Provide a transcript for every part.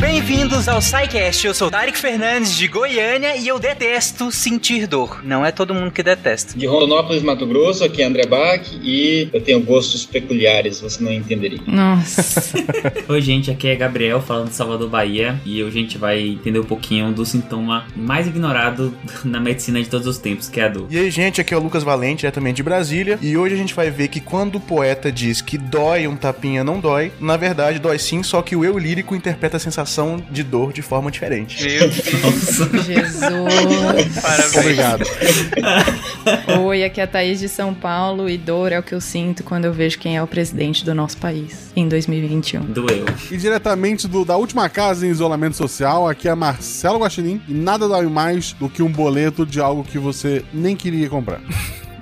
Be- Bem-vindos ao SciCast. Eu sou Tarek Fernandes de Goiânia e eu detesto sentir dor. Não é todo mundo que detesta. De Rondonópolis, Mato Grosso, aqui é André Bach e eu tenho gostos peculiares, você não entenderia. Nossa. Oi, gente, aqui é Gabriel falando de Salvador, Bahia e hoje a gente vai entender um pouquinho do sintoma mais ignorado na medicina de todos os tempos, que é a dor. E aí, gente, aqui é o Lucas Valente, diretamente de Brasília, e hoje a gente vai ver que quando o poeta diz que dói um tapinha não dói, na verdade dói sim, só que o eu lírico interpreta a sensação de dor de forma diferente. Meu Deus. Jesus. Parabéns. Obrigado. Oi, aqui é a Thaís de São Paulo e dor é o que eu sinto quando eu vejo quem é o presidente do nosso país em 2021. Doeu. E diretamente do- da última casa em isolamento social, aqui é Marcelo Guaxinim. E nada dói mais do que um boleto de algo que você nem queria comprar.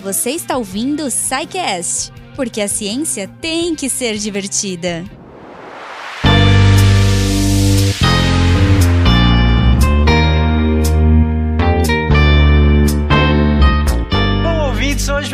Você está ouvindo o SciCast, porque a ciência tem que ser divertida.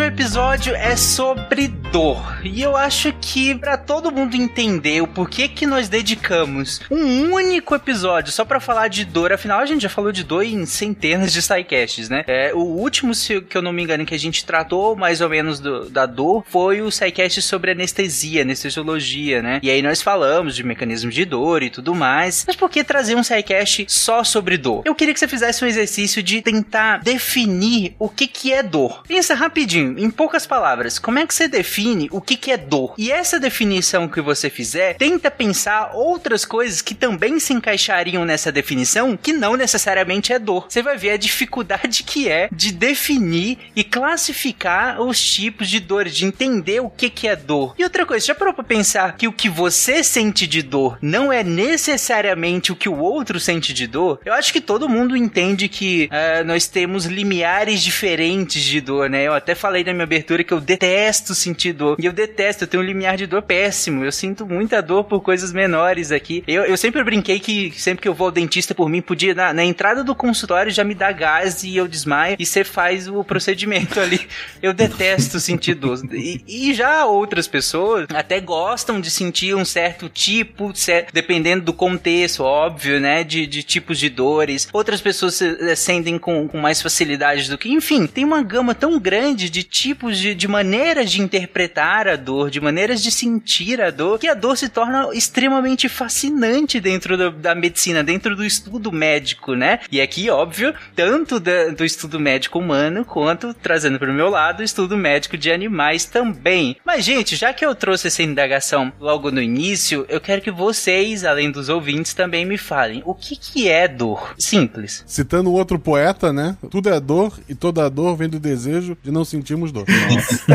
O episódio é sobre dor. E eu acho que pra todo mundo entender o porquê que nós dedicamos um único episódio só pra falar de dor, afinal a gente já falou de dor em centenas de sidecasts, né? É, o último, se que eu não me engano, que a gente tratou mais ou menos do- da dor foi o sidecast sobre anestesia, anestesiologia, né? E aí nós falamos de mecanismos de dor e tudo mais. Mas por que trazer um sidecast só sobre dor? Eu queria que você fizesse um exercício de tentar definir o que que é dor. Pensa rapidinho, em poucas palavras, como é que você define o que que é dor? E essa definição que você fizer, tenta pensar outras coisas que também se encaixariam nessa definição, que não necessariamente é dor. Você vai ver a dificuldade que é de definir e classificar os tipos de dores, de entender o que que é dor. E outra coisa, já parou pra pensar que o que você sente de dor não é necessariamente o que o outro sente de dor? Eu acho que todo mundo entende que eh, nós temos limiares diferentes de dor, né? Eu até falei na minha abertura que eu detesto sentir dor. E eu detesto, eu tenho um limiar de dor péssimo. Eu sinto muita dor por coisas menores aqui. Eu, eu sempre brinquei que sempre que eu vou ao dentista por mim, podia, na, na entrada do consultório, já me dá gás e eu desmaio e você faz o procedimento ali. Eu detesto sentir dor. E, e já outras pessoas até gostam de sentir um certo tipo, dependendo do contexto, óbvio, né? De, de tipos de dores. Outras pessoas eh, sentem com, com mais facilidade do que. Enfim, tem uma gama tão grande de tipos de, de maneiras de interpretar a dor, de maneiras de sentir a dor, que a dor se torna extremamente fascinante dentro do- da medicina, dentro do estudo médico, né? E aqui, óbvio, tanto da- do estudo médico humano quanto trazendo para o meu lado o estudo médico de animais também. Mas, gente, já que eu trouxe essa indagação logo no início, eu quero que vocês, além dos ouvintes, também me falem o que, que é dor. Simples. Citando outro poeta, né? Tudo é dor e toda dor vem do desejo de não sentirmos dor.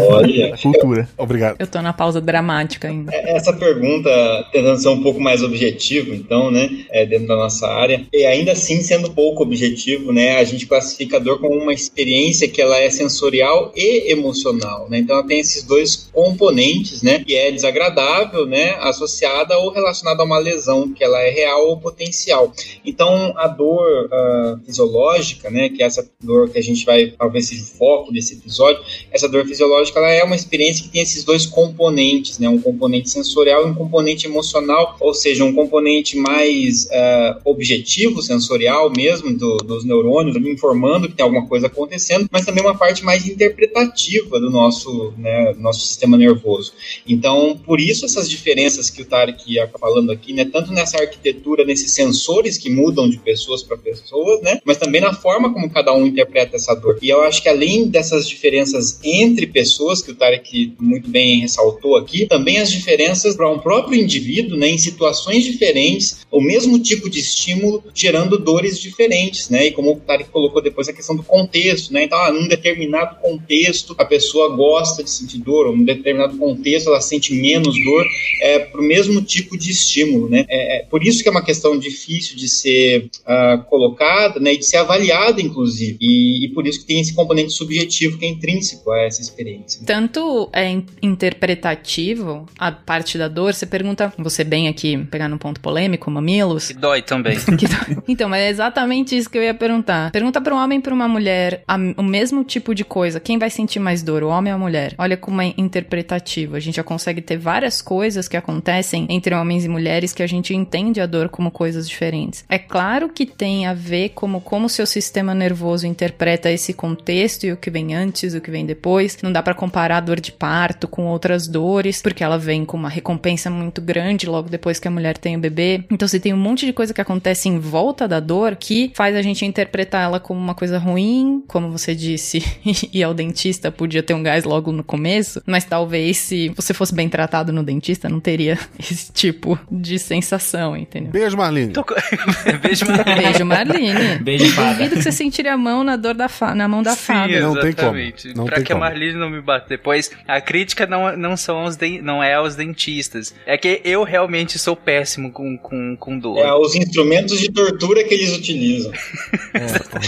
Olha, Cultura. Obrigado. Eu tô na pausa dramática ainda. essa pergunta tentando ser um pouco mais objetivo, então, né, é, dentro da nossa área, e ainda assim sendo pouco objetivo, né, a gente classifica a dor como uma experiência que ela é sensorial e emocional, né, então ela tem esses dois componentes, né, que é desagradável, né, associada ou relacionada a uma lesão, que ela é real ou potencial. Então, a dor ah, fisiológica, né, que é essa dor que a gente vai, talvez seja o foco desse episódio, essa dor fisiológica ela é uma experiência que tem esses dois componentes, né? Um componente sensorial e um componente emocional, ou seja, um componente mais eh, objetivo, sensorial mesmo, do- dos neurônios, me informando que tem alguma coisa acontecendo, mas também uma parte mais interpretativa do nosso, né, nosso sistema nervoso. Então, por isso essas diferenças que o Tarek ia falando aqui, né? Tanto nessa arquitetura, nesses sensores que mudam de pessoas para pessoas, né? Mas também na forma como cada um interpreta essa dor. E eu acho que além dessas diferenças entre pessoas, que o Tarek muito bem ressaltou aqui, também as diferenças para um próprio indivíduo, né? Em situações diferentes, o mesmo tipo de estímulo gerando dores diferentes, né? E como o Tarek colocou depois a questão do contexto, né? Então, ah, num determinado contexto a pessoa gosta de sentir dor, ou num determinado contexto ela sente menos dor, é para o mesmo tipo de estímulo, né? É, é por isso que é uma questão difícil de ser ah, colocada, né? E de ser avaliada, inclusive. E, e por isso que tem esse componente subjetivo que é intrínseco a é essa experiência. Tanto é in- interpretativo a parte da dor, você pergunta, você bem aqui, pegar num ponto polêmico, mamilos, E dói também. Que dói. Então, mas é exatamente isso que eu ia perguntar. Pergunta para um homem e para uma mulher a- o mesmo tipo de coisa. Quem vai sentir mais dor, o homem ou a mulher? Olha como é interpretativo. A gente já consegue ter várias coisas que acontecem entre homens e mulheres que a gente entende a dor como coisas diferentes. É claro que tem a ver como como o seu sistema nervoso interpreta esse contexto e o que vem antes, o que vem depois. Não dá para comparar a dor de parto com outras dores, porque ela vem com uma recompensa muito grande logo depois que a mulher tem o bebê. Então você tem um monte de coisa que acontece em volta da dor que faz a gente interpretar ela como uma coisa ruim, como você disse, e ao dentista podia ter um gás logo no começo, mas talvez se você fosse bem tratado no dentista não teria esse tipo de sensação, entendeu? Beijo, Marlene. Tô Beijo, Beijo, Marlene. Beijo, fada. Duvido que você sentiria a mão na dor da fa na mão da Sim, fada. Não tem como. Não pra que como. a Marlene não me bata depois, a crítica não, não, são aos den- não é aos dentistas. É que eu realmente sou péssimo com, com, com dor. É os instrumentos de tortura que eles utilizam.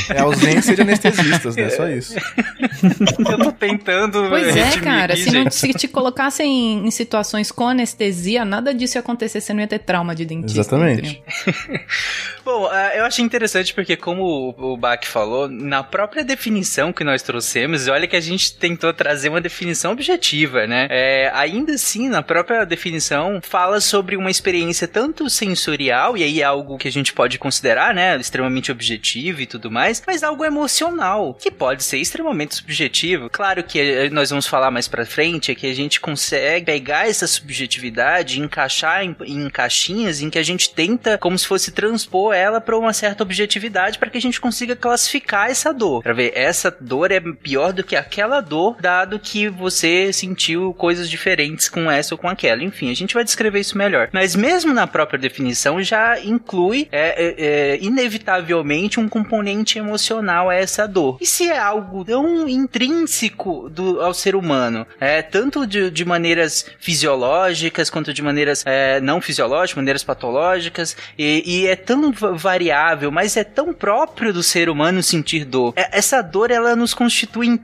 É a ausência de anestesistas, né? Só isso. Eu tô tentando. Pois é, cara. aqui, Se, não, se te colocassem em, em situações com anestesia, nada disso ia acontecer, você não ia ter trauma de dentista. Exatamente. Bom, ah, eu achei interessante porque, como o o Bach falou, na própria definição que nós trouxemos, olha que a gente tentou trazer uma definição objetiva, né? É, ainda assim, na própria definição, fala sobre uma experiência tanto sensorial, e aí é algo que a gente pode considerar, né? Extremamente objetivo e tudo mais, mas algo emocional, que pode ser extremamente subjetivo. Claro que eh, nós vamos falar mais pra frente, é que a gente consegue pegar essa subjetividade e encaixar em, em caixinhas em que a gente tenta, como se fosse transpor ela pra uma certa objetividade para que a gente consiga classificar essa dor. Pra ver, essa dor é pior do que aquela dor, dado que você sentiu coisas diferentes com essa ou com aquela. Enfim, a gente vai descrever isso melhor. Mas mesmo na própria definição já inclui é, é, é, inevitavelmente um componente emocional a essa dor. E se é algo tão intrínseco do, ao ser humano, é, tanto de, de maneiras fisiológicas quanto de maneiras é, não fisiológicas, maneiras patológicas, e, e é tão va- variável, mas é tão próprio do ser humano sentir dor. É- essa dor ela nos constitui em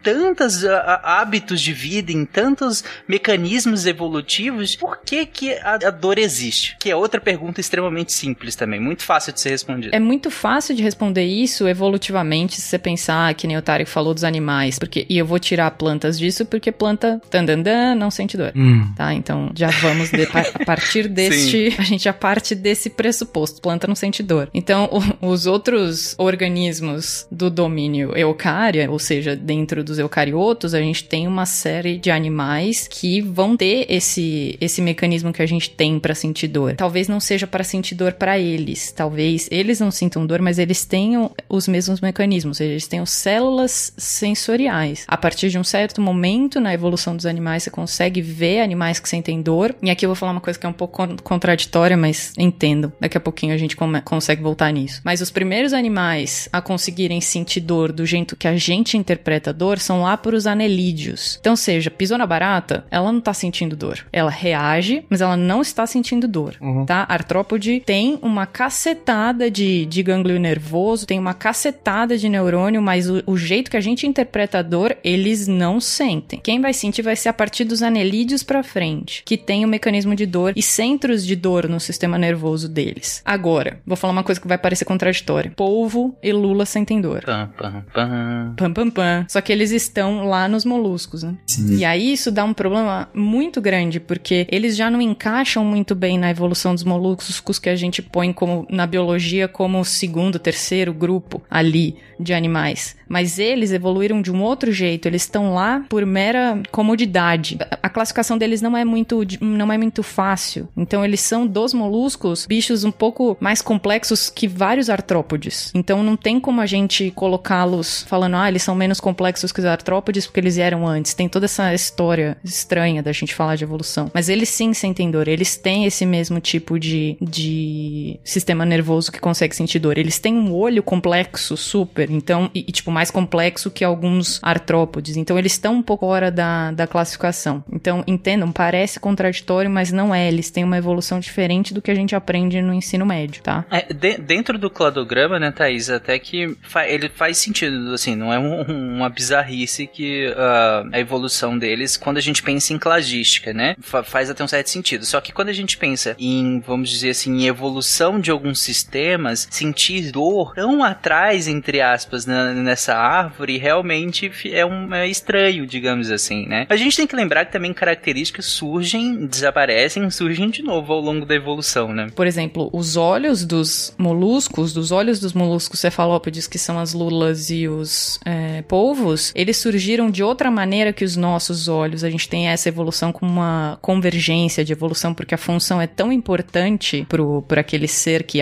tantos a- a- hábitos de vida, em tantos mecanismos evolutivos. Por que, que a, a dor existe? Que é outra pergunta extremamente simples também, muito fácil de ser respondida. É muito fácil de responder isso evolutivamente, se você pensar que nem o Tarek falou dos animais. Porque, e eu vou tirar plantas disso porque planta tandandan, não sente dor. Tá? Então já vamos de- a partir deste. A gente já parte desse pressuposto. Planta não sente dor. Então, o- os outros organismos do domínio eucária, ou seja, dentro dos eucariotos, a gente tem uma série de animais que vão ter esse, esse mecanismo que a gente tem pra sentir dor. Talvez não seja para sentir dor pra eles. Talvez eles não sintam dor, mas eles tenham os mesmos mecanismos. Eles tenham células sensoriais. A partir de um certo momento na evolução dos animais, você consegue ver animais que sentem dor. E aqui eu vou falar uma coisa que é um pouco con- contraditória, mas entendo. Daqui a pouquinho a gente consegue voltar nisso. Mas os primeiros animais a conseguirem sentir dor do jeito que a gente interpreta dor são lá por os anelídeos. Então, seja, pisou na barata, ela não tá sentindo dor. Ela reage, mas ela não está sentindo dor, tá? A artrópode tem uma cacetada de, de gânglio nervoso, tem uma cacetada de neurônio, mas o, o jeito que a gente interpreta a dor, eles não sentem. Quem vai sentir vai ser a partir dos anelídeos pra frente, que tem o mecanismo de dor e centros de dor no sistema nervoso deles. Agora, vou falar uma coisa que vai parecer contraditória. Polvo e lula sentem dor. Pam, pam, pam. Pam, pam, pam. Só que eles estão lá nos moluscos, né? E aí isso dá um problema muito grande, porque eles já não encaixam muito bem na evolução dos moluscos que a gente põe como na biologia como o segundo, terceiro grupo ali de animais. Mas eles evoluíram de um outro jeito, eles estão lá por mera comodidade. A classificação deles não é muito não é muito fácil. Então eles são dos moluscos, bichos um pouco mais complexos que vários artrópodes. Então não tem como a gente colocá-los falando, ah, eles são menos complexos que os artrópodes porque eles eram antes. Tem toda essa história estranha da gente falar de evolução. Mas eles sim sentem dor, eles têm esse mesmo tipo de, de sistema nervoso que consegue sentir dor. Eles têm um olho complexo, super. Então, e, e, tipo, mais complexo que alguns artrópodes. Então eles estão um pouco fora da, da classificação. Então entendam, parece contraditório, mas não é. Eles têm uma evolução diferente do que a gente aprende no ensino médio, tá? É, de, dentro do cladograma, né, Thaís, até que fa ele faz sentido, assim, não é um, uma bizarrice que uh, a evolução deles, quando a gente pensa em cladística, né, fa faz até um certo sentido. Só que quando a gente pensa em, vamos dizer assim, em evolução de alguns sistemas, sentir dor tão atrás, entre aspas, na, nessa árvore, realmente é, um, é estranho, digamos assim, né. A gente tem que lembrar que também características surgem, desaparecem, surgem de novo ao longo da evolução, né. Por exemplo, os olhos dos moluscos, dos olhos dos moluscos cefalópodes, que são as lulas e os é, polvos, eles surgiram de outra maneira que os nossos olhos. A gente tem essa evolução com uma convergência de evolução, porque a função é tão importante para aquele ser que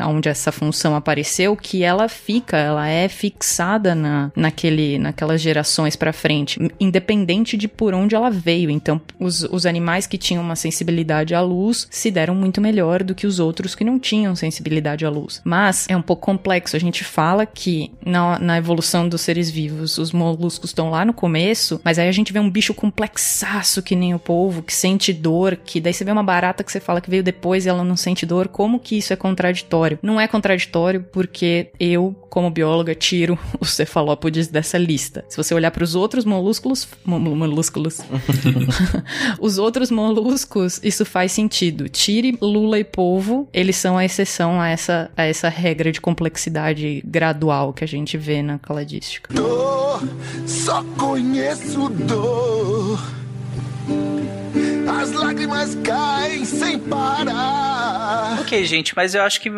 onde essa função apareceu que ela fica, ela é fixada na, naquele, naquelas gerações para frente, independente de por onde ela veio. Então, os, os animais que tinham uma sensibilidade à luz se deram muito melhor do que os outros que não tinham sensibilidade à luz. Mas é um pouco complexo. A gente fala que na, na evolução dos seres vivos, os moluscos estão lá no começo, mas aí a gente vê um bicho complexaço que nem o polvo, que sente dor, que daí você vê uma barata que você fala que veio depois e ela não sente dor. Como que isso é contraditório? Não é contraditório porque eu, como bióloga, tiro os cefalópodes dessa lista. Se você olhar para os outros molúsculos, molúsculos, os outros moluscos, isso faz sentido. Tire lula e polvo, eles são a exceção a essa, a essa regra de complexidade gradual que a gente vê na cladística. Dor, só conheço dor. As lágrimas caem sem parar. Ok, gente, mas eu acho que uh,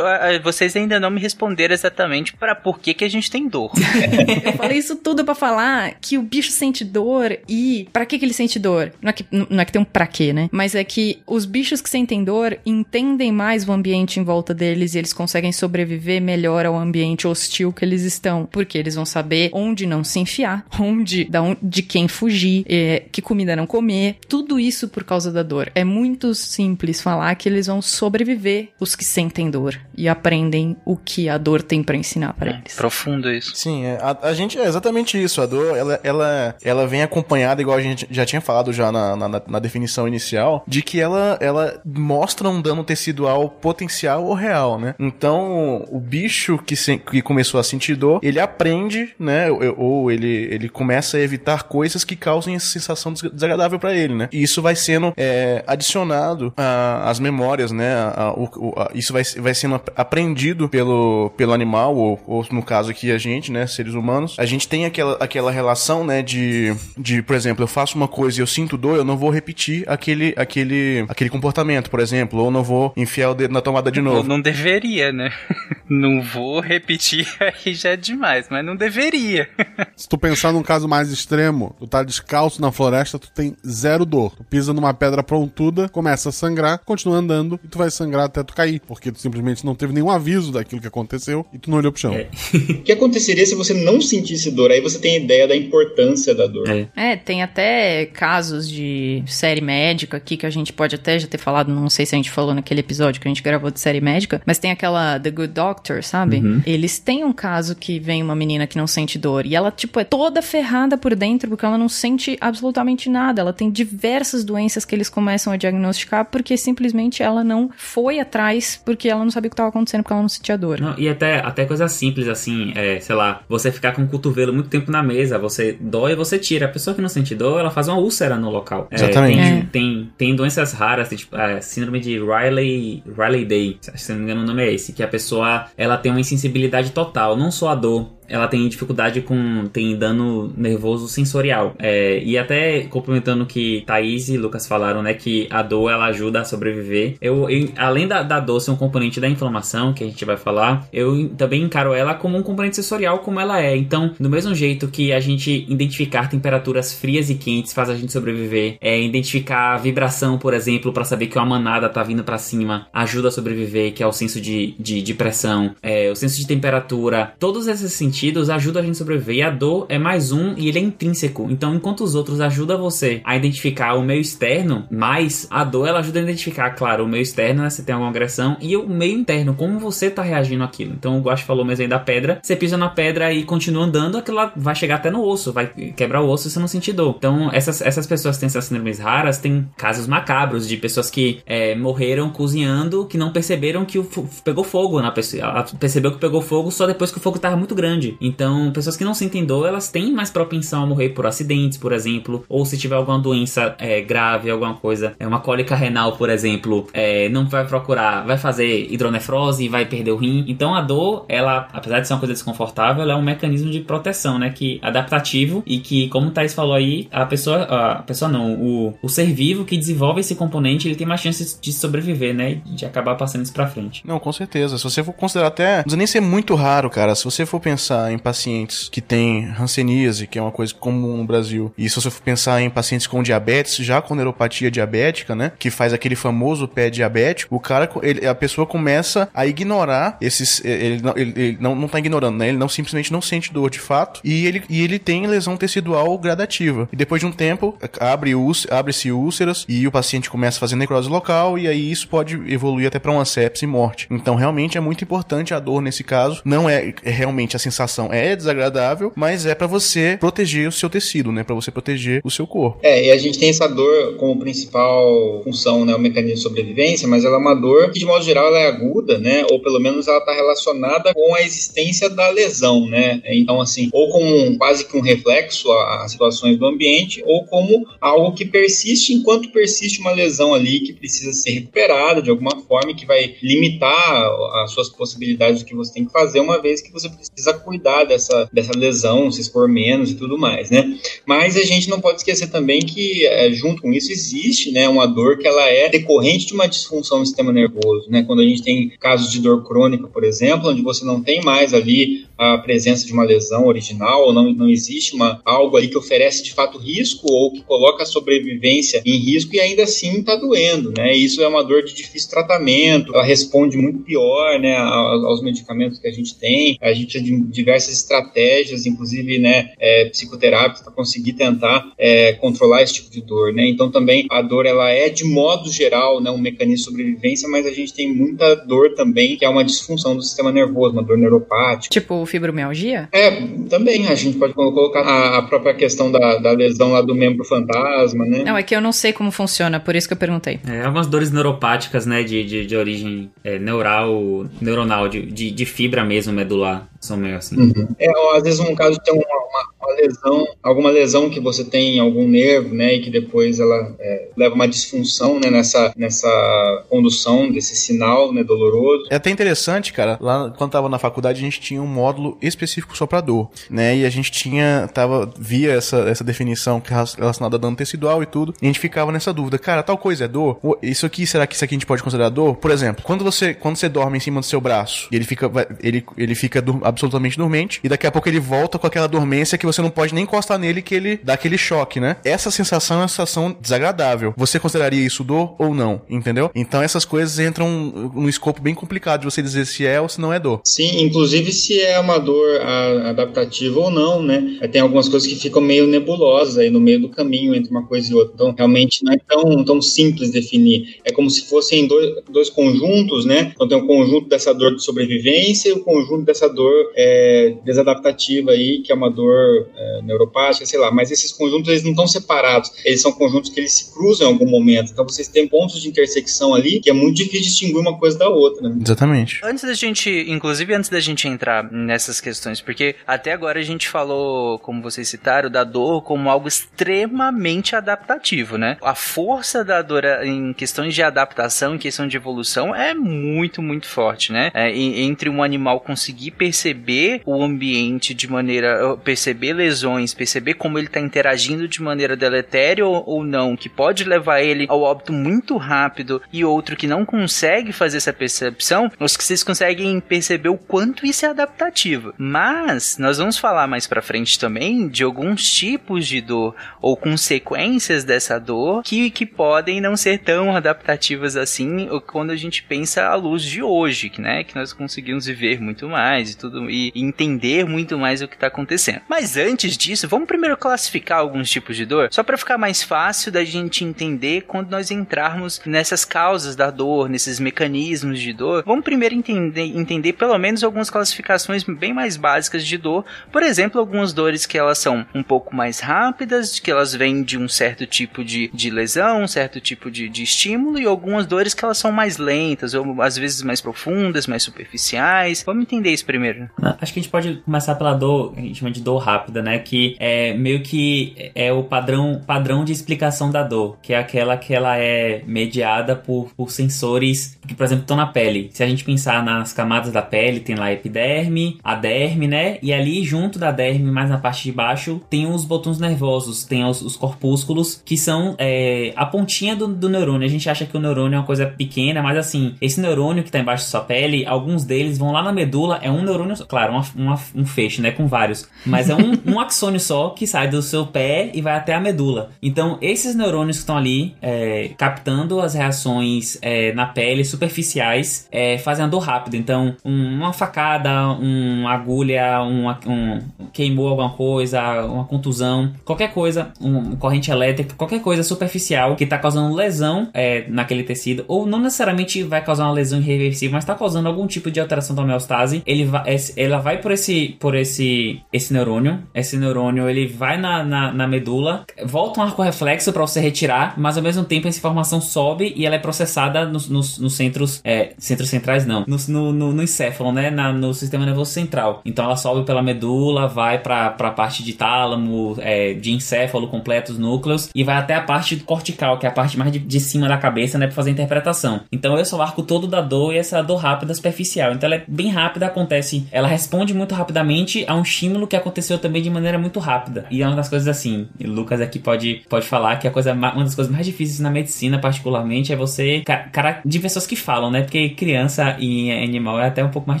vocês ainda não me responderam exatamente para por que, que a gente tem dor. eu falei isso tudo para falar que o bicho sente dor e para que, que ele sente dor? Não é, que, não é que tem um pra quê, né? Mas é que os bichos que sentem dor entendem mais o ambiente em volta deles e eles conseguem sobreviver melhor ao ambiente hostil que eles estão. Porque eles vão saber onde não se enfiar, onde, da onde de quem fugir, é, que comida não comer. Tudo isso por causa da dor. É muito simples falar que eles vão sobreviver os que sentem dor e aprendem o que a dor tem para ensinar para é, eles. Profundo isso. Sim, é, a, a, gente é exatamente isso. A dor, ela, ela, ela vem acompanhada, igual a gente já tinha falado já na, na, na definição inicial, de que ela, ela mostra um dano tecidual potencial ou real, né? Então, o bicho que, se, que começou a sentir dor, ele aprende, né? Ou, ou ele, ele começa a evitar coisas que causem essa sensação desagradável para ele, né? E isso vai sendo é, adicionado às memórias, né? A, a, a, isso vai, vai sendo aprendido pelo, pelo animal, ou, ou, no caso aqui a gente, né? Seres humanos. A gente tem aquela, aquela relação, né? De, de, por exemplo, eu faço uma coisa e eu sinto dor, eu não vou repetir aquele, aquele, aquele comportamento, por exemplo, ou não vou enfiar o dedo na tomada de novo. Não deveria, né? não vou repetir aí já é demais, mas não deveria. Se tu pensar num caso mais extremo, tu tá descalço na floresta, tu tem zero dor. Tu pisa numa pedra prontuda, começa a sangrar, continua andando e tu vai sangrar até tu cair, porque tu simplesmente não teve nenhum aviso daquilo que aconteceu e tu não olhou pro chão. É. o que aconteceria se você não sentisse dor? Aí você tem ideia da importância da dor. É. é, tem até casos de série médica aqui que a gente pode até já ter falado, não sei se a gente falou naquele episódio que a gente gravou de série médica, mas tem aquela The Good Doctor, sabe? Uhum. Eles têm um caso que vem uma menina que não sente dor e ela, tipo, é toda ferrada por dentro porque ela não sente absolutamente nada. Ela tem diversas doenças que eles começam a diagnosticar porque simplesmente ela não foi atrás porque ela não sabia o que estava acontecendo, porque ela não sentia dor. Não, e até, até coisa simples assim, é, sei lá, você ficar com o cotovelo muito tempo na mesa, você dói e você tira. A pessoa que não sente dor, ela faz uma úlcera no local. É, Exatamente. Tem, é. tem, tem, doenças raras, tipo, é, síndrome de Riley, Riley Day, se não me engano o nome é esse, que a pessoa ela tem uma insensibilidade total, não só a dor, ela tem dificuldade com. tem dano nervoso sensorial. É, e até complementando o que Thaís e Lucas falaram, né? Que a dor ela ajuda a sobreviver. Eu, eu além da, da dor ser um componente da inflamação, que a gente vai falar, eu também encaro ela como um componente sensorial, como ela é. Então, do mesmo jeito que a gente identificar temperaturas frias e quentes faz a gente sobreviver, é, identificar vibração, por exemplo, para saber que uma manada tá vindo para cima, ajuda a sobreviver, que é o senso de, de, de pressão, é, o senso de temperatura, todos esses sentidos sentidos ajudam a gente a sobreviver. E a dor é mais um e ele é intrínseco. Então, enquanto os outros ajudam você a identificar o meio externo, mais a dor ela ajuda a identificar, claro, o meio externo, né? Você tem alguma agressão, e o meio interno, como você tá reagindo àquilo. Então, o Guache falou mesmo aí da pedra. Você pisa na pedra e continua andando, aquela vai chegar até no osso, vai quebrar o osso e você não sentir dor. Então, essas, essas pessoas que têm essas síndromes raras têm casos macabros de pessoas que é, morreram cozinhando, que não perceberam que o pegou fogo na pessoa. Ela percebeu que pegou fogo só depois que o fogo tava muito grande. Então, pessoas que não sentem dor, elas têm mais propensão a morrer por acidentes, por exemplo, ou se tiver alguma doença é, grave, alguma coisa, é uma cólica renal, por exemplo, é, não vai procurar, vai fazer hidronefrose e vai perder o rim. Então, a dor, ela, apesar de ser uma coisa desconfortável, ela é um mecanismo de proteção, né, que adaptativo e que, como o Thais falou aí, a pessoa, a pessoa não, o, o ser vivo que desenvolve esse componente, ele tem mais chances de sobreviver, né, de acabar passando isso pra frente. Não, com certeza. Se você for considerar até, não precisa nem ser muito raro, cara. Se você for pensar em pacientes que têm hanseníase, que é uma coisa comum no Brasil, e se você for pensar em pacientes com diabetes, já com neuropatia diabética, né, que faz aquele famoso pé diabético, o cara, ele, a pessoa começa a ignorar esses, ele, ele, ele não, não tá ignorando, né, ele não simplesmente não sente dor de fato, e ele, e ele tem lesão tecidual gradativa. E depois de um tempo, abre abre-se úlceras e o paciente começa a fazer necrose local, e aí isso pode evoluir até para uma sepse e morte. Então, realmente é muito importante a dor nesse caso. Não é, é realmente a sensação é desagradável, mas é para você proteger o seu tecido, né? Para você proteger o seu corpo. É, e a gente tem essa dor como principal função, né? O mecanismo de sobrevivência, mas ela é uma dor que, de modo geral, ela é aguda, né? Ou pelo menos ela está relacionada com a existência da lesão, né? Então, assim, ou como um, quase que um reflexo às situações do ambiente, ou como algo que persiste enquanto persiste uma lesão ali que precisa ser recuperada de alguma forma que vai limitar as suas possibilidades do que você tem que fazer, uma vez que você precisa cuidar dessa, dessa lesão, se expor menos e tudo mais, né? Mas a gente não pode esquecer também que, é, junto com isso, existe né, uma dor que ela é decorrente de uma disfunção do sistema nervoso, né? Quando a gente tem casos de dor crônica, por exemplo, onde você não tem mais ali a presença de uma lesão original, ou não, não existe uma, algo ali que oferece de fato risco ou que coloca a sobrevivência em risco e ainda assim está doendo, né? Isso é uma dor de difícil tratamento, ela responde muito pior, né, aos medicamentos que a gente tem. A gente tem diversas estratégias, inclusive, né, é, psicoterápicas para conseguir tentar é, controlar esse tipo de dor, né? Então também a dor ela é de modo geral, né, um mecanismo de sobrevivência, mas a gente tem muita dor também que é uma disfunção do sistema nervoso, uma dor neuropática. Tipo fibromialgia? É, também a gente pode colocar a, a própria questão da, da, lesão lá do membro fantasma, né? Não, é que eu não sei como funciona, por isso que eu perguntei. É, algumas dores neuropáticas, né, de, de, de origem é, neural, neuronal, de, de, de, fibra mesmo medular, são meio assim. Uhum. É, ou, às vezes um caso ter uma, uma uma lesão, alguma lesão que você tem em algum nervo, né, e que depois ela é, leva uma disfunção, né, nessa, nessa condução desse sinal, né, doloroso. É até interessante, cara, lá quando tava na faculdade a gente tinha um módulo específico só pra dor, né, e a gente tinha, tava, via essa, essa definição relacionada a dano tecidual e tudo, e a gente ficava nessa dúvida, cara, tal coisa é dor? Isso aqui, será que isso aqui a gente pode considerar dor? Por exemplo, quando você, quando você dorme em cima do seu braço, e ele fica, ele, ele fica absolutamente dormente, e daqui a pouco ele volta com aquela dormência que você não pode nem encostar nele que ele dá aquele choque, né? Essa sensação é uma sensação desagradável. Você consideraria isso dor ou não? Entendeu? Então essas coisas entram num escopo bem complicado de você dizer se é ou se não é dor. Sim, inclusive se é uma dor adaptativa ou não, né? Tem algumas coisas que ficam meio nebulosas aí no meio do caminho entre uma coisa e outra. Então realmente não é tão, tão simples definir. É como se fossem dois, dois conjuntos, né? Então tem o um conjunto dessa dor de sobrevivência e o um conjunto dessa dor é, desadaptativa aí, que é uma dor é, neuropática, sei lá, mas esses conjuntos eles não estão separados, eles são conjuntos que eles se cruzam em algum momento, então vocês têm pontos de intersecção ali que é muito difícil distinguir uma coisa da outra. Né? Exatamente. Antes da gente, inclusive antes da gente entrar nessas questões, porque até agora a gente falou, como vocês citaram, da dor como algo extremamente adaptativo, né? A força da dor em questões de adaptação, em questão de evolução, é muito, muito forte, né? É, entre um animal conseguir perceber o ambiente de maneira. perceber lesões, perceber como ele está interagindo de maneira deletéria ou, ou não, que pode levar ele ao óbito muito rápido e outro que não consegue fazer essa percepção, os que vocês conseguem perceber o quanto isso é adaptativo. Mas nós vamos falar mais para frente também de alguns tipos de dor ou consequências dessa dor que, que podem não ser tão adaptativas assim quando a gente pensa à luz de hoje, né? Que nós conseguimos viver muito mais e tudo e entender muito mais o que está acontecendo. Mas antes disso, vamos primeiro classificar alguns tipos de dor, só para ficar mais fácil da gente entender quando nós entrarmos nessas causas da dor, nesses mecanismos de dor. Vamos primeiro entender, entender pelo menos algumas classificações bem mais básicas de dor. Por exemplo, algumas dores que elas são um pouco mais rápidas, que elas vêm de um certo tipo de, de lesão, um certo tipo de, de estímulo, e algumas dores que elas são mais lentas, ou às vezes mais profundas, mais superficiais. Vamos entender isso primeiro. Acho que a gente pode começar pela dor, a gente chama de dor rápida, né? Que é meio que é o padrão, padrão de explicação da dor, que é aquela que ela é mediada por, por sensores que, por exemplo, estão na pele. Se a gente pensar nas camadas da pele, tem lá a epiderme, a derme, né? E ali junto da derme, mais na parte de baixo, tem os botões nervosos, tem os, os corpúsculos, que são é, a pontinha do, do neurônio. A gente acha que o neurônio é uma coisa pequena, mas assim, esse neurônio que está embaixo da sua pele, alguns deles vão lá na medula, é um neurônio, claro, uma, uma, um feixe, né? Com vários. Mas é um, um axônio só que sai do seu pé e vai até a medula. Então, esses neurônios que estão ali é, captando as reações é, na pele superficiais é, fazem a dor rápida. Então, um, uma facada, uma agulha, um, um, queimou alguma coisa, uma contusão, qualquer coisa, um, corrente elétrica, qualquer coisa superficial que está causando lesão é, naquele tecido, ou não necessariamente vai causar uma lesão irreversível, mas está causando algum tipo de alteração da homeostase, ele ela vai por esse, por esse, esse neurônio, esse neurônio ele vai na, na, na medula, volta um arco reflexo para você retirar, mas ao mesmo tempo essa informação sobe e ela é processada nos, nos, nos centros, é, centros centrais não, no, no, no encéfalo, né, na, no sistema nervoso central. Então ela sobe pela medula, vai para a parte de tálamo, é, de encéfalo completo, os núcleos, e vai até a parte cortical, que é a parte mais de, de cima da cabeça, né, para fazer a interpretação. Então esse é o arco todo da dor e essa dor rápida superficial. Então ela é bem rápida, acontece, ela responde muito rapidamente a um estímulo que aconteceu também de maneira muito rápida. E é uma das coisas assim, Lucas aqui pode, pode falar que a coisa, uma das coisas mais difíceis na medicina, particularmente, é você. Cara, de pessoas que falam, né? Porque criança e animal é até um pouco mais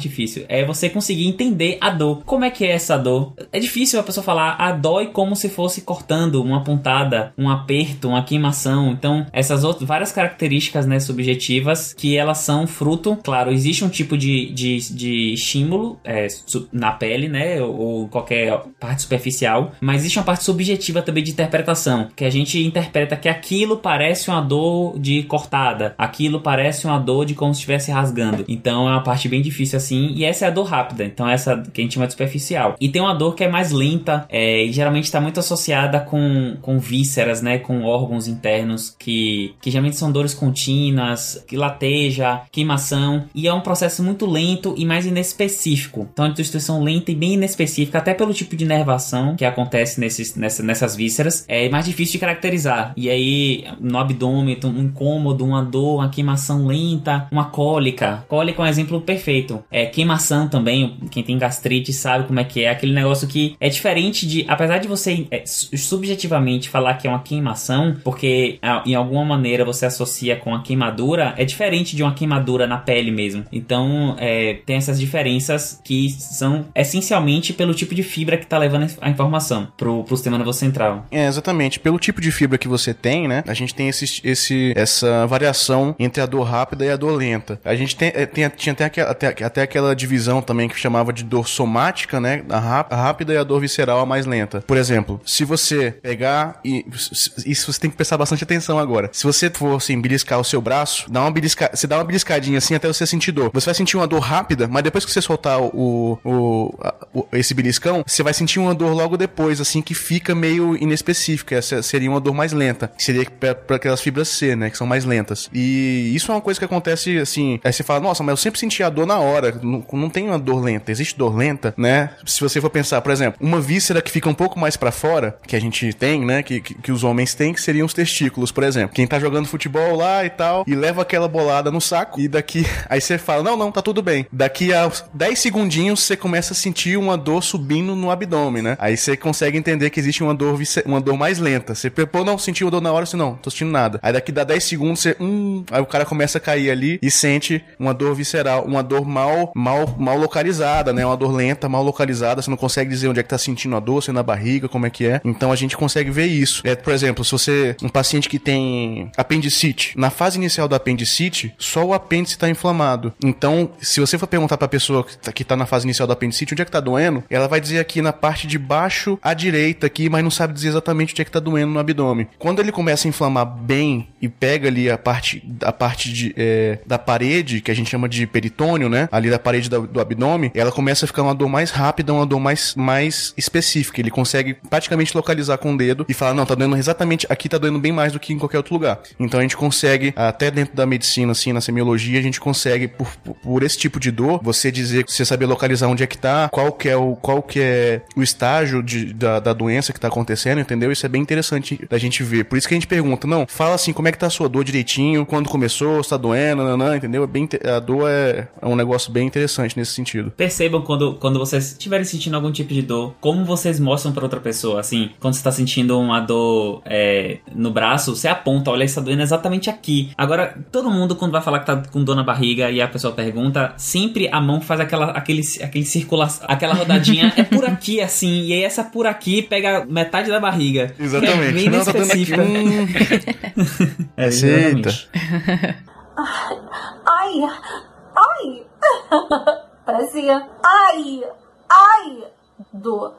difícil. É você conseguir entender a dor. Como é que é essa dor? É difícil a pessoa falar, a dói como se fosse cortando uma pontada, um aperto, uma queimação. Então, essas outras várias características, né, subjetivas, que elas são fruto, claro, existe um tipo de, de, de estímulo é, na pele, né, ou, ou qualquer parte superficial, mas existe uma parte subjetiva também de interpretação, que a gente interpreta que aquilo parece uma dor de cortada, aquilo parece uma dor de como se estivesse rasgando. Então é uma parte bem difícil assim, e essa é a dor rápida, então essa que a gente chama de superficial. E tem uma dor que é mais lenta, é, e geralmente está muito associada com, com vísceras, né, com órgãos internos, que, que geralmente são dores contínuas, que lateja, queimação, e é um processo muito lento e mais inespecífico. Então é uma destruição lenta e bem inespecífica, até pelo tipo de nervação que acontece nesses, nessa, nessas vísceras, é mais difícil de caracterizar. E aí, no abdômen, um incômodo, uma dor, uma queimação lenta, uma cólica. Cólica é um exemplo perfeito. É queimação também, quem tem gastrite sabe como é que é. Aquele negócio que é diferente de, apesar de você é, subjetivamente falar que é uma queimação, porque em alguma maneira você associa com a queimadura, é diferente de uma queimadura na pele mesmo. Então, é, tem essas diferenças que são essencialmente pelo tipo de fibra que está levando a informação pro, pro sistema nervoso central. É, exatamente. Pelo tipo de fibra que você tem, né? A gente tem esse, esse, essa variação entre a dor rápida e a dor lenta. A gente tem, é, tem tinha até aquela, até, até aquela divisão também que chamava de dor somática, né? A, rápida e a dor visceral a mais lenta. Por exemplo, se você pegar e isso você tem que prestar bastante atenção agora. Se você for assim, beliscar o seu braço, dá uma belisca, você dá uma beliscadinha assim até você sentir dor. Você vai sentir uma dor rápida, mas depois que você soltar o, o, o esse beliscão, você vai sentir uma dor logo depois, assim, que fica meio inespecífica. Essa seria uma dor mais lenta, que seria para aquelas fibras C, né, que são mais lentas. E isso é uma coisa que acontece assim, aí você fala, nossa, mas eu sempre senti a dor na hora, não, não tem uma dor lenta, existe dor lenta, né? Se você for pensar, por exemplo, uma víscera que fica um pouco mais para fora, que a gente tem, né, que, que, que, os homens têm, que seriam os testículos, por exemplo. Quem tá jogando futebol lá e tal, e leva aquela bolada no saco, e daqui, aí você fala, não, não, tá tudo bem. Daqui a 10 segundinhos você começa a sentir uma dor subindo no abdômen abdômen, né? Aí você consegue entender que existe uma dor, uma dor mais lenta. Você, pô, não, sentiu dor na hora, você não, tô sentindo nada. Aí daqui dá 10 segundos, você, hum, aí o cara começa a cair ali e sente uma dor visceral, uma dor mal, mal, mal localizada, né? Uma dor lenta, mal localizada, você não consegue dizer onde é que tá sentindo a dor, se é na barriga, como é que é. Então a gente consegue ver isso. É, por exemplo, se você, um paciente que tem apendicite, na fase inicial do apendicite, só o apêndice tá inflamado. Então, se você for perguntar pra pessoa que tá, que tá na fase inicial do apendicite, onde é que tá doendo, ela vai dizer aqui na parte de baixo à direita aqui, mas não sabe dizer exatamente onde é que tá doendo no abdômen. Quando ele começa a inflamar bem e pega ali a parte, a parte de, é, da parede, que a gente chama de peritônio, né? Ali da parede do abdômen, ela começa a ficar uma dor mais rápida, uma dor mais, mais específica. Ele consegue praticamente localizar com o dedo e falar, não, tá doendo exatamente, aqui tá doendo bem mais do que em qualquer outro lugar. Então a gente consegue, até dentro da medicina, assim, na semiologia, a gente consegue, por, por- por esse tipo de dor, você dizer, você saber localizar onde é que tá, qual que é o, qual que é o estágio de, da, da doença que tá acontecendo, entendeu? Isso é bem interessante da gente ver. Por isso que a gente pergunta, não, fala assim, como é que tá a sua dor direitinho, quando começou, se tá doendo, nanã, entendeu? É bem, a dor é, é um negócio bem interessante nesse sentido. Percebam quando, quando vocês estiverem sentindo algum tipo de dor, como vocês mostram pra outra pessoa. Assim, quando você tá sentindo uma dor é, no braço, você aponta, olha, está doendo exatamente aqui. Agora, todo mundo, quando vai falar que tá com dor na barriga e a pessoa pergunta, sempre a mão faz aquela, aquele, aquele circulação, aquela rodadinha, é por aqui, assim, e aí essa por aqui pega metade da barriga. Exatamente. É bem Não, tá dando aqui. específica. Hum. É, Eita. Ai, ai. Parecia. Ai, ai. Dor.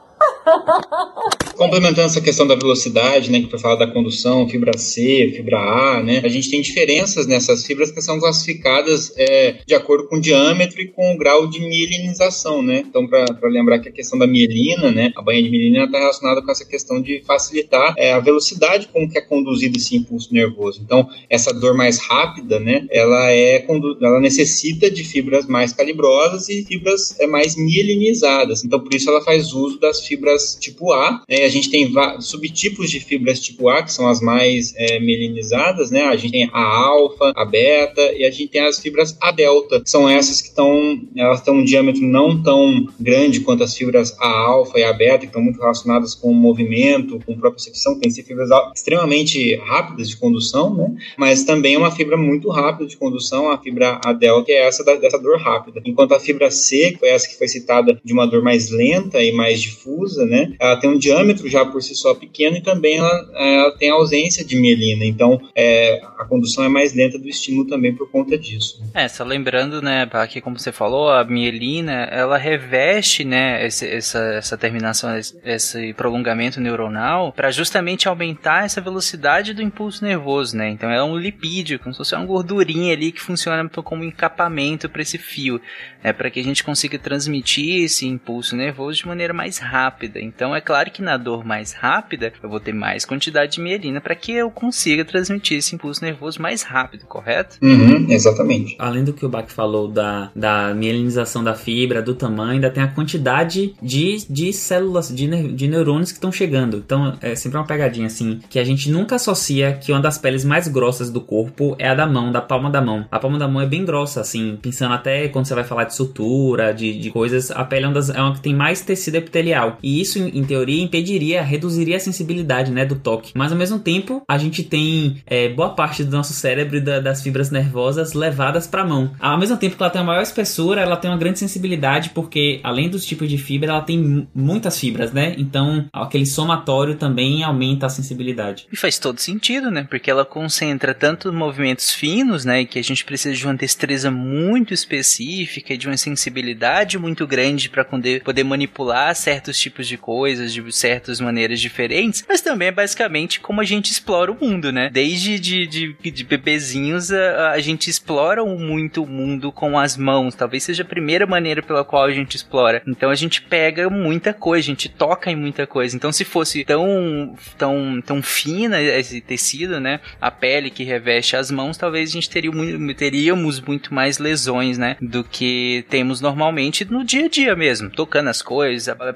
Complementando essa questão da velocidade, né, que foi falar da condução, fibra C, fibra A, né, a gente tem diferenças nessas fibras que são classificadas é, de acordo com o diâmetro e com o grau de mielinização, né. Então, para lembrar que a questão da mielina, né, a banha de mielina está relacionada com essa questão de facilitar é, a velocidade com que é conduzido esse impulso nervoso. Então, essa dor mais rápida, né, ela é ela necessita de fibras mais calibrosas e fibras é, mais mielinizadas. Então, por isso ela faz uso das fibras tipo A. né? A gente tem subtipos de fibras tipo A, que são as mais é, mielinizadas, né? A gente tem a alfa, a beta e a gente tem as fibras A delta, que são essas que estão, elas têm um diâmetro não tão grande quanto as fibras A alfa e A beta, que estão muito relacionadas com o movimento, com propriocepção, tem ser fibras extremamente rápidas de condução, né? Mas também é uma fibra muito rápida de condução, a fibra A delta, que é essa da- dessa dor rápida. Enquanto a fibra C, que foi essa que foi citada de uma dor mais lenta e mais difusa, né? Ela tem um diâmetro já por si só pequeno e também ela, ela tem ausência de mielina. Então, é, a condução é mais lenta do estímulo também por conta disso. É, só lembrando, né, aqui como você falou, a mielina, ela reveste, né, esse- essa, essa terminação, esse prolongamento neuronal para justamente aumentar essa velocidade do impulso nervoso, né? Então é um lipídio, como se fosse uma gordurinha ali que funciona como encapamento para esse fio, né, para que a gente consiga transmitir esse impulso nervoso de maneira mais rápida. Então é claro que na dor mais rápida eu vou ter mais quantidade de mielina para que eu consiga transmitir esse impulso nervoso mais rápido, correto? Uhum, exatamente. Além do que o Bach falou da, da mielinização da fibra, do tamanho, ainda tem a quantidade de, de células, de, ne- de neurônios que estão chegando. Então é sempre uma pegadinha assim, que a gente nunca associa que uma das peles mais grossas do corpo é a da mão, da palma da mão. A palma da mão é bem grossa, assim, pensando até quando você vai falar de sutura, de, de coisas, a pele é uma, das, é uma que tem mais tecido epitelial. E isso, em, teoria, impediria, reduziria a sensibilidade, né, do toque. Mas ao mesmo tempo, a gente tem é, boa parte do nosso cérebro e da- das fibras nervosas levadas para a mão. Ao mesmo tempo que ela tem uma maior espessura, ela tem uma grande sensibilidade, porque além dos tipos de fibra, ela tem mu- muitas fibras, né? Então, aquele somatório também aumenta a sensibilidade. E faz todo sentido, né? Porque ela concentra tanto movimentos finos, né? Que a gente precisa de uma destreza muito específica e de uma sensibilidade muito grande para poder manipular certos tipos de coisas de certas maneiras diferentes. Mas também é basicamente como a gente explora o mundo, né? Desde de, de, de bebezinhos, a, a gente explora muito o mundo com as mãos. Talvez seja a primeira maneira pela qual a gente explora. Então a gente pega muita coisa, a gente toca em muita coisa. Então se fosse tão, tão, tão fina esse tecido, né? A pele que reveste as mãos, talvez a gente teria, mu- teríamos muito mais lesões, né? Do que temos normalmente no dia a dia mesmo. Tocando as coisas, a-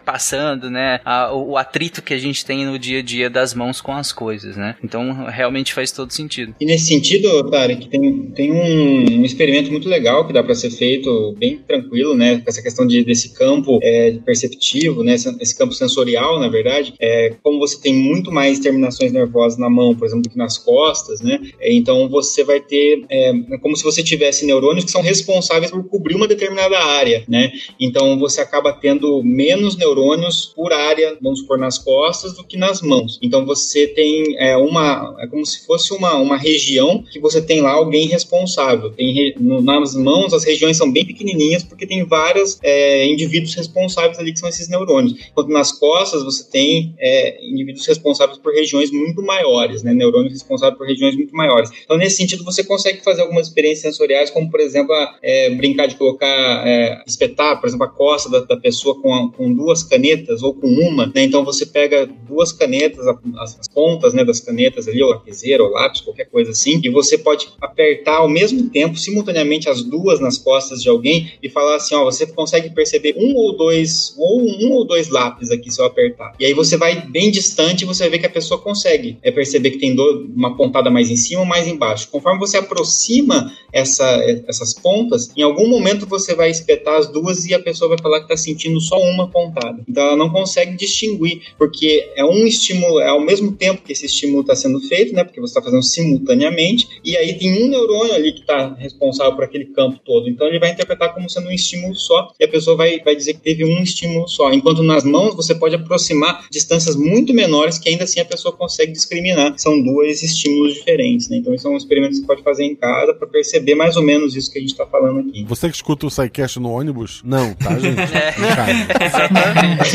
né? a- o, atrito que a gente tem no dia a dia das mãos com as coisas, né? Então realmente faz todo sentido. E nesse sentido, Tarek, tem, tem um, um experimento muito legal que dá para ser feito bem tranquilo, né? Com essa questão de, desse campo é, perceptivo, né? Esse, esse, campo sensorial, na verdade, é, como você tem muito mais terminações nervosas na mão, por exemplo, do que nas costas, né? É, então você vai ter é, como se você tivesse neurônios que são responsáveis por cobrir uma determinada área, né? Então você acaba tendo menos neurônios por área, vamos supor, nas costas do que nas mãos. Então você tem é, uma, é como se fosse uma, uma região que você tem lá alguém responsável. Tem no, nas mãos as regiões são bem pequenininhas porque tem vários é, indivíduos responsáveis ali que são esses neurônios. Enquanto nas costas você tem é, indivíduos responsáveis por regiões muito maiores, né? Neurônios responsáveis por regiões muito maiores. Então nesse sentido você consegue fazer algumas experiências sensoriais, como por exemplo é, brincar de colocar, é, espetar, por exemplo, a costa da, da pessoa com, a, com duas canetas ou com uma, né? Então você pega duas canetas, as, as pontas né, das canetas ali, ou lapiseira, ou lápis, qualquer coisa assim, e você pode apertar ao mesmo tempo, simultaneamente, as duas nas costas de alguém e falar assim, ó, você consegue perceber um ou dois, ou um ou dois lápis aqui se eu apertar. E aí você vai bem distante e você ver que a pessoa consegue é perceber que tem do, uma pontada mais em cima ou mais embaixo. Conforme você aproxima essa, essas pontas, em algum momento você vai espetar as duas e a pessoa vai falar que está sentindo só uma pontada. Então ela não consegue distinguir, porque é um estímulo, é ao mesmo tempo que esse estímulo está sendo feito, né? Porque você está fazendo simultaneamente, e aí tem um neurônio ali que está responsável por aquele campo todo. Então ele vai interpretar como sendo um estímulo só, e a pessoa vai, vai dizer que teve um estímulo só. Enquanto nas mãos você pode aproximar distâncias muito menores que ainda assim a pessoa consegue discriminar. São dois estímulos diferentes, né? Então isso é um experimento que você pode fazer em casa para perceber mais ou menos isso que a gente está falando aqui. Você que escuta o SciCast no ônibus? Não, tá, gente? É. Exatamente.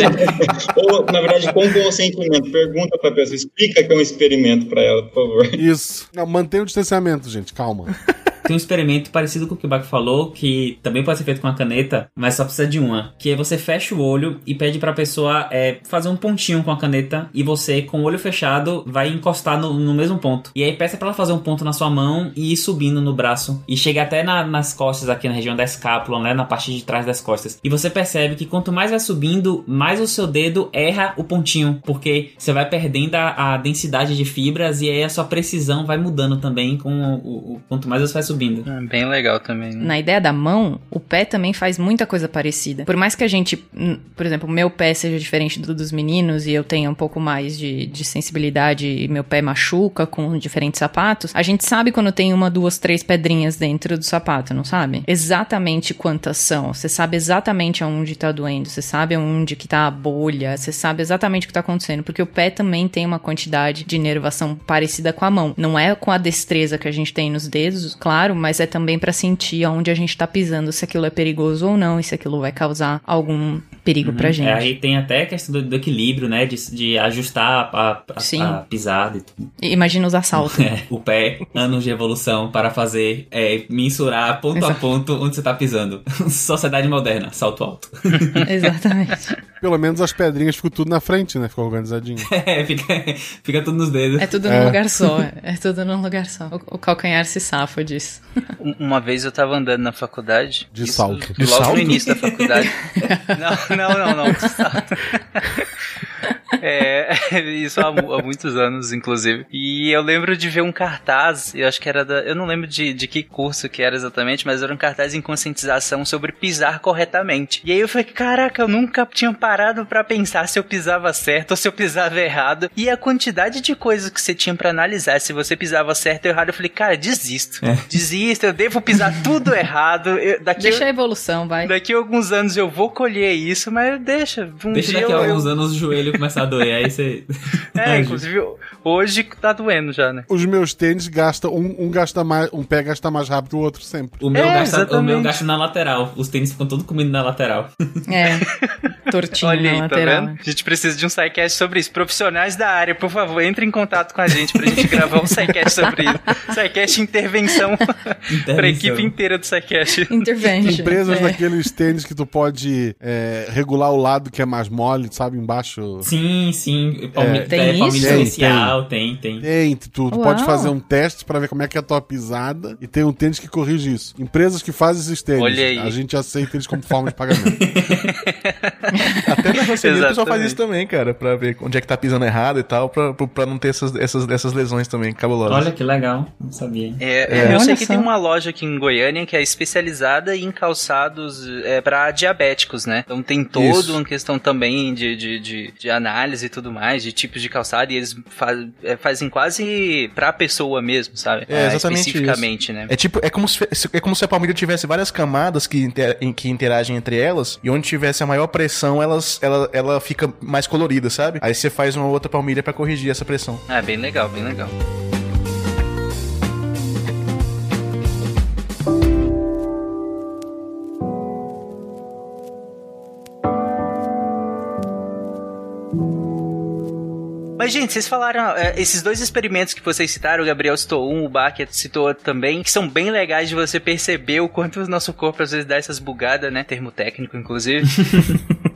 Ou, na verdade, com consentimento. Pergunta pra pessoa, explica que é um experimento pra ela, por favor. Isso. Não, mantenha o distanciamento, gente, calma. Tem um experimento parecido com o que o Bach falou, que também pode ser feito com a caneta, mas só precisa de uma. Que é você fecha o olho e pede pra pessoa é, fazer um pontinho com a caneta e você, com o olho fechado, vai encostar no, no mesmo ponto. E aí peça pra ela fazer um ponto na sua mão e ir subindo no braço. E chega até na, nas costas, aqui na região da escápula, né? Na parte de trás das costas. E você percebe que quanto mais vai subindo, mais o seu dedo erra o pontinho. Porque você vai perdendo a, a densidade de fibras e aí a sua precisão vai mudando também com o, o quanto mais você vai subindo. É bem legal também. Né? Na ideia da mão, o pé também faz muita coisa parecida. Por mais que a gente, por exemplo, meu pé seja diferente do dos meninos e eu tenha um pouco mais de, de sensibilidade e meu pé machuca com diferentes sapatos, a gente sabe quando tem uma, duas, três pedrinhas dentro do sapato, não sabe? Exatamente quantas são. Você sabe exatamente aonde tá doendo, você sabe aonde que tá a bolha, você sabe exatamente o que tá acontecendo, porque o pé também tem uma quantidade de inervação parecida com a mão. Não é com a destreza que a gente tem nos dedos, claro, mas é também para sentir aonde a gente tá pisando, se aquilo é perigoso ou não, e se aquilo vai causar algum perigo pra gente. É, aí tem até a questão do, do equilíbrio, né? De, de ajustar a, a, Sim. a pisada e tudo. Imagina os assaltos. É, o pé, anos de evolução para fazer, é, mensurar ponto a ponto onde você tá pisando. Sociedade moderna, salto alto. Exatamente. Pelo menos as pedrinhas ficam tudo na frente, né? Ficou organizadinho. É, fica, fica tudo nos dedos. É tudo num É. lugar só. É tudo num lugar só. O, o calcanhar se safa disso. Um- Uma vez eu tava andando na faculdade. De isso salto. De logo salto? no início da faculdade. não, não, não, não. de salto. É, isso há, há muitos anos, inclusive. E eu lembro de ver um cartaz, eu acho que era da. Eu não lembro de, de que curso que era exatamente, mas era um cartaz em conscientização sobre pisar corretamente. E aí eu falei, caraca, eu nunca tinha parado pra pensar se eu pisava certo ou se eu pisava errado. E a quantidade de coisas que você tinha pra analisar, se você pisava certo ou errado, eu falei, cara, desisto. Desisto, eu devo pisar tudo errado. Eu- daqui Deixa a evolução, vai. Daqui a alguns anos eu vou colher isso, mas deixa. Um Deixa dia daqui a eu, alguns anos o joelho começar a doer, aí você... É, inclusive hoje tá doendo já, né? Os meus tênis gastam, um, um gasta mais, um pé gasta mais rápido que o outro sempre. O meu, É, gasta, o meu gasta na lateral. Os tênis ficam todos comidos na lateral. É. Tortinho Olha na aí, tá lateral. vendo? A gente precisa de um sidecast sobre isso. Profissionais da área, por favor, entre em contato com a gente pra gente gravar um sidecast sobre isso. Sidecast intervenção pra equipe inteira do sidecast. Intervention. Empresas É. daqueles tênis que tu pode é, regular o lado que é mais mole, sabe? Embaixo. Sim, sim. Palmi É. Tem é, palmilha inicial, tem, tem. Tem, tu, Uau. pode fazer um teste pra ver como é que é a tua pisada e tem um tênis que corrige isso. Empresas que fazem esses tênis, Olha aí. a gente aceita eles como forma de pagamento. Até na lanceria o pessoal faz isso também, cara, pra ver onde é que tá pisando errado e tal, pra, pra- pra não ter essas, essas, essas lesões também cabulosas. Olha que legal, não sabia. É, É. eu sei que tem uma loja aqui em Goiânia que é especializada em calçados é, para diabéticos, né? Então tem toda Isso. uma questão também de, de, de, de análise e tudo mais, de tipos de calçado, e eles fa- é, fazem quase pra pessoa mesmo, sabe? É, exatamente Especificamente, né? É tipo, é como se, é como se a palmilha tivesse várias camadas que, inter- em que interagem entre elas, e onde tivesse a maior pressão, elas, ela, ela fica mais colorida, sabe? Aí você faz uma outra palmilha pra corrigir essa pressão. Ah, bem legal, bem legal. Mas, gente, vocês falaram, é, esses dois experimentos que vocês citaram, o Gabriel citou um, o Baker citou outro também, que são bem legais de você perceber o quanto o nosso corpo às vezes dá essas bugadas, né? Termo técnico, inclusive.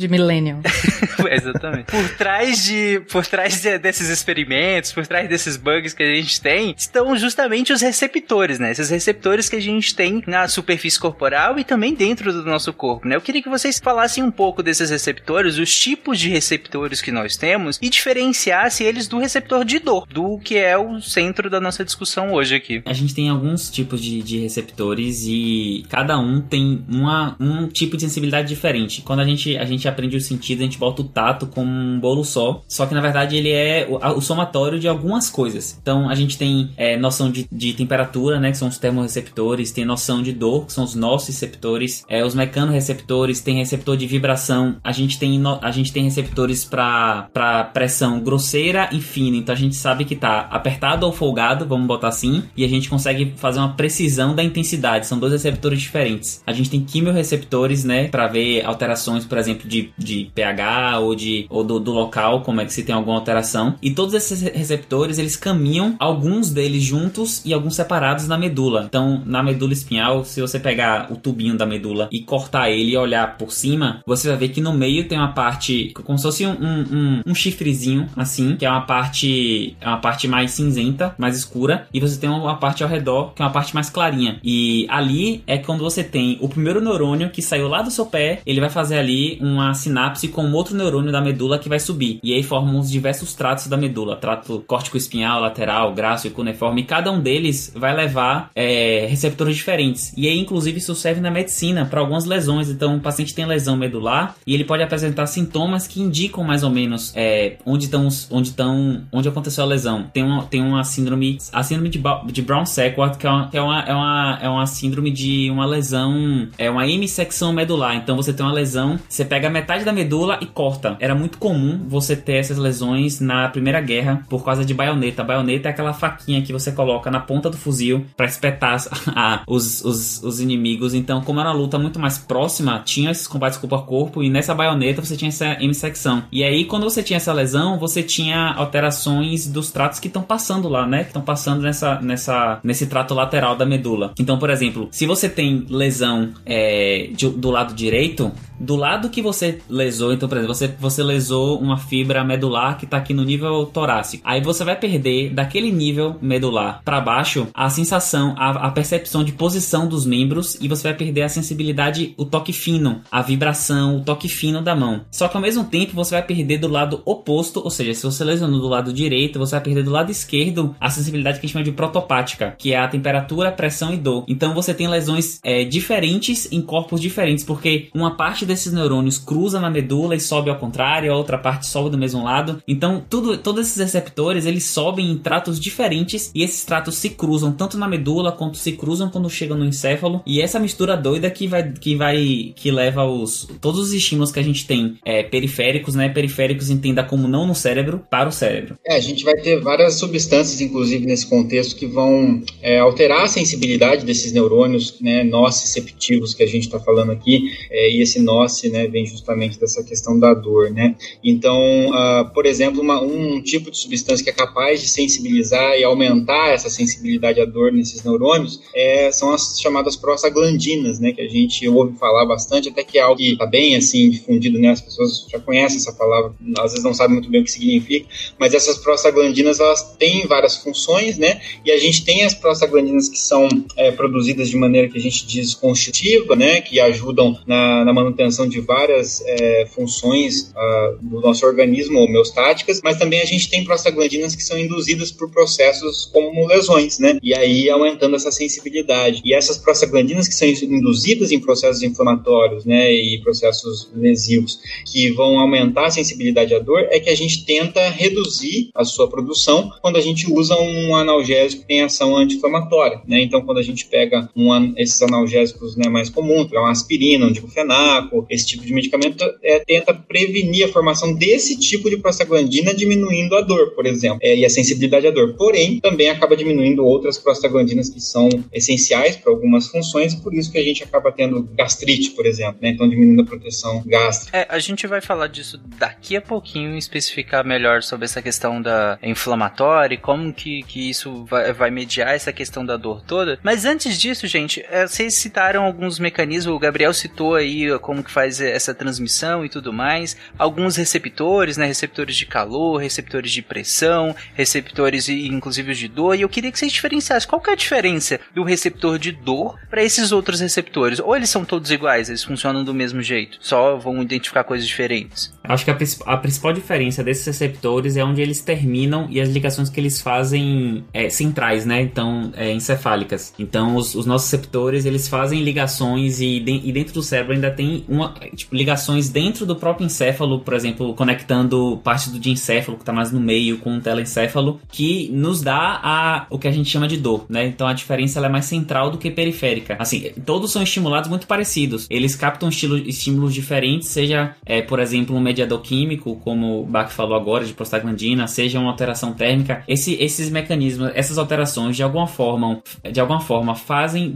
De millennial. Exatamente. Por trás de, por trás de- desses experimentos, por trás desses bugs que a gente tem, estão justamente os receptores, né? Esses receptores que a gente tem na superfície corporal e também dentro do nosso corpo, né? Eu queria que vocês falassem um pouco desses receptores, os tipos de receptores que nós temos e diferenciassem eles do receptor de dor, do que é o centro da nossa discussão hoje aqui. A gente tem alguns tipos de, de receptores e cada um tem uma, um tipo de sensibilidade diferente. Quando a gente, a gente aprende o sentido, a gente bota o tato como um bolo só. Só que na verdade ele é o, o somatório de algumas coisas. Então a gente tem é, noção de, de temperatura, né? Que são os termorreceptores, tem noção de dor, que são os nociceptores, é, os mecanorreceptores, tem receptor de vibração. A gente tem, no- a gente tem receptores para pressão grosseira e fina. Então a gente sabe que tá apertado ou folgado, vamos botar assim, e a gente consegue fazer uma precisão da intensidade. São dois receptores diferentes. A gente tem quimiorreceptores, né, para ver alterações, por exemplo, de, de pH ou de ou do, do local, como é que se tem alguma alteração. E todos esses receptores, eles caminham alguns deles juntos e alguns separados na medula. Então, na medula espinhal, se você pegar o tubinho da medula e cortar ele e olhar por cima, você vai ver que no meio tem uma parte como se fosse um, um, um- chifrezinho assim, que é uma parte é uma parte mais cinzenta, mais escura, e você tem uma parte ao redor que é uma parte mais clarinha. E ali é quando você tem o primeiro neurônio que saiu lá do seu pé, ele vai fazer ali uma sinapse com um outro neurônio da medula que vai subir. E aí formam os diversos tratos da medula, trato córtico-espinhal, lateral, grácil e cuneiforme. E cada um deles vai levar é, receptores diferentes. E aí, inclusive, isso serve na medicina para algumas lesões. Então, o paciente tem lesão medular e ele pode apresentar sintomas que indicam mais ou menos é, onde estão, onde estão, onde aconteceu a lesão. Tem uma, tem uma síndrome, a síndrome de, de Brown-Sequard, que, é uma, que é, uma, é, uma, é uma síndrome de uma lesão, é uma hemissecção medular. Então, você tem uma lesão, você pega metade da medula e corta. Era muito comum você ter essas lesões na Primeira Guerra por causa de baioneta. A baioneta é aquela faquinha que você coloca na ponta do fuzil para espetar a- os, os, os inimigos. Então, como era uma luta muito mais próxima, tinha esses combates corpo a corpo e nessa baioneta você tinha essa hemissecção. E aí, quando você tinha essa lesão, você tinha alterações dos tratos que estão passando lá, né? Que estão passando nessa, nessa, nesse trato lateral da medula. Então, por exemplo, se você tem lesão é, de- do lado direito, do lado que você lesou, então, por exemplo, você, você lesou uma fibra medular que tá aqui no nível torácico. Aí você vai perder daquele nível medular para baixo a sensação, a, a percepção de posição dos membros e você vai perder a sensibilidade, o toque fino, a vibração, o toque fino da mão. Só que ao mesmo tempo você vai perder do lado oposto, ou seja, se você lesionou do lado direito, você vai perder do lado esquerdo a sensibilidade que a gente chama de protopática, que é a temperatura, pressão e dor. Então você tem lesões é, diferentes em corpos diferentes, porque uma parte desses neurônios cruza na medula e sobe ao contrário, a outra parte sobe do mesmo lado. Então tudo, todos esses receptores eles sobem em tratos diferentes e esses tratos se cruzam tanto na medula quanto se cruzam quando chegam no encéfalo. E essa mistura doida que vai que vai que leva os todos os estímulos que a gente tem é, periféricos, né? Periféricos entenda como não no cérebro para o cérebro. É, a gente vai ter várias substâncias, inclusive, nesse contexto, que vão é, alterar a sensibilidade desses neurônios né, nociceptivos que a gente está falando aqui. É, e esse noce né, vem justamente dessa questão da dor, né? Então, uh, por exemplo, uma, um tipo de substância que é capaz de sensibilizar e aumentar essa sensibilidade à dor nesses neurônios é, são as chamadas prostaglandinas, né? Que a gente ouve falar bastante, até que é algo que está bem assim difundido, né? As pessoas já conhecem essa palavra, às vezes não sabem muito bem o que significa, mas essas prostaglandinas elas têm várias funções, né? E a gente tem as prostaglandinas que são é, produzidas de maneira que a gente diz constitutiva, né? Que ajudam na, na manutenção de várias é, funções uh, do nosso organismo, homeostáticas, mas também a gente tem prostaglandinas que são induzidas por processos como lesões, né? E aí aumentando essa sensibilidade. E essas prostaglandinas que são induzidas em processos inflamatórios, né? E processos lesivos que vão aumentar a sensibilidade à dor é que a gente tenta reduzir a sua produção quando a gente usa um analgésico que tem ação anti-inflamatória, né? Então quando a gente pega um, esses analgésicos né, mais comuns, é uma aspirina, um diclofenaco, esse tipo de medicamento é, tenta prevenir a formação desse tipo de prostaglandina, diminuindo a dor, por exemplo, é, e a sensibilidade à dor. Porém, também acaba diminuindo outras prostaglandinas que são essenciais para algumas funções, por isso que a gente acaba tendo gastrite, por exemplo, né? Então diminuindo a proteção gástrica. É, a gente vai falar disso daqui a pouquinho, especificar melhor sobre essa questão da inflamatória e como que, que isso vai, vai mediar essa questão da dor toda. Mas antes disso, gente, é, vocês citaram alguns mecanismos, o Gabriel citou aí como que faz essa transmissão e tudo mais, alguns receptores, né, receptores de calor, receptores de pressão, receptores inclusive de dor, e eu queria que vocês diferenciassem qual que é a diferença do receptor de dor para esses outros receptores, ou eles são todos iguais, eles funcionam do mesmo jeito, só vão identificar coisas diferentes. Acho que a, a principal diferença desses receptores é onde eles terminam e as ligações que eles fazem é, centrais, né, então é, encefálicas. Então os, os, nossos receptores eles fazem ligações e, de, e dentro do cérebro ainda tem uma tipo, ligações dentro do próprio encéfalo, por exemplo, conectando parte do diencéfalo que está mais no meio com o telencéfalo, que nos dá a, o que a gente chama de dor, né? Então a diferença é mais central do que periférica. Assim, todos são estimulados muito parecidos. Eles captam estilo, estímulos diferentes, seja, é, por exemplo, um mediador químico, como o Bach falou agora, de prostaglandina, seja uma alteração térmica. Esse, esses mecanismos, essas alterações, de alguma forma, de alguma forma fazem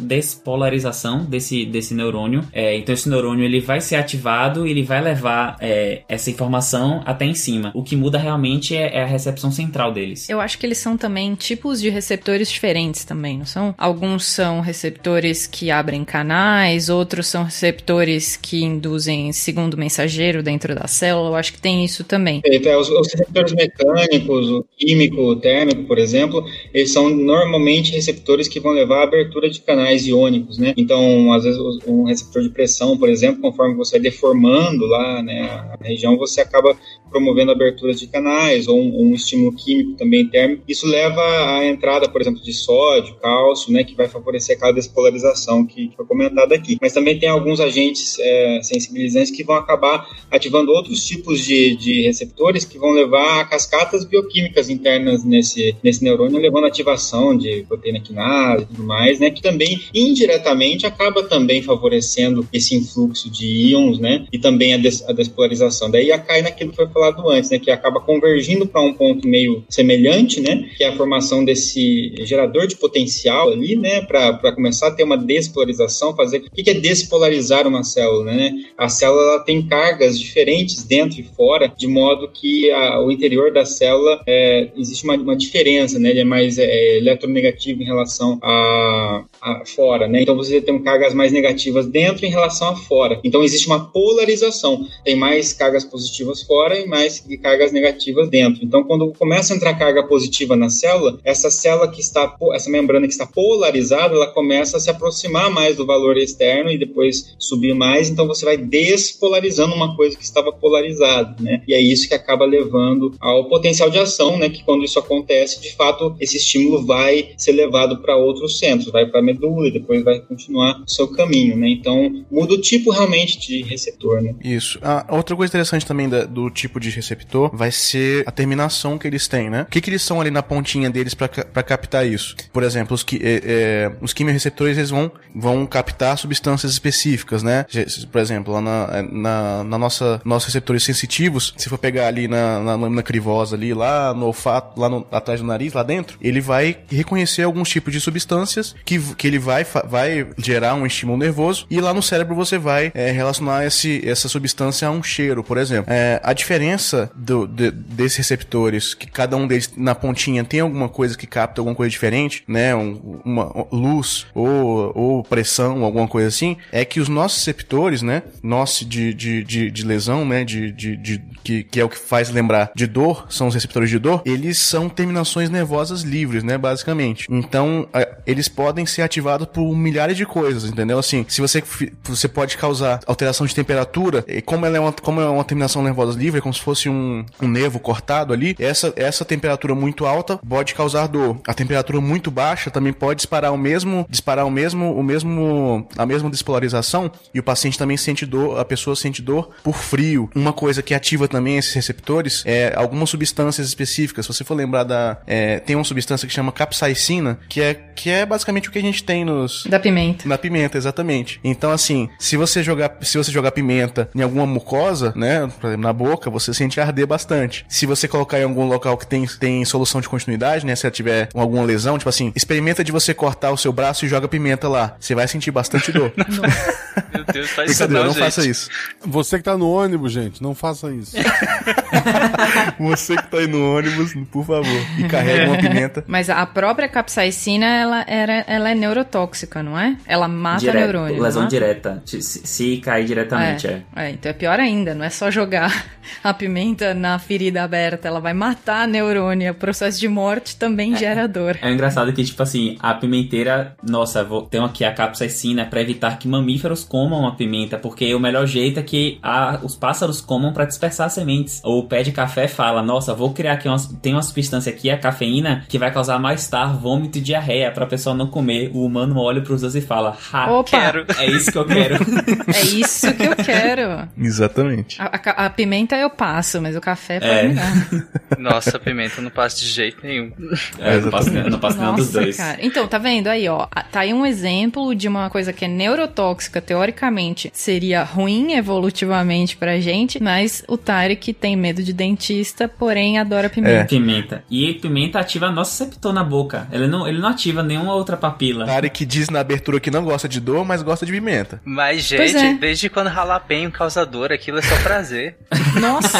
despolarização desse, desse neurônio. É, então esse neurônio ele vai ser ativado ele vai levar é, essa informação até em cima. O que muda realmente é, é, a recepção central deles. Eu acho que eles são também tipos de receptores diferentes também, não são? Alguns são receptores que abrem canais, outros são receptores que induzem segundo mensageiro dentro da célula. Eu acho que tem isso também. É, os, os receptores mecânicos, o químico, o térmico, por exemplo, eles são normalmente receptores que vão levar à abertura de canais iônicos, né? Então, às vezes, um receptor de pressão, por exemplo, conforme você vai deformando lá, né, a região, você acaba promovendo aberturas de canais ou um, um, estímulo químico também térmico. Isso leva à entrada, por exemplo, de sódio, cálcio, né, que vai favorecer aquela despolarização que foi comentada aqui. Mas também tem alguns agentes é, sensibilizantes que vão acabar ativando outros tipos de, de receptores que vão levar a cascatas bioquímicas internas nesse, nesse neurônio, levando a ativação de proteína quinase e tudo mais, né, que também indiretamente acaba também favorecendo esse influxo de íons, né, e também a, des, a despolarização. Daí cai naquilo que foi falado falado antes, né, que acaba convergindo para um ponto meio semelhante, né, que é a formação desse gerador de potencial ali, né, para começar a ter uma despolarização, fazer. O que é despolarizar uma célula, né? A célula tem cargas diferentes dentro e fora, de modo que a, o interior da célula é, existe uma, uma, diferença, né? Ele é mais é, eletronegativo em relação a, a fora, né? Então você tem cargas mais negativas dentro em relação a fora. Então existe uma polarização. Tem mais cargas positivas fora e mais cargas negativas dentro. Então, quando começa a entrar carga positiva na célula, essa célula que está, essa membrana que está polarizada, ela começa a se aproximar mais do valor externo e depois subir mais. Então, você vai despolarizando uma coisa que estava polarizada, né? E é isso que acaba levando ao potencial de ação, né? Que quando isso acontece, de fato, esse estímulo vai ser levado para outros centros, vai para medula e depois vai continuar o seu caminho, né? Então, muda o tipo realmente de receptor, né? Isso. Ah, outra coisa interessante também da, do tipo de receptor vai ser a terminação que eles têm, né? O que, que eles são ali na pontinha deles para captar isso? Por exemplo, os, é, é, os quimiorreceptores eles vão, vão captar substâncias específicas, né? Por exemplo, lá na, é, na, na nossa nossos receptores sensitivos, se for pegar ali na, na lâmina crivosa ali, lá no olfato, lá no, atrás do nariz, lá dentro, ele vai reconhecer alguns tipos de substâncias que, que ele vai, vai gerar um estímulo nervoso e lá no cérebro você vai é, relacionar esse, substâncias substância a um cheiro, por exemplo. É, a diferença do, de, desses receptores, que cada um deles na pontinha tem alguma coisa que capta alguma coisa diferente, né? Um, uma luz ou, ou pressão, alguma coisa assim, é que os nossos receptores, né? Nosso de, de, de, de lesão, né? De, de, de, que, que é o que faz lembrar de dor, são os receptores de dor, eles são terminações nervosas livres, né? Basicamente. Então, eles podem ser ativados por milhares de coisas, entendeu? Assim, se você, você pode causar alteração de temperatura, e como ela é uma, como é uma terminação nervosa livre, é como se fosse um, um nervo cortado ali, essa, essa temperatura muito alta pode causar dor. A temperatura muito baixa também pode disparar o mesmo, disparar o mesmo, o mesmo, a mesma despolarização e o paciente também sente dor, a pessoa sente dor por frio. Uma coisa que ativa também esses receptores é algumas substâncias específicas. Se você for lembrar da, é, tem uma substância que chama capsaicina, que é, que é basicamente o que a gente tem nos da pimenta. Na pimenta, exatamente. Então assim, se você jogar, se você jogar pimenta em alguma mucosa, né, por exemplo, na boca, você sente arder bastante. Se você colocar em algum local que tem, tem solução de continuidade, né, se ela tiver alguma lesão, tipo assim, experimenta de você cortar o seu braço e joga pimenta lá. Você vai sentir bastante dor. Meu Deus, faz isso não, não gente. faça isso. Você que tá no ônibus, gente, não faça isso. você que tá aí no ônibus, por favor, e carrega uma pimenta. Mas a própria capsaicina, ela, era, ela é neurotóxica, não é? Ela mata Direto, neurônio. Lesão é? direta. Se, se cair diretamente, é. é. Então é pior ainda, não é só jogar a pimenta na ferida aberta, ela vai matar a neurônio. O processo de morte também gera dor. É engraçado que, tipo assim, a pimenteira, nossa, vou, tem aqui a capsaicina para evitar que mamíferos comam a pimenta, porque o melhor jeito é que a, os pássaros comam para dispersar sementes. O pé de café fala, nossa, vou criar aqui, tem uma substância aqui, a cafeína, que vai causar mais-estar, vômito e diarreia pra pessoa não comer. O humano olha pros dois e fala, ha, Opa. quero. É isso que eu quero. É isso que eu quero. Exatamente. A, a- a pimenta eu passo, mas o café pode É. me dar. Nossa, pimenta eu não passa de jeito nenhum. É, eu não passo, eu não passo nenhum dos Nossa, dois. cara. Então, tá vendo aí, ó? Tá aí um exemplo de uma coisa que é neurotóxica, teoricamente, seria ruim evolutivamente pra gente, mas o Tarek tem medo de dentista, porém adora pimenta. Pimenta. E pimenta ativa nosso receptor na boca. Ele não, ele não ativa nenhuma outra papila. Tarek diz na abertura que não gosta de dor, mas gosta de pimenta. Mas, gente, é. desde quando jalapeno causa dor, aquilo é só prazer. Nossa,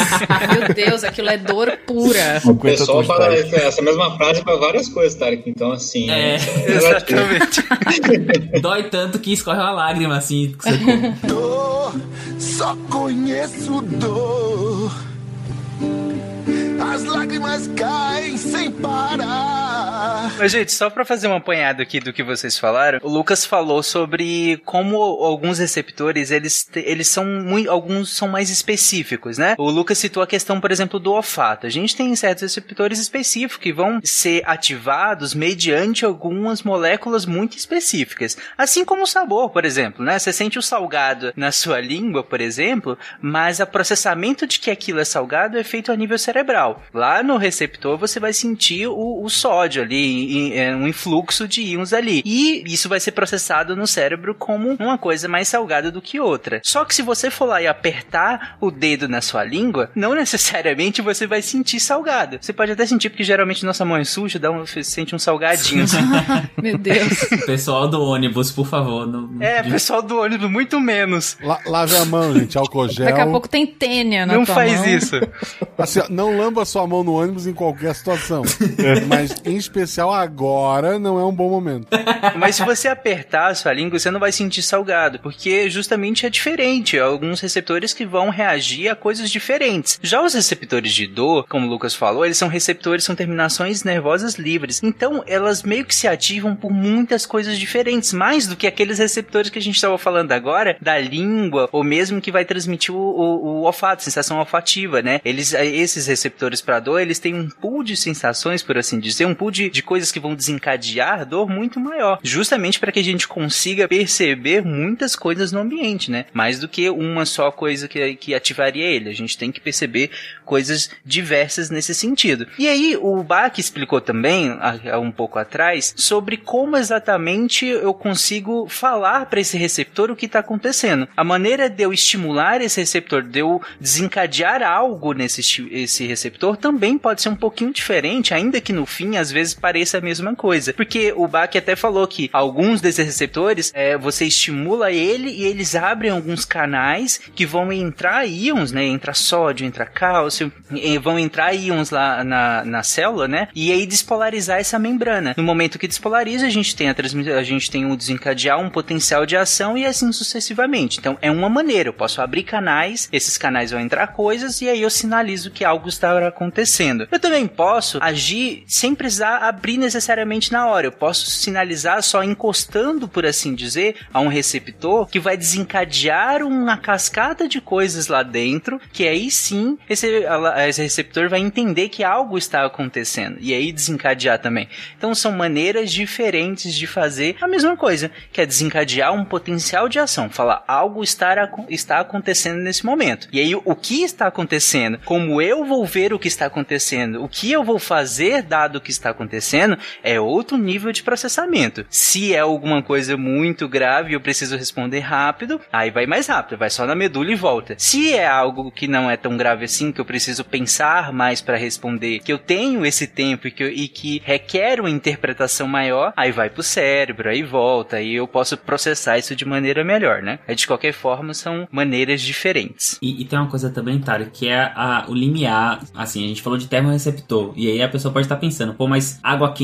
meu Deus, aquilo é dor pura. O pessoal fala essa, mesma frase pra várias coisas, Tarek. Então, assim. É, Exatamente. Dói tanto que escorre uma lágrima assim. que você. Dor, só conheço dor. As lágrimas caem sem parar. Mas, gente, só pra fazer um apanhado aqui do que vocês falaram, o Lucas falou sobre como alguns receptores, eles, eles são muito, alguns são mais específicos, né? O Lucas citou a questão, por exemplo, do olfato. A gente tem certos receptores específicos que vão ser ativados mediante algumas moléculas muito específicas. Assim como o sabor, por exemplo, né? Você sente o salgado na sua língua, por exemplo, mas o processamento de que aquilo é salgado é feito a nível cerebral. Lá no receptor você vai sentir o, o sódio ali, um influxo de íons ali. E isso vai ser processado no cérebro como uma coisa mais salgada do que outra. Só que se você for lá e apertar o dedo na sua língua, não necessariamente você vai sentir salgado. Você pode até sentir, porque geralmente nossa mão é suja, dá um, você sente um salgadinho. assim. Meu Deus. Pessoal do ônibus, por favor. Não, não- é, pessoal do ônibus, muito menos. La- lave a mão, gente. Álcool gel. Daqui a pouco tem tênia na Não tua faz mão. isso. Assim, não lamba sua mão no ônibus em qualquer situação. Mas, em especial agora, não é um bom momento. Mas se você apertar a sua língua, você não vai sentir salgado, porque justamente é diferente. Há alguns receptores que vão reagir a coisas diferentes. Já os receptores de dor, como o Lucas falou, eles são receptores, são terminações nervosas livres. Então, elas meio que se ativam por muitas coisas diferentes, mais do que aqueles receptores que a gente estava falando agora, da língua, ou mesmo que vai transmitir o, o, o olfato, sensação olfativa, né? Eles, esses receptores para dor, eles têm um pool de sensações, por assim dizer, um pool de, de coisas que vão desencadear dor muito maior, justamente para que a gente consiga perceber muitas coisas no ambiente, né? Mais do que uma só coisa que, que ativaria ele. A gente tem que perceber coisas diversas nesse sentido. E aí, o Bach explicou também, há, um pouco atrás, sobre como exatamente eu consigo falar para esse receptor o que está acontecendo. A maneira de eu estimular esse receptor, de eu desencadear algo nesse esse receptor também pode ser um pouquinho diferente, ainda que no fim às vezes pareça a mesma coisa. Porque o Bach até falou que alguns desses receptores é, você estimula ele e eles abrem alguns canais que vão entrar íons, né? Entra sódio, entra cálcio, vão entrar íons lá na, na célula, né? E aí despolarizar essa membrana. No momento que despolariza, a gente tem a a gente tem um desencadear um potencial de ação e assim sucessivamente. Então é uma maneira, eu posso abrir canais, esses canais vão entrar coisas e aí eu sinalizo que algo está acontecendo. Eu também posso agir sem precisar abrir necessariamente na hora. Eu posso sinalizar só encostando, por assim dizer, a um receptor que vai desencadear uma cascata de coisas lá dentro, que aí sim esse, esse receptor vai entender que algo está acontecendo e aí desencadear também. Então são maneiras diferentes de fazer a mesma coisa, que é desencadear um potencial de ação, falar algo está, está acontecendo nesse momento. E aí o que está acontecendo, como eu vou ver o que está acontecendo, o que eu vou fazer dado o que está acontecendo, é outro nível de processamento. Se é alguma coisa muito grave e eu preciso responder rápido, aí vai mais rápido, vai só na medula e volta. Se é algo que não é tão grave assim, que eu preciso pensar mais para responder, que eu tenho esse tempo e que, eu, e que requer uma interpretação maior, aí vai pro cérebro, aí volta, e eu posso processar isso de maneira melhor, né? É, de qualquer forma, são maneiras diferentes. E, e tem uma coisa também, Tário, que é a, o limiar, assim, a gente falou de termorreceptor, e aí a pessoa pode estar pensando, pô, mas água quente,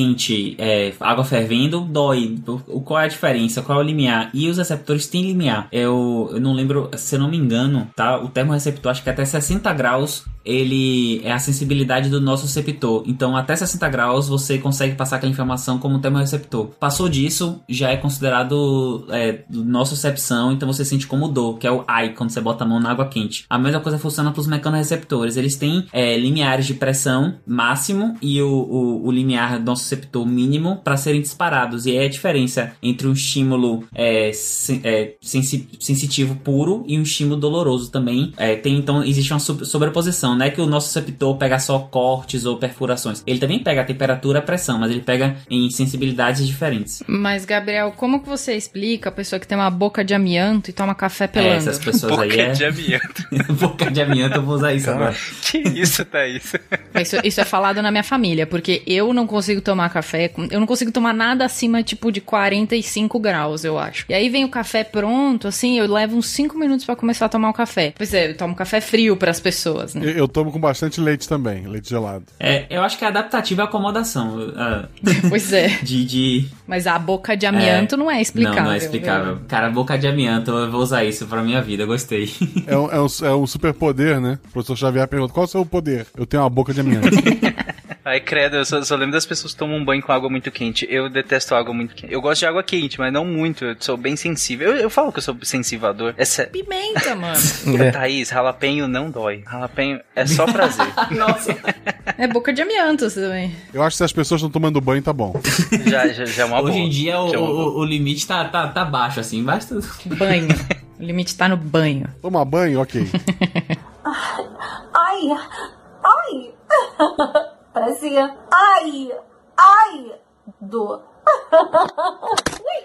é, água fervendo, dói. O, qual é a diferença? Qual é o limiar? E os receptores têm limiar. Eu, eu não lembro, se eu não me engano, tá? O termorreceptor, acho que até 60 graus ele é a sensibilidade do nosso receptor. Então, até 60 graus você consegue passar aquela informação como termorreceptor. Passou disso, já é considerado é, nossa recepção, então você sente como dor, que é o ai, quando você bota a mão na água quente. A mesma coisa funciona para os mecanoreceptores. Eles têm é, limiares de pressão máximo e o, o, o limiar do nosso receptor mínimo para serem disparados. E é a diferença entre um estímulo é, sen, é, sensi, sensitivo puro e um estímulo doloroso também. É, tem, então, existe uma sobreposição não é que o nosso receptor pega só cortes ou perfurações. Ele também pega a temperatura, a pressão, mas ele pega em sensibilidades diferentes. Mas, Gabriel, como que você explica a pessoa que tem uma boca de amianto e toma café pelando? É, essas pessoas boca aí é... de amianto. boca de amianto, eu vou usar isso agora. Que isso, Thaís? Isso, isso é falado na minha família, porque eu não consigo tomar café, eu não consigo tomar nada acima, tipo, de 45 graus, eu acho. E aí vem o café pronto, assim, eu levo uns 5 minutos para começar a tomar o café. Pois é, eu tomo café frio para as pessoas, né? Eu, eu tomo com bastante leite também, leite gelado. É, eu acho que é adaptativa à acomodação. Uh, pois é. De, de... Mas a boca de amianto é, não é explicável. Não, não é explicável. Viu? Cara, boca de amianto, eu vou usar isso pra minha vida, gostei. É um, é um, é um super poder, né? O professor Xavier pergunta, qual é o seu poder? Eu tenho uma boca de amianto. Ai, credo, eu só, só, lembro das pessoas que tomam um banho com água muito quente. Eu detesto água muito quente. Eu gosto de água quente, mas não muito. Eu sou bem sensível. Eu, eu falo que eu sou sensível à dor. Essa... Pimenta, mano. é. Thaís, ralapenho não dói. Ralapenho é só prazer. Nossa. É boca de amianto também. Eu acho que se as pessoas estão tomando banho, tá bom. Já, já, já é uma Hoje boa. em dia o, o, o, limite tá, tá, tá baixo, assim. Basta. Banho. O limite tá no banho. Tomar banho, ok. ai, ai. Parecia. Ai! Ai! Dor.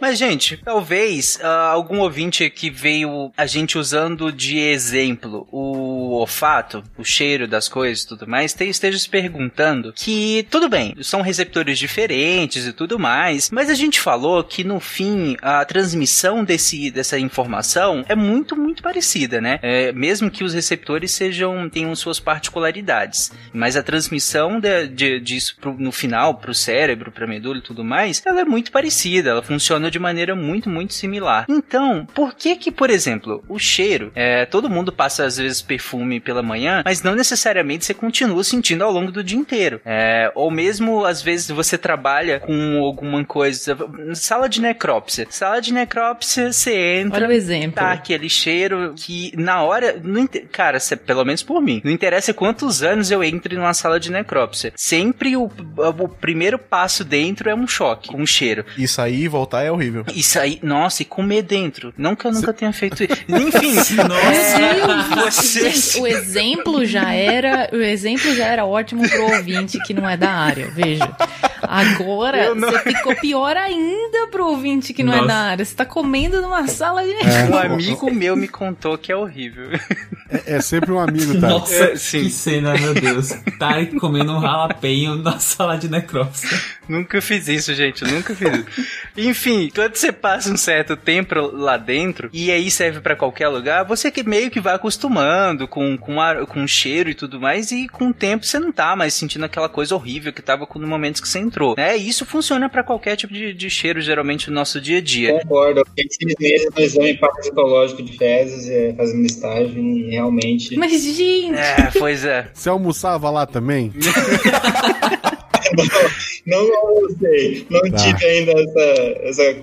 Mas, gente, talvez uh, algum ouvinte que veio a gente usando de exemplo o olfato, o cheiro das coisas e tudo mais, esteja se perguntando que, tudo bem, são receptores diferentes e tudo mais, mas a gente falou que no fim a transmissão desse, dessa informação é muito, muito parecida, né? É, mesmo que os receptores sejam tenham suas particularidades, mas a transmissão de, de, disso pro, no final para o cérebro, para a medula e tudo mais, ela é muito parecida, ela funciona de maneira muito, muito similar. Então, por que que, por exemplo, o cheiro, é, todo mundo passa às vezes perfume pela manhã, mas não necessariamente você continua sentindo ao longo do dia inteiro. É, ou mesmo, às vezes, você trabalha com alguma coisa, sala de necrópsia. Sala de necrópsia, você entra, Olha o exemplo. tá aquele cheiro que na hora, não, cara, cê, pelo menos por mim, não interessa quantos anos eu entre numa sala de necrópsia. Sempre o, o primeiro passo dentro é um choque, um cheiro. E sair e voltar é horrível. E sair, nossa, e comer dentro. Não que eu nunca tenha feito isso. Enfim, nossa, você... Gente, o exemplo já era, o exemplo já era ótimo pro ouvinte que não é da área, veja. Agora, não... você ficou pior ainda pro ouvinte que não Nossa. é da área. Você tá comendo numa sala de. É. Um amigo meu me contou que é horrível. É, é sempre um amigo, tá? Nossa, É, sim. que cena, meu Deus. Tarek comendo um ralapenho na sala de necrópsia. Nunca fiz isso, gente. Nunca fiz isso. Enfim, quando você passa um certo tempo lá dentro, e aí serve pra qualquer lugar, você que meio que vai acostumando com, com, ar, com o cheiro e tudo mais, e com o tempo você não tá mais sentindo aquela coisa horrível que tava no momento que você entrou. Né? E isso funciona pra qualquer tipo de, de cheiro, geralmente, no nosso dia a dia. Concordo. Eu fiquei seis meses no exame parasitológico de fezes, é, fazendo estágio, e realmente. Mas, gente. É, pois é. Você almoçava lá também? Não, não sei. Não Tá. tive ainda essa, essa,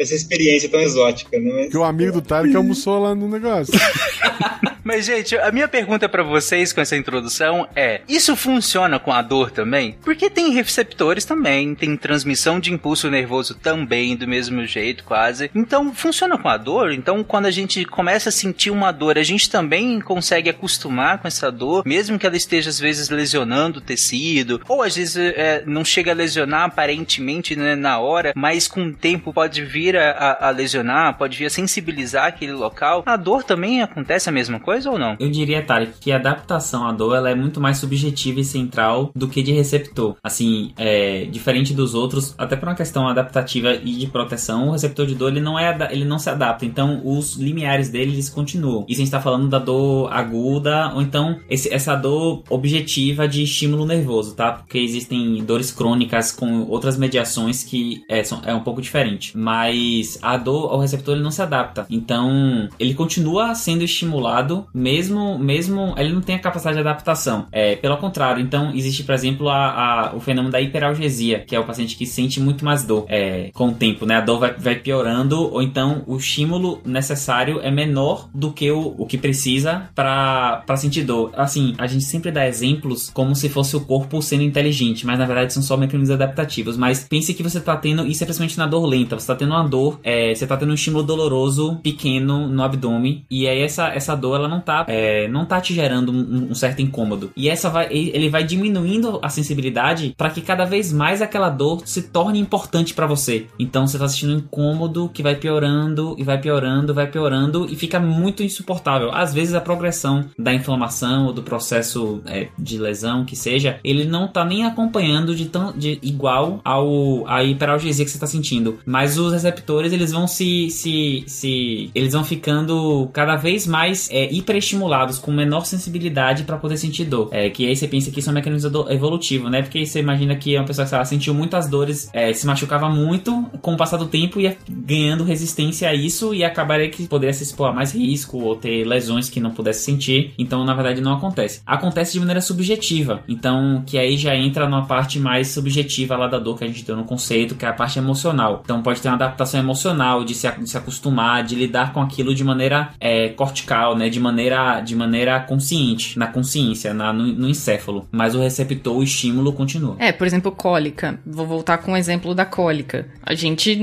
essa experiência tão exótica, né? Mas- Porque o amigo do Tarek almoçou lá no negócio. Mas, gente, a minha pergunta pra vocês com essa introdução é: isso funciona com a dor também? Porque tem receptores também, tem transmissão de impulso nervoso também, do mesmo jeito, quase. Então, funciona com a dor? Então, quando a gente começa a sentir uma dor, a gente também consegue acostumar com essa dor, mesmo que ela esteja, às vezes, lesionando o tecido, ou às vezes é, não chega a lesionar aparentemente né, na hora, mas com o tempo pode vir a, a- a lesionar, pode vir a sensibilizar aquele local. A dor também acontece a mesma coisa ou não? Eu diria, Tarek, que a adaptação à dor ela é muito mais subjetiva e central do que de receptor. Assim, é, diferente dos outros, até por uma questão adaptativa e de proteção, o receptor de dor ele não, é, ele não se adapta. Então, os limiares dele eles continuam. Isso a gente está falando da dor aguda, ou então esse- essa dor objetiva de estímulo nervoso, tá? Porque existem dores crônicas com outras mediações que é, são- é um pouco diferente. Mas a dor ao receptor ele não se adapta. Então, ele continua sendo estimulado, mesmo, mesmo ele não tem a capacidade de adaptação. É, pelo contrário, então existe, por exemplo, a, a- o fenômeno da hiperalgesia, que é o paciente que sente muito mais dor é, com o tempo, né? A dor vai, vai piorando, ou então o estímulo necessário é menor do que o, o que precisa para sentir dor. Assim, a gente sempre dá exemplos como se fosse o corpo sendo inteligente, mas na verdade são só mecanismos adaptativos. Mas pense que você tá tendo, isso é principalmente na dor lenta, você tá tendo uma dor, é, você tá tendo um estímulo doloroso pequeno no abdômen, e aí essa, essa dor ela não tá, é, não tá te gerando um, um certo incômodo. E essa vai, ele vai diminuindo a sensibilidade para que cada vez mais aquela dor se torne importante para você. Então você tá sentindo um incômodo que vai piorando e vai piorando, vai piorando e fica muito insuportável. Às vezes a progressão da inflamação ou do processo é, de lesão que seja, ele não tá nem acompanhando de tão de igual ao a hiperalgesia que você tá sentindo, mas os receptores eles vão se se se eles vão ficando cada vez mais é, hiperestimulados com menor sensibilidade para poder sentir dor. É, que aí você pensa que isso é um mecanismo evolutivo, né? Porque você imagina que uma pessoa que lá, sentiu muitas dores, é, se machucava muito, com o passar do tempo ia ganhando resistência a isso e acabaria que poderia se expor a mais risco ou ter lesões que não pudesse sentir. Então, na verdade, não acontece. Acontece de maneira subjetiva. Então, que aí já entra numa parte mais subjetiva lá da dor que a gente deu no conceito, que é a parte emocional. Então, pode ter uma adaptação emocional de se, de se acostumar, de lidar com aquilo de maneira é, cortical, né? De maneira, de maneira consciente, na consciência, na, no, no encéfalo. Mas o receptor, o estímulo continua. É, por exemplo, cólica. Vou voltar com o exemplo da cólica. A gente,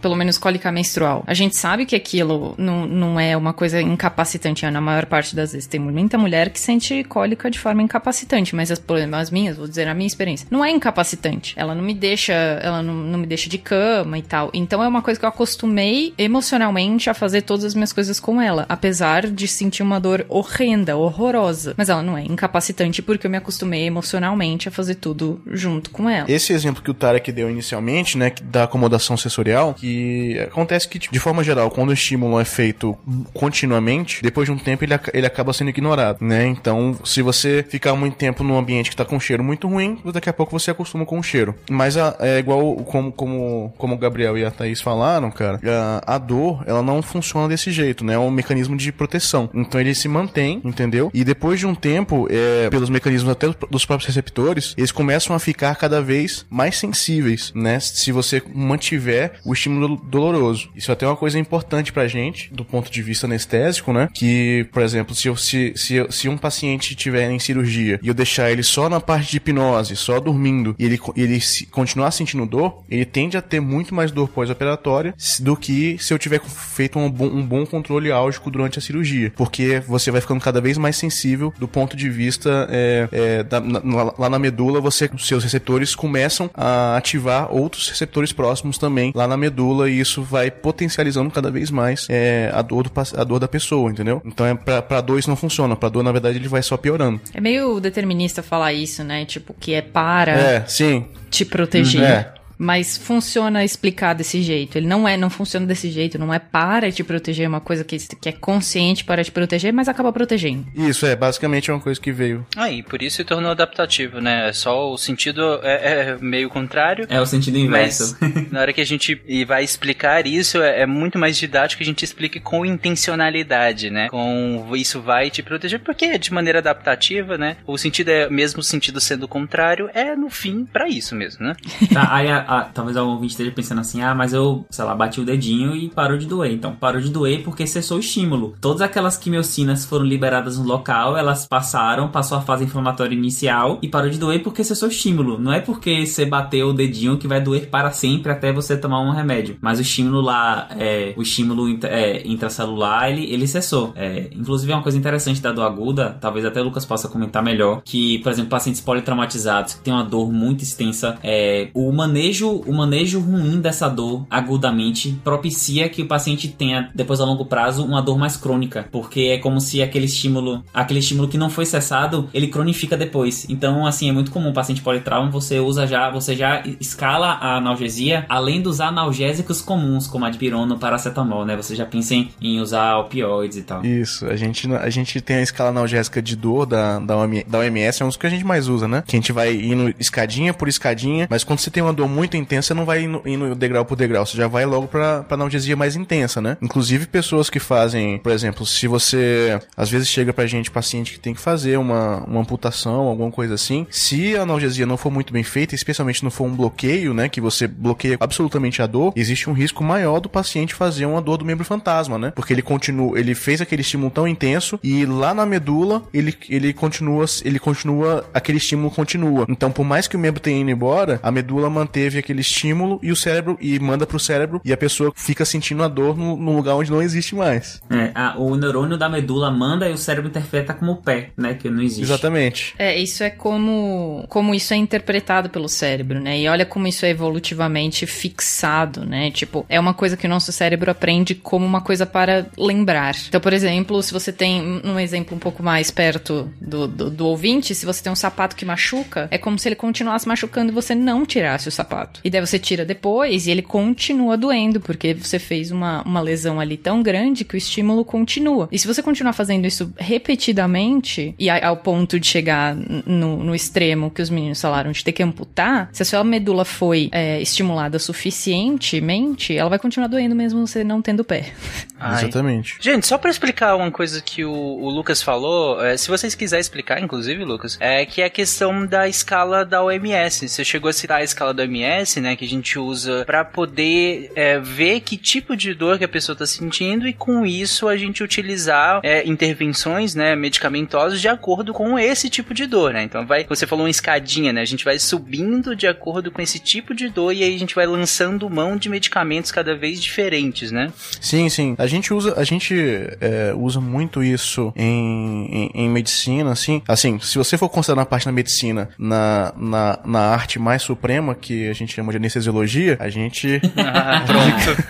pelo menos cólica menstrual, a gente sabe que aquilo não, não é uma coisa incapacitante. Na maior parte das vezes tem muita mulher que sente cólica de forma incapacitante, mas as, por exemplo, as minhas, vou dizer a minha experiência, não é incapacitante. Ela não me deixa, ela não, não me deixa de cama e tal. Então é uma coisa que eu acostumei emocionalmente a fazer todas as minhas coisas com ela, apesar de sentir uma dor horrenda, horrorosa. Mas ela não é incapacitante porque eu me acostumei emocionalmente a fazer tudo junto com ela. Esse exemplo que o Tarek deu inicialmente, né, da acomodação sensorial, que acontece que, de forma geral, quando o estímulo é feito continuamente, depois de um tempo ele, ele acaba sendo ignorado, né? Então, se você ficar muito tempo num ambiente que tá com um cheiro muito ruim, daqui a pouco você acostuma com o cheiro. Mas a- é igual como, como, como o Gabriel e a Thaís falaram, cara, a, a dor, ela não funciona desse jeito, né? É um mecanismo de proteção. Então ele se mantém, entendeu? E depois de um tempo, é, pelos mecanismos até dos próprios receptores, eles começam a ficar cada vez mais sensíveis, né? Se você mantiver o estímulo doloroso. Isso é até uma coisa importante pra gente, do ponto de vista anestésico, né? Que, por exemplo, se, eu, se, se, se um paciente tiver em cirurgia e eu deixar ele só na parte de hipnose, só dormindo, e ele, ele se- continuar sentindo dor, ele tende a ter muito mais dor pós-operatória do que se eu tiver feito um bom, um bom controle álgico durante a cirurgia. Porque porque você vai ficando cada vez mais sensível do ponto de vista é, é, da, na, lá na medula, você, seus receptores começam a ativar outros receptores próximos também lá na medula e isso vai potencializando cada vez mais é, a, dor do, a dor da pessoa, entendeu? Então é pra, pra dor isso não funciona, pra dor na verdade ele vai só piorando. É meio determinista falar isso, né? Tipo, que é para É, sim. te proteger. É. Mas funciona explicar desse jeito. Ele não é, não funciona desse jeito, não é para te proteger, é uma coisa que, que é consciente para te proteger, mas acaba protegendo. Isso, é, basicamente é uma coisa que veio. Aí, por isso se tornou adaptativo, né? Só o sentido é, é meio contrário. É o sentido inverso. Mas na hora que a gente vai explicar isso, é, é muito mais didático que a gente explique com intencionalidade, né? Com isso vai te proteger, porque de maneira adaptativa, né? O sentido é, mesmo o sentido sendo contrário, é no fim para isso mesmo, né? Tá, aí a, talvez algum ouvinte esteja pensando assim, ah, mas eu, sei lá, bati o dedinho e parou de doer. Então, parou de doer porque cessou o estímulo. Todas aquelas quimiocinas foram liberadas no local, elas passaram, passou a fase inflamatória inicial e parou de doer porque cessou o estímulo. Não é porque você bateu o dedinho que vai doer para sempre até você tomar um remédio. Mas o estímulo lá, é, o estímulo intra- é, intracelular, ele, ele cessou. É, inclusive, é uma coisa interessante da dor aguda, talvez até o Lucas possa comentar melhor, que, por exemplo, pacientes politraumatizados que têm uma dor muito extensa, é, o manejo o manejo ruim dessa dor agudamente propicia que o paciente tenha, depois a longo prazo, uma dor mais crônica, porque é como se aquele estímulo, aquele estímulo que não foi cessado, ele cronifica depois. Então, assim, é muito comum o paciente politrauma, você usa já, você já escala a analgesia além dos analgésicos comuns, como a dipirona ou paracetamol, né? Você já pensa em, em usar opioides e tal. Isso, a gente, a gente tem a escala analgésica de dor da, da OMS, é um dos que a gente mais usa, né? Que a gente vai indo escadinha por escadinha, mas quando você tem uma dor muito intensa, você não vai indo, indo degrau por degrau, você já vai logo pra, pra analgesia mais intensa, né? Inclusive pessoas que fazem, por exemplo, se você às vezes chega pra gente paciente que tem que fazer uma, uma amputação, alguma coisa assim, se a analgesia não for muito bem feita, especialmente não for um bloqueio, né? Que você bloqueia absolutamente a dor, existe um risco maior do paciente fazer uma dor do membro fantasma, né? Porque ele continua, ele fez aquele estímulo tão intenso e lá na medula ele, ele continua, ele continua, aquele estímulo continua. Então, por mais que o membro tenha ido embora, a medula manteve aquele estímulo e o cérebro e manda pro cérebro e a pessoa fica sentindo a dor no, no lugar onde não existe mais. É, a- o neurônio da medula manda e o cérebro interpreta como pé, né? Que não existe. Exatamente. É, isso é como, como isso é interpretado pelo cérebro, né? E olha como isso é evolutivamente fixado, né? Tipo, é uma coisa que o nosso cérebro aprende como uma coisa para lembrar. Então, por exemplo, se você tem um exemplo um pouco mais perto do, do, do ouvinte, se você tem um sapato que machuca, é como se ele continuasse machucando e você não tirasse o sapato. E daí você tira depois e ele continua doendo, porque você fez uma, uma lesão ali tão grande que o estímulo continua. E se você continuar fazendo isso repetidamente, e a- ao ponto de chegar no, no extremo que os meninos falaram de ter que amputar, se a sua medula foi é, estimulada suficientemente, ela vai continuar doendo mesmo você não tendo pé. Ai. Exatamente. Gente, só pra explicar uma coisa que o, o Lucas falou, é, se vocês quiserem explicar, inclusive, Lucas, é que é a questão da escala da OMS. Você chegou a citar a escala da OMS, né, que a gente usa pra poder é, ver que tipo de dor que a pessoa tá sentindo e com isso a gente utilizar é, intervenções, né, medicamentosas de acordo com esse tipo de dor, né? Então vai, você falou uma escadinha, né? A gente vai subindo de acordo com esse tipo de dor e aí a gente vai lançando mão de medicamentos cada vez diferentes, né? Sim, sim. A gente usa, a gente é, usa muito isso em, em, em medicina, assim. Assim, se você for considerar a parte da medicina na, na, na arte mais suprema, que a gente chama de anestesiologia, a gente. Ah, pronto.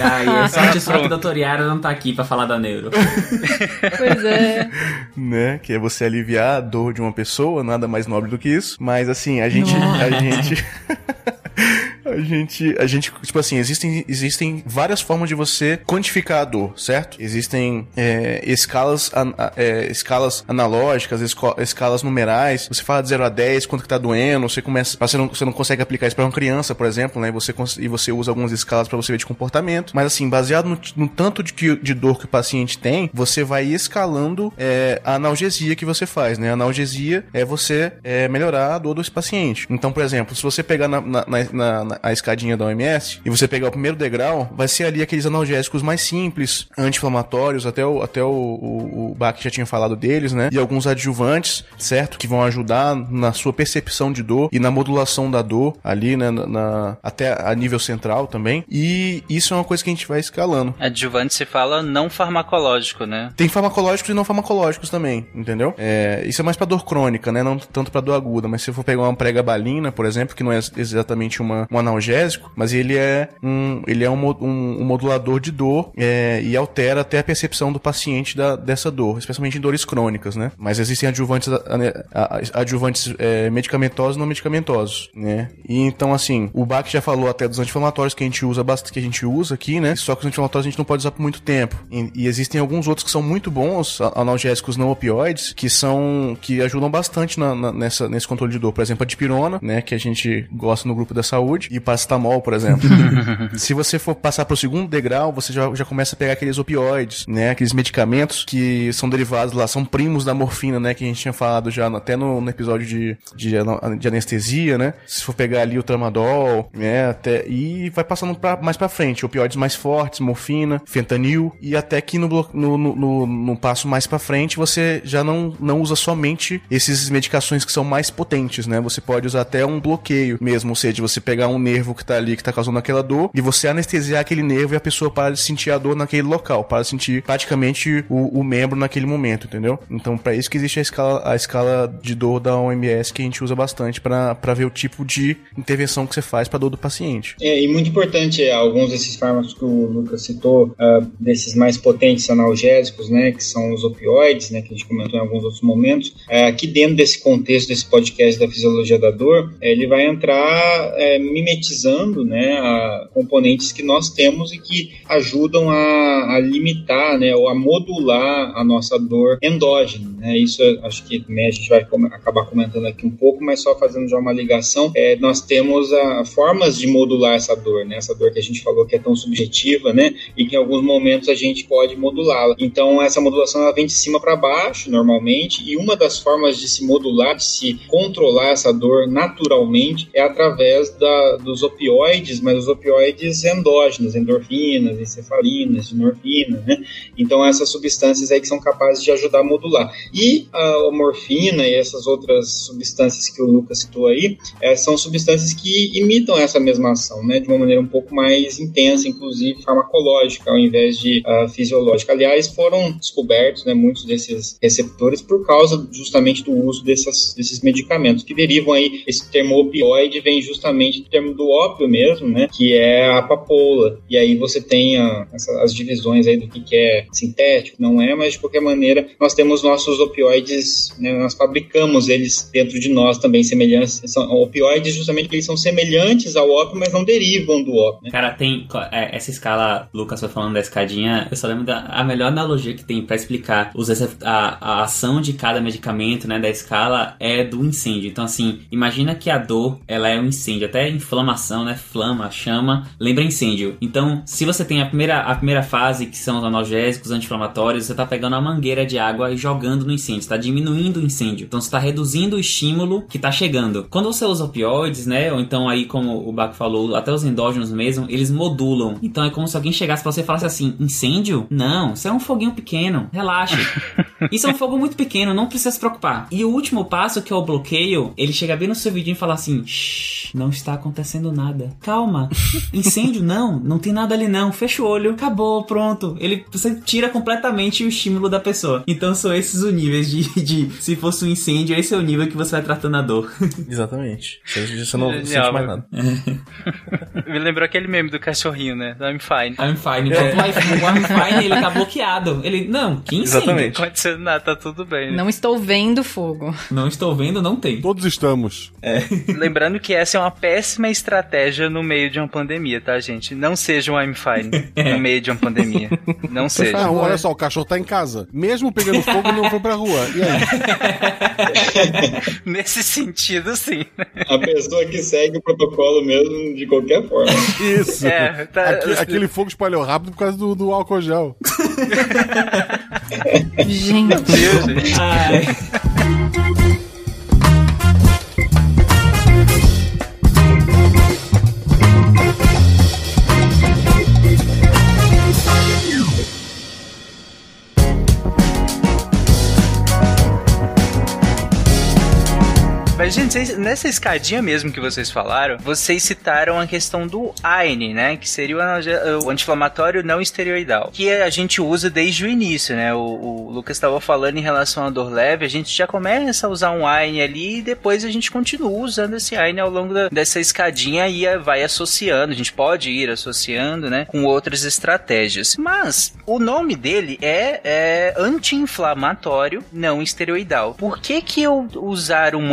Ah, sorte só que o. Yara não tá aqui pra falar da neuro. Pois é. né? Que é você aliviar a dor de uma pessoa, nada mais nobre do que isso. Mas assim, a gente. A gente. A gente, a gente, tipo assim, existem, existem várias formas de você quantificar a dor, certo? Existem é, escalas, é, escalas analógicas, escalas numerais. Você fala de 0 a 10, quanto que tá doendo, você começa, você não, você não consegue aplicar isso pra uma criança, por exemplo, né? E você, e você usa algumas escalas pra você ver de comportamento. Mas assim, baseado no, no tanto de, que- de dor que o paciente tem, você vai escalando é, a analgesia que você faz, né? A analgesia é você é, melhorar a dor desse paciente. Então, por exemplo, se você pegar na- na- na- na- a escadinha da OMS e você pegar o primeiro degrau, vai ser ali aqueles analgésicos mais simples, anti-inflamatórios, até o, até o, o, o Bach já tinha falado deles, né? E alguns adjuvantes, certo? Que vão ajudar na sua percepção de dor e na modulação da dor ali, né? Na, na- até a nível central também. E isso é uma coisa que a gente vai escalando. Adjuvante se fala não farmacológico, né? Tem farmacológicos e não farmacológicos também, entendeu? É, isso é mais pra dor crônica, né? Não tanto pra dor aguda. Mas se eu for pegar uma pregabalina, por exemplo, que não é exatamente uma, um analgésico, mas ele é um, ele é um, um- um modulador de dor é, e altera até a percepção do paciente da, dessa dor, especialmente em dores crônicas, né? Mas existem adjuvantes, adjuvantes é, medicamentosos e não medicamentosos, né? E então, assim, o Bach já falou até dos anti-inflamatórios que a gente usa bastante, que a gente usa aqui, né? Só que os anti-inflamatórios a gente não pode usar por muito tempo. E, e existem alguns outros que são muito bons, analgésicos não opioides, que são que ajudam bastante na- na- nessa, nesse controle de dor. Por exemplo, a dipirona, né? Que a gente gosta no grupo da saúde, e paracetamol, por exemplo. Se você for passar pro segundo degrau, você já, já começa a pegar aqueles opioides, né? Aqueles medicamentos que são derivados lá, são primos da morfina, né? Que a gente tinha falado já no- até no, no episódio de, de, de anestesia, né? Se for pegar ali o tramadol, né? Até, e vai passando pra, mais pra frente, opioides mais fortes, morfina, fentanil, e até que no, no, no, no- passo mais pra frente você já não, não usa somente esses medicações que são mais potentes, né? Você pode usar até um bloqueio mesmo, ou seja, você pegar um nervo que tá ali, que tá causando aquela dor, e você anestesiar aquele nervo e a pessoa para de sentir a dor naquele local, para de sentir praticamente o, o membro naquele momento, entendeu? Então, pra isso que existe a escala, a escala de dor da OMS que a gente usa bastante pra ver o tipo de intervenção que você faz pra dor do paciente. É, e muito importante, é, alguns desses fármacos que o Lucas citou, ah, desses mais potentes analgésicos, né, que são os opioides, né, que a gente comentou em alguns outros momentos, é, aqui dentro desse contexto desse podcast da fisiologia da dor, é, ele vai entrar é, mimetizando, né, a componentes que nós temos e que ajudam a, a limitar, né, ou a modular a nossa dor endógena, né, isso eu acho que a gente vai acabar comentando aqui um pouco, mas só fazendo já uma ligação, é, nós temos a, formas de modular essa dor, né? Essa dor que a gente falou que é tão subjetiva, né? E que em alguns momentos a gente pode modulá-la. Então essa modulação ela vem de cima para baixo normalmente e uma das formas de se modular, de se controlar essa dor naturalmente é através da, dos opioides, mas os opioides endógenos, endorfinas, encefalinas, dinorfina, né? Então essas substâncias aí que são capazes de ajudar a modular. E a morfina e essas outras substâncias que o Lucas citou aí, eh, são substâncias que imitam essa mesma ação, né, de uma maneira um pouco mais intensa, inclusive farmacológica, ao invés de ah, fisiológica. Aliás, foram descobertos, né, muitos desses receptores por causa justamente do uso dessas, desses medicamentos que derivam aí. Esse termo opioide vem justamente do termo do ópio mesmo, né, que é a papoula. E aí você tem a- essa- as divisões aí do que, que é sintético, não é, mas de qualquer maneira nós temos nossos opioides, né, nós fabricamos eles dentro de nós também semelhantes. São opioides justamente porque eles são semelhantes ao ópio, mas não derivam do ópio. Né? Cara, tem é, essa escala, Lucas foi falando da escadinha, eu só lembro da a melhor analogia que tem pra explicar os a, a ação de cada medicamento, né, da escala é do incêndio. Então, assim, imagina que a dor, ela é um incêndio, até inflamação, né, flama, chama, lembra incêndio. Então, se você tem a primeira, a primeira fase, que são os analgésicos, anti-inflamatórios, você tá pegando uma mangueira de água e jogando no incêndio, você tá diminuindo o incêndio. Então, você tá reduzindo o estímulo que tá chegando. Quando você usa opioides, né, ou então aí, como o Bach falou, até os endógenos mesmo, eles modulam. Então, é como se alguém chegasse pra você e falasse assim, incêndio? Não, isso é um foguinho pequeno, relaxa. Isso é um fogo muito pequeno, não precisa se preocupar. E o último passo, que é o bloqueio, ele chega bem no seu vidinho e fala assim: Shh, não está acontecendo nada. Calma. Incêndio? Não, não tem nada ali não. Fecha o olho, acabou, pronto. Ele você tira completamente o estímulo da pessoa. Então são esses níveis de, de se fosse um incêndio, esse é o nível que você vai tratando a dor. Exatamente. Você, você não Genial, sente mais mano. nada. Me lembrou aquele meme do cachorrinho, né? Do I'm fine. I'm fine. Então o I'm fine, ele tá bloqueado. Ele, não, que incêndio? Não tá acontecendo nada, tá tudo bem. né? Não estou vendo fogo. Não estou vendo, não tem. Todos estamos. Lembrando que essa é uma péssima estratégia no meio de uma pandemia, tá, gente? Não seja um I'm fine no meio de uma pandemia. Não seja. Ah, olha só, o cachorro tá em casa. Mesmo pegando fogo, não foi pra rua. E aí? Nesse sentido, sim. A pessoa que segue o protocolo mesmo de qualquer forma. Isso. É, tá- Aque- aquele fogo espalhou rápido por causa do, do álcool gel. Gente. Meu Deus, gente. Ai. Mas, gente, vocês- nessa escadinha mesmo que vocês falaram, vocês citaram a questão do AINE, né? Que seria o, o anti-inflamatório não esteroidal. Que a gente usa desde o início, né? O, o Lucas estava falando em relação à dor leve, a gente já começa a usar um AINE ali e depois a gente continua usando esse AINE ao longo da- dessa escadinha e vai associando. A gente pode ir associando, né? Com outras estratégias. Mas o nome dele é, é anti-inflamatório não esteroidal. Por que que eu usar um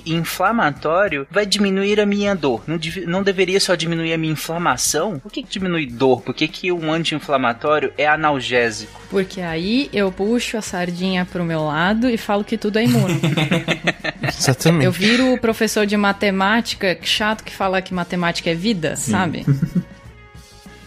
anti-inflamatório vai diminuir a minha dor? Não, dev- não deveria só diminuir a minha inflamação? Por que, que diminui dor? Por que, que um anti-inflamatório é analgésico? Porque aí eu puxo a sardinha pro meu lado e falo que tudo é imuno. Exatamente. Eu viro o professor de matemática chato que fala que matemática é vida, sabe?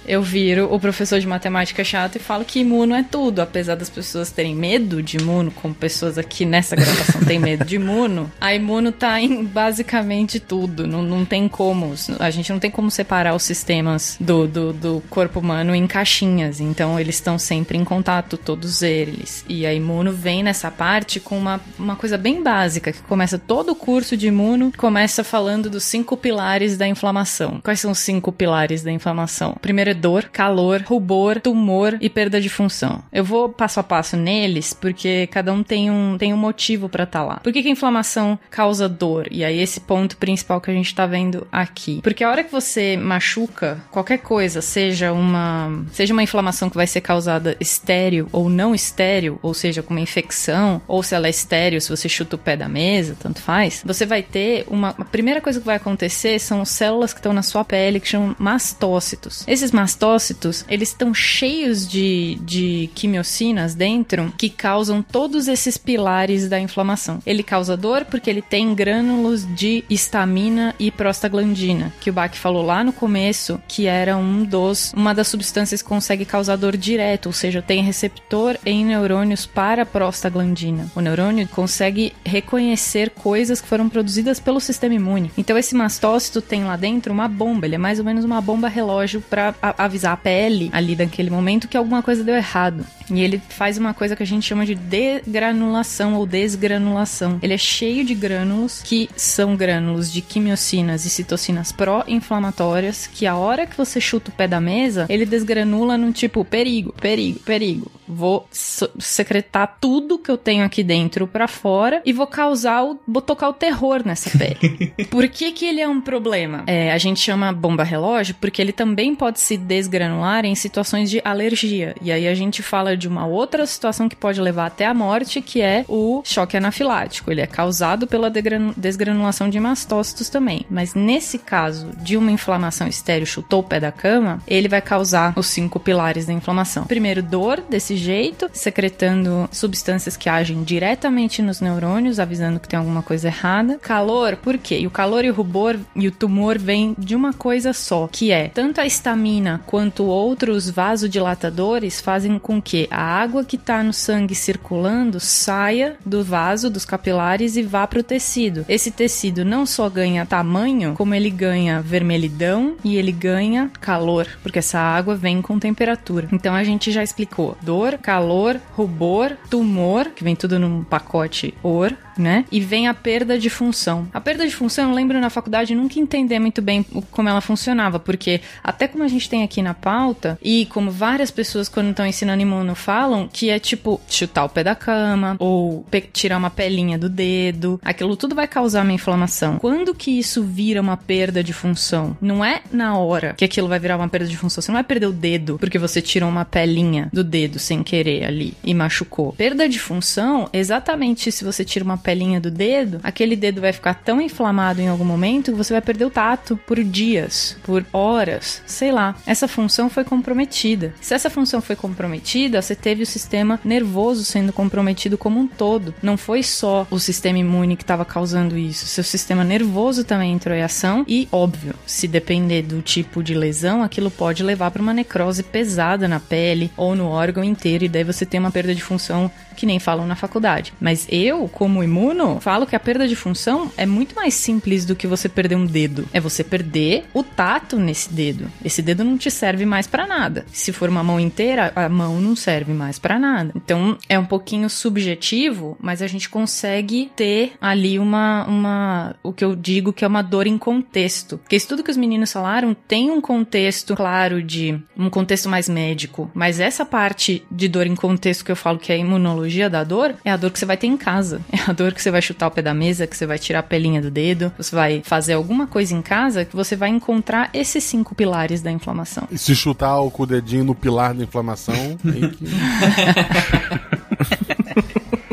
Eu viro o professor de matemática chato e falo que imuno é tudo. Apesar das pessoas terem medo de imuno, como pessoas aqui nessa gravação têm medo de imuno, a imuno tá em basicamente tudo. Não, não tem como. A gente não tem como separar os sistemas do, do, do corpo humano em caixinhas. Então eles estão sempre em contato, todos eles. E a imuno vem nessa parte com uma, uma coisa bem básica, que começa todo o curso de imuno, começa falando dos cinco pilares da inflamação. Quais são os cinco pilares da inflamação? Primeiro é dor, calor, rubor, tumor e perda de função. Eu vou passo a passo neles, porque cada um tem um, tem um motivo pra estar lá. Por que, que a inflamação causa dor? E aí esse ponto principal que a gente tá vendo aqui. Porque a hora que você machuca qualquer coisa, seja uma, seja uma inflamação que vai ser causada estéreo ou não estéreo, ou seja, com uma infecção, ou se ela é estéreo, se você chuta o pé da mesa, tanto faz, você vai ter uma. A primeira coisa que vai acontecer são células que estão na sua pele que chamam mastócitos. Esses mastócitos, eles estão cheios de, de quimiocinas dentro que causam todos esses pilares da inflamação. Ele causa dor porque ele tem grânulos de histamina e prostaglandina, que o Bach falou lá no começo, que era um dos uma das substâncias que consegue causar dor direto, ou seja, tem receptor em neurônios para a prostaglandina. O neurônio consegue reconhecer coisas que foram produzidas pelo sistema imune. Então esse mastócito tem lá dentro uma bomba, ele é mais ou menos uma bomba relógio para avisar a pele ali daquele momento que alguma coisa deu errado. E ele faz uma coisa que a gente chama de degranulação ou desgranulação. Ele é cheio de grânulos que são grânulos de quimiocinas e citocinas pró-inflamatórias que a hora que você chuta o pé da mesa, ele desgranula no tipo perigo, perigo, perigo. Vou secretar tudo que eu tenho aqui dentro pra fora e vou causar o, vou tocar o terror nessa pele. Por que que ele é um problema? É, a gente chama bomba relógio porque ele também pode se desgranular em situações de alergia. E aí a gente fala de uma outra situação que pode levar até a morte, que é o choque anafilático. Ele é causado pela desgranulação de mastócitos também. Mas nesse caso de uma inflamação estéreo, chutou o pé da cama, ele vai causar os cinco pilares da inflamação. Primeiro, dor, desse jeito, secretando substâncias que agem diretamente nos neurônios, avisando que tem alguma coisa errada. Calor, por quê? E o calor e o rubor e o tumor vêm de uma coisa só, que é tanto a histamina quanto outros vasodilatadores fazem com que a água que está no sangue circulando saia do vaso, dos capilares e vá para o tecido. Esse tecido não só ganha tamanho, como ele ganha vermelhidão e ele ganha calor, porque essa água vem com temperatura. Então a gente já explicou dor, calor, rubor, tumor, que vem tudo num pacote OR, né? E vem a perda de função. A perda de função, eu lembro na faculdade nunca entender muito bem como ela funcionava, porque até como a gente tem aqui na pauta, e como várias pessoas quando estão ensinando imuno falam, que é tipo chutar o pé da cama, ou tirar uma pelinha do dedo, aquilo tudo vai causar uma inflamação. Quando que isso vira uma perda de função? Não é na hora que aquilo vai virar uma perda de função. Você não vai perder o dedo porque você tirou uma pelinha do dedo sem querer ali e machucou. Perda de função, exatamente se você tira uma pelinha do dedo, aquele dedo vai ficar tão inflamado em algum momento que você vai perder o tato por dias, por horas, sei lá. Essa função foi comprometida. Se essa função foi comprometida, você teve o sistema nervoso sendo comprometido como um todo. Não foi só o sistema imune que estava causando isso. Seu sistema nervoso também entrou em ação e, óbvio, se depender do tipo de lesão, aquilo pode levar para uma necrose pesada na pele ou no órgão inteiro e daí você tem uma perda de função que nem falam na faculdade. Mas eu, como imune imuno, falo que a perda de função é muito mais simples do que você perder um dedo. É você perder o tato nesse dedo. Esse dedo não te serve mais para nada. Se for uma mão inteira, a mão não serve mais para nada. Então é um pouquinho subjetivo, mas a gente consegue ter ali uma, uma o que eu digo que é uma dor em contexto. Porque isso tudo que os meninos falaram tem um contexto claro de um contexto mais médico, mas essa parte de dor em contexto que eu falo que é a imunologia da dor é a dor que você vai ter em casa. É a dor que você vai chutar o pé da mesa, que você vai tirar a pelinha do dedo, você vai fazer alguma coisa em casa que você vai encontrar esses cinco pilares da inflamação. E se chutar o com o dedinho no pilar da inflamação, aí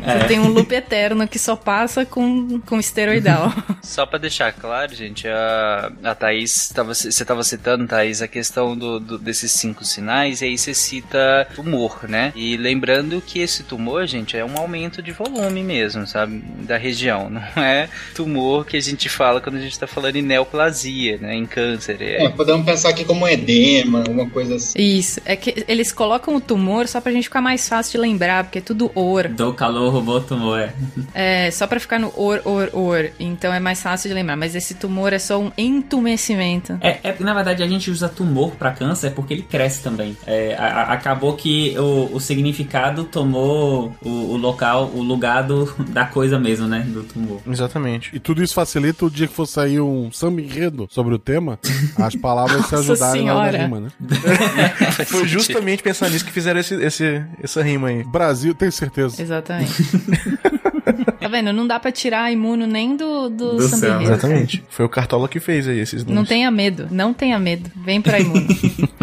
Você tem um loop eterno que só passa com, com esteroidal. Só pra deixar claro, gente, a, a Thaís, tava, você tava citando, Thaís, a questão do, do, desses cinco sinais, e aí você cita tumor, né? E lembrando que esse tumor, gente, é um aumento de volume mesmo, sabe? Da região. Não é tumor que a gente fala quando a gente tá falando em neoplasia, né? Em câncer. É, podemos pensar aqui como edema, alguma coisa assim. Isso. É que eles colocam o tumor só pra gente ficar mais fácil de lembrar, porque é tudo or. Do calor roubou o tumor, é. É, só pra ficar no or, or, or. Então é mais fácil de lembrar. Mas esse tumor é só um entumecimento. É, é na verdade a gente usa tumor pra câncer porque ele cresce também. É, a, a, acabou que o, o significado tomou o, o, local, o lugar do, da coisa mesmo, né? Do tumor. Exatamente. E tudo isso facilita o dia que for sair um samba enredo sobre o tema, as palavras se ajudarem na rima, né? Foi justamente pensando nisso que fizeram esse, esse, essa rima aí. Brasil, tenho certeza. Exatamente. tá vendo? Não dá pra tirar imuno nem do, do, Do céu. enredo. Exatamente. Foi o Cartola que fez aí esses Não números. tenha medo, não tenha medo. Vem pra imuno.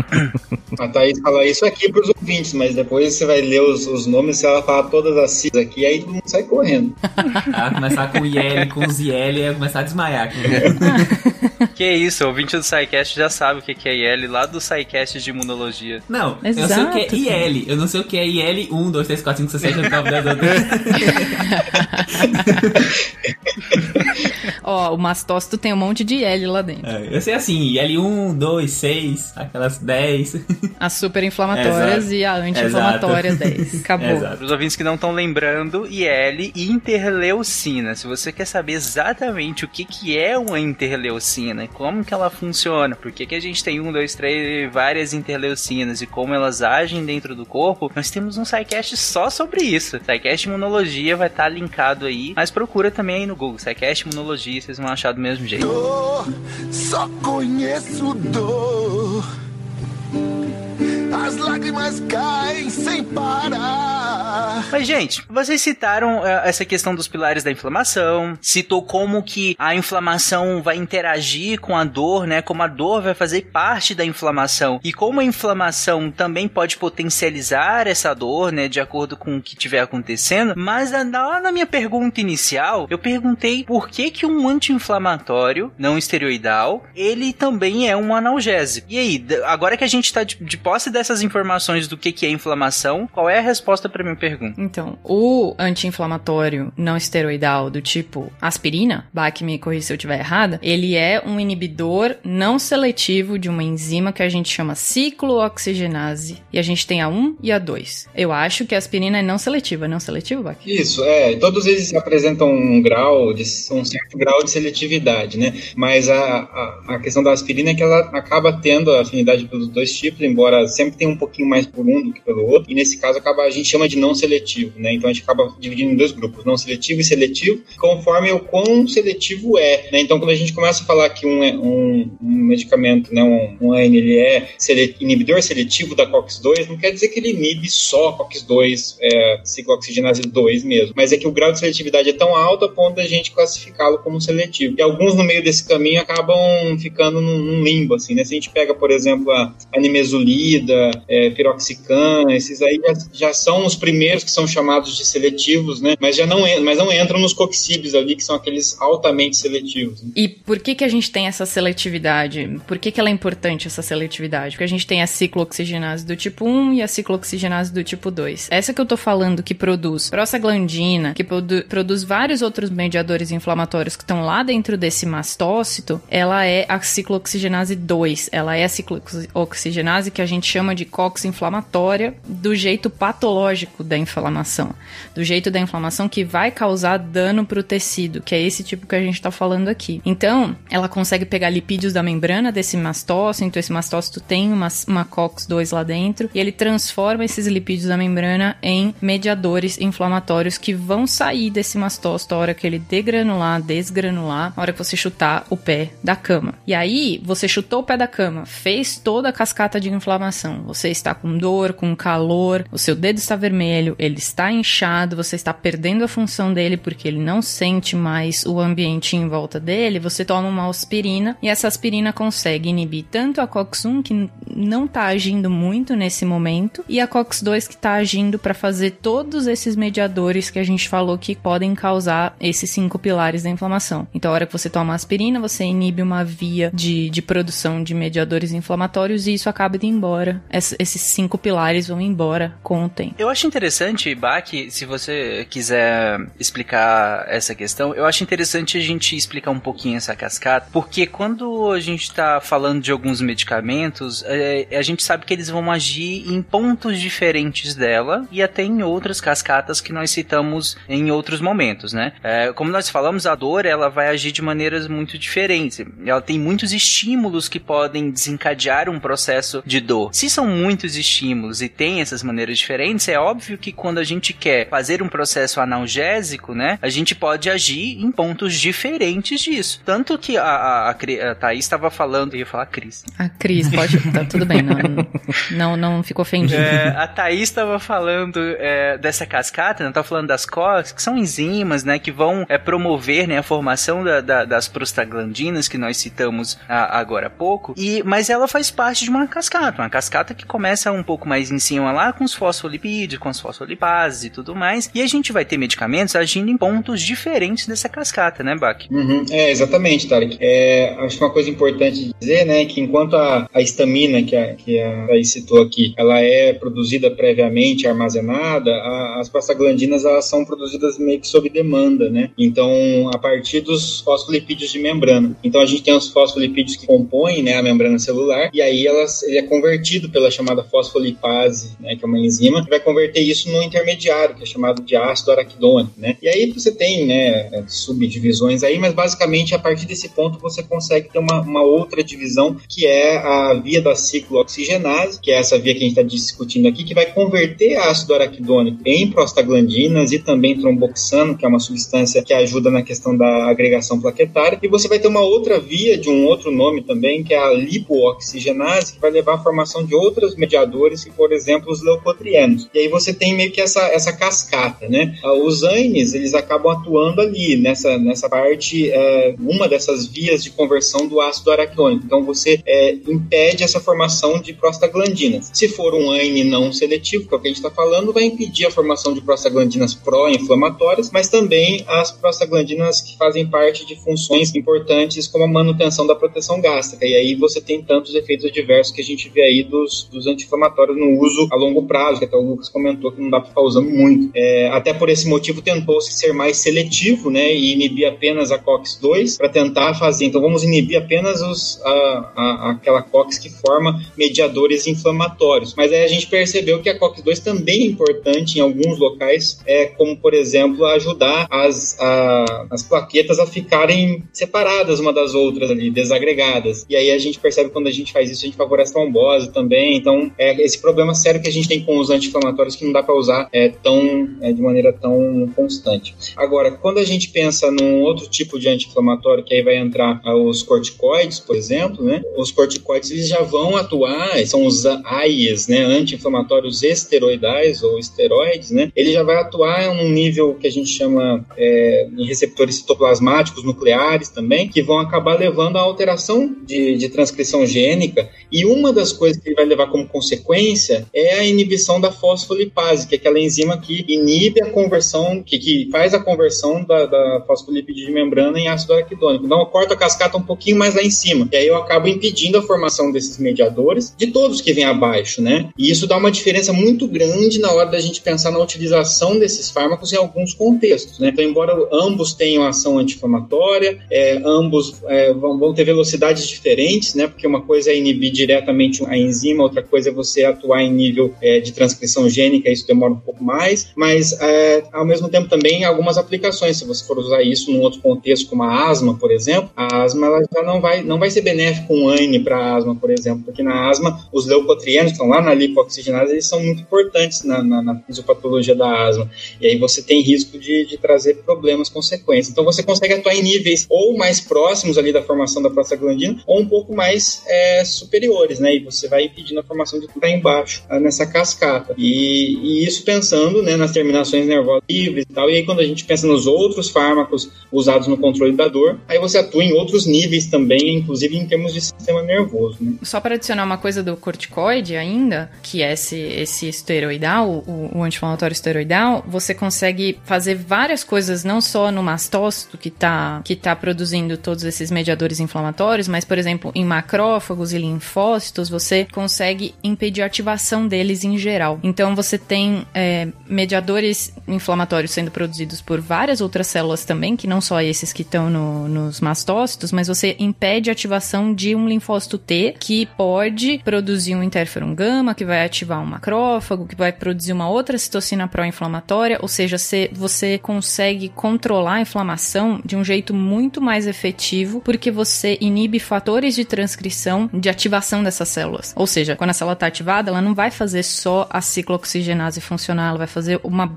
A Thaís fala isso aqui pros ouvintes, mas depois você vai ler os, os nomes, se ela falar todas as siglas aqui, aí todo mundo sai correndo. Ah, começar com IL, com os IL, ia começar a desmaiar. aqui. Que isso, o ouvinte do SciCast já sabe o que é IL lá do SciCast de imunologia. Não, eu sei o que é Exato. IL. Eu não sei o que é IL 1, 2, 3, 4, 5, 6, 7, 8, 9, 10, 11. Ó, o mastócito tem um monte de L lá dentro. É, Eu sei assim, IL1, 2, 6, aquelas 10. As super inflamatórias Exato. e a anti-inflamatória Exato. 10. Acabou. Para os ouvintes que não estão lembrando, IL interleucina. Se você quer saber exatamente o que, que é uma interleucina e como que ela funciona, por que, que a gente tem um, dois, três, várias interleucinas e como elas agem dentro do corpo, nós temos um SciCast só sobre isso. SciCast Imunologia vai estar linkado aí, mas procura também aí no Google, SciCast Imunologia, vocês vão achar do mesmo jeito. Dor, só conheço dor. As lágrimas caem sem parar. Mas, gente, vocês citaram eh, essa questão dos pilares da inflamação, citou como que a inflamação vai interagir com a dor, né? Como a dor vai fazer parte da inflamação. E como a inflamação também pode potencializar essa dor, né? De acordo com o que estiver acontecendo. Mas lá na minha pergunta inicial, eu perguntei por que que um anti-inflamatório não esteroidal, ele também é um analgésico. E aí, agora que a gente tá de, de posse dessas informações do que que é inflamação, qual é a resposta pra minha pergunta? Então, o anti-inflamatório não esteroidal do tipo aspirina, Bach me corrija se eu estiver errada, ele é um inibidor não seletivo de uma enzima que a gente chama ciclooxigenase. E a gente tem a 1 e a 2. Eu acho que a aspirina é não seletiva. É não seletivo, Bach? Isso, é. Todos eles apresentam um grau, de, um certo grau de seletividade, né? Mas a, a, a questão da aspirina é que ela acaba tendo afinidade pelos dois tipos, embora sempre tenha um pouquinho mais por um do que pelo outro. E nesse caso acaba, a gente chama de não seletivo, né? Então a gente acaba dividindo em dois grupos, não seletivo e seletivo, conforme o quão seletivo é, né? Então quando a gente começa a falar que um, é- um, um medicamento, né, um, um AN, ele é sele- inibidor seletivo da COX-2, não quer dizer que ele inibe só COX-2, é, ciclooxigenase 2 mesmo, mas é que o grau de seletividade é tão alto a ponto da gente classificá-lo como seletivo. E alguns no meio desse caminho acabam ficando num, num limbo, assim, né? Se a gente pega, por exemplo, a, a nimesulida, é, piroxicam, esses aí já, já são os primeiros que são chamados de seletivos, né? Mas já não, mas não entram nos coxibes ali, que são aqueles altamente seletivos. né? E por que que a gente tem essa seletividade? Por que que ela é importante, essa seletividade? Porque a gente tem a ciclooxigenase do tipo 1 e a ciclooxigenase do tipo 2. Essa que eu tô falando que produz prostaglandina, que produ- produz vários outros mediadores inflamatórios que estão lá dentro desse mastócito, ela é a ciclooxigenase 2. Ela é a ciclooxigenase que a gente chama de COX inflamatória do jeito patológico da inflamação, do jeito da inflamação que vai causar dano para o tecido, que é esse tipo que a gente está falando aqui. Então, ela consegue pegar lipídios da membrana desse mastócito, então esse mastócito tem uma, uma COX-2 lá dentro, e ele transforma esses lipídios da membrana em mediadores inflamatórios que vão sair desse mastócito a hora que ele degranular, desgranular, a hora que você chutar o pé da cama. E aí, você chutou o pé da cama, fez toda a cascata de inflamação. Você está com dor, com calor, o seu dedo está vermelho, ele está inchado, você está perdendo a função dele porque ele não sente mais o ambiente em volta dele. Você toma uma aspirina e essa aspirina consegue inibir tanto a COX-1 que não está agindo muito nesse momento e a COX-2 que está agindo para fazer todos esses mediadores que a gente falou que podem causar esses cinco pilares da inflamação. Então, a hora que você toma aspirina, você inibe uma via de, de produção de mediadores inflamatórios e isso acaba indo embora. Es, esses cinco pilares vão embora com o tempo. Eu acho interessante, Bach, se você quiser explicar essa questão, eu acho interessante a gente explicar um pouquinho essa cascata, porque quando a gente está falando de alguns medicamentos, é, a gente sabe que eles vão agir em pontos diferentes dela e até em outras cascatas que nós citamos em outros momentos, né? É, como nós falamos, a dor ela vai agir de maneiras muito diferentes. Ela tem muitos estímulos que podem desencadear um processo de dor. Se são muitos estímulos e tem essas maneiras diferentes, é óbvio que quando a gente quer fazer um processo analgésico, né, a gente pode agir em pontos diferentes disso. Tanto que a, a, a, a Thaís estava falando, eu ia falar Cris. A Cris, pode, tá tudo bem, não, não, não ficou ofendido. É, a Thaís estava falando é, dessa cascata, não né, tá falando das COX, que são enzimas, né, que vão é, promover, né, a formação da, da, das prostaglandinas que nós citamos agora há pouco, e, mas ela faz parte de uma cascata, uma cascata que começa um pouco mais em cima lá com os fosfolipídios, com as fosfolipases e tudo mais, e a gente vai ter medicamentos agindo em pontos diferentes dessa cascata, né, Bach? Uhum, é, exatamente, Tarek. É, acho que uma coisa importante dizer, né, que enquanto a, a histamina que a, que a Thaís citou aqui, ela é produzida previamente, armazenada, a, as prostaglandinas elas são produzidas meio que sob demanda, né? Então, a partir dos fosfolipídios de membrana. Então, a gente tem os fosfolipídios que compõem né, a membrana celular, e aí elas, ele é convertido pela chamada fosfolipase, né, que é uma enzima, que vai converter isso no intermediário, que é chamado de ácido araquidônico, né? E aí você tem, né, subdivisões aí, mas basicamente a partir desse ponto você consegue ter uma, uma outra divisão, que é a via da ciclooxigenase, que é essa via que a gente está discutindo aqui, que vai converter ácido araquidônico em prostaglandinas e também tromboxano, que é uma substância que ajuda na questão da agregação plaquetária, e você vai ter uma outra via de um outro nome também, que é a lipooxigenase, que vai levar à formação de outros mediadores, que, por exemplo, os leucotrienos. E aí você tem meio que essa, essa cascata, né? Ah, os ANES, eles acabam atuando ali, nessa, nessa parte, é, uma dessas vias de conversão do ácido araquidônico. Então você é, impede essa formação de prostaglandinas. Se for um ANE não seletivo, que é o que a gente está falando, vai impedir a formação de prostaglandinas pró-inflamatórias, mas também as prostaglandinas que fazem parte de funções importantes como a manutenção da proteção gástrica. E aí você tem tantos efeitos adversos que a gente vê aí dos, dos anti-inflamatórios no uso a longo prazo, que até o Lucas comentou que não dá para ficar usando muito. É, até por esse motivo tentou-se ser mais seletivo, né, e inibir apenas a COX-2 para tentar fazer. Então vamos inibir apenas os, a, a, aquela COX que forma mediadores inflamatórios. Mas aí a gente percebeu que a COX-2 também é importante em alguns locais, é, como por exemplo ajudar as, a, as plaquetas a ficarem separadas uma das outras ali, desagregadas. E aí a gente percebe quando a gente faz isso, a gente favorece a trombose também. Então, é esse problema sério que a gente tem com os anti-inflamatórios que não dá para usar é, tão, é, de maneira tão constante. Agora, quando a gente pensa num outro tipo de anti-inflamatório, que aí vai entrar os corticoides, por exemplo, né? Os corticoides eles já vão atuar, são os AIES, né? Anti-inflamatórios esteroidais ou esteroides, né? Ele já vai atuar em um nível que a gente chama é, em receptores citoplasmáticos nucleares também, que vão acabar levando a alteração de, de transcrição gênica. E uma das coisas que ele vai levar como consequência é a inibição da fosfolipase, que é aquela enzima que inibe a conversão, que, que faz a conversão da, da fosfolipídio de membrana em ácido araquidônico. Então, eu corto a cascata um pouquinho mais lá em cima. E aí eu acabo impedindo a formação desses mediadores de todos que vêm abaixo, né? E isso dá uma diferença muito grande na hora da gente pensar na utilização desses fármacos em alguns contextos, né? Então, embora ambos tenham ação anti-inflamatória, é, ambos é, vão, vão, ter velocidades diferentes, né? Porque uma coisa é inibir diretamente a enzima, outra coisa é você atuar em nível é, de transcrição gênica, isso demora um pouco mais, mas é, ao mesmo tempo também algumas aplicações, se você for usar isso num outro contexto, como a asma, por exemplo, a asma ela já não vai, não vai ser benéfico um ANE para asma, por exemplo, porque na asma os leucotrienos que estão lá na lipoxigenase, eles são muito importantes na, na, na fisiopatologia da asma, e aí você tem risco de, de trazer problemas, consequências. Então você consegue atuar em níveis ou mais próximos ali da formação da prostaglandina, ou um pouco mais é, superiores, né, e você vai impedindo a formação de tudo embaixo, ah, nessa cascata. E, e, isso pensando né, nas terminações nervosas livres e tal. E aí, quando a gente pensa nos outros fármacos usados no controle da dor, aí você atua em outros níveis também, inclusive em termos de sistema nervoso. Né? Só para adicionar uma coisa do corticoide ainda, que é esse, esse esteroidal, o, o anti-inflamatório esteroidal, você consegue fazer várias coisas, não só no mastócito que está que tá produzindo todos esses mediadores inflamatórios, mas, por exemplo, em macrófagos e linfócitos, você consegue impedir a ativação deles em geral. Então, você tem é, mediadores inflamatórios sendo produzidos por várias outras células também, que não só esses que estão no, nos mastócitos, mas você impede a ativação de um linfócito T, que pode produzir um interferon gama, que vai ativar um macrófago, que vai produzir uma outra citocina pró-inflamatória, ou seja, você, você consegue controlar a inflamação de um jeito muito mais efetivo, porque você inibe fatores de transcrição de ativação dessas células. Ou seja, quando a célula está ativada, ela não vai fazer só a ciclooxigenase funcionar, ela vai fazer uma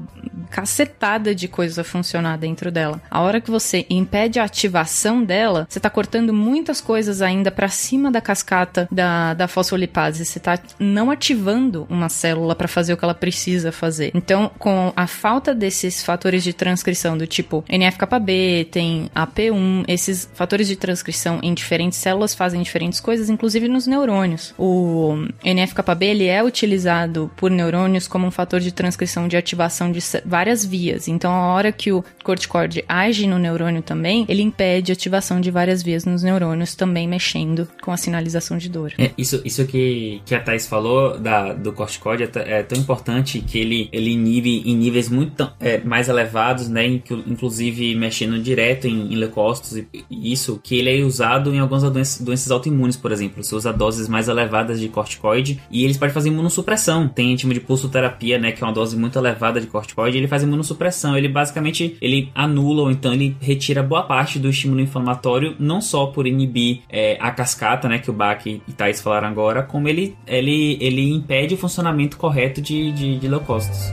cacetada de coisa funcionar dentro dela. A hora que você impede a ativação dela, você está cortando muitas coisas ainda para cima da cascata da, da fosfolipase. Você está não ativando uma célula para fazer o que ela precisa fazer. Então, com a falta desses fatores de transcrição do tipo NF-κB, tem AP1, esses fatores de transcrição em diferentes células fazem diferentes coisas, inclusive nos neurônios. O NF-κB ele é utilizado por neurônios como um fator de transcrição de ativação de várias vias. Então, a hora que o corticoide age no neurônio também, ele impede a ativação de várias vias nos neurônios, também mexendo com a sinalização de dor. É, isso, isso que, que a Thais falou da, do corticoide é, é tão importante que ele, ele inibe em níveis muito é, mais elevados, né? Inclusive mexendo direto em, em leucócitos e isso, que ele é usado em algumas doenças, doenças autoimunes, por exemplo. Você usa doses mais elevadas de corticoide e eles podem fazer imunossupressão. Tem chama de pulsoterapia, né? Que é uma dose muito elevada de corticoide. Ele faz imunossupressão. Ele basicamente ele anula ou então ele retira boa parte do estímulo inflamatório, não só por inibir é, a cascata, né? Que o Bach e Thais falaram agora, como ele, ele, ele impede o funcionamento correto de, de, de leucócitos.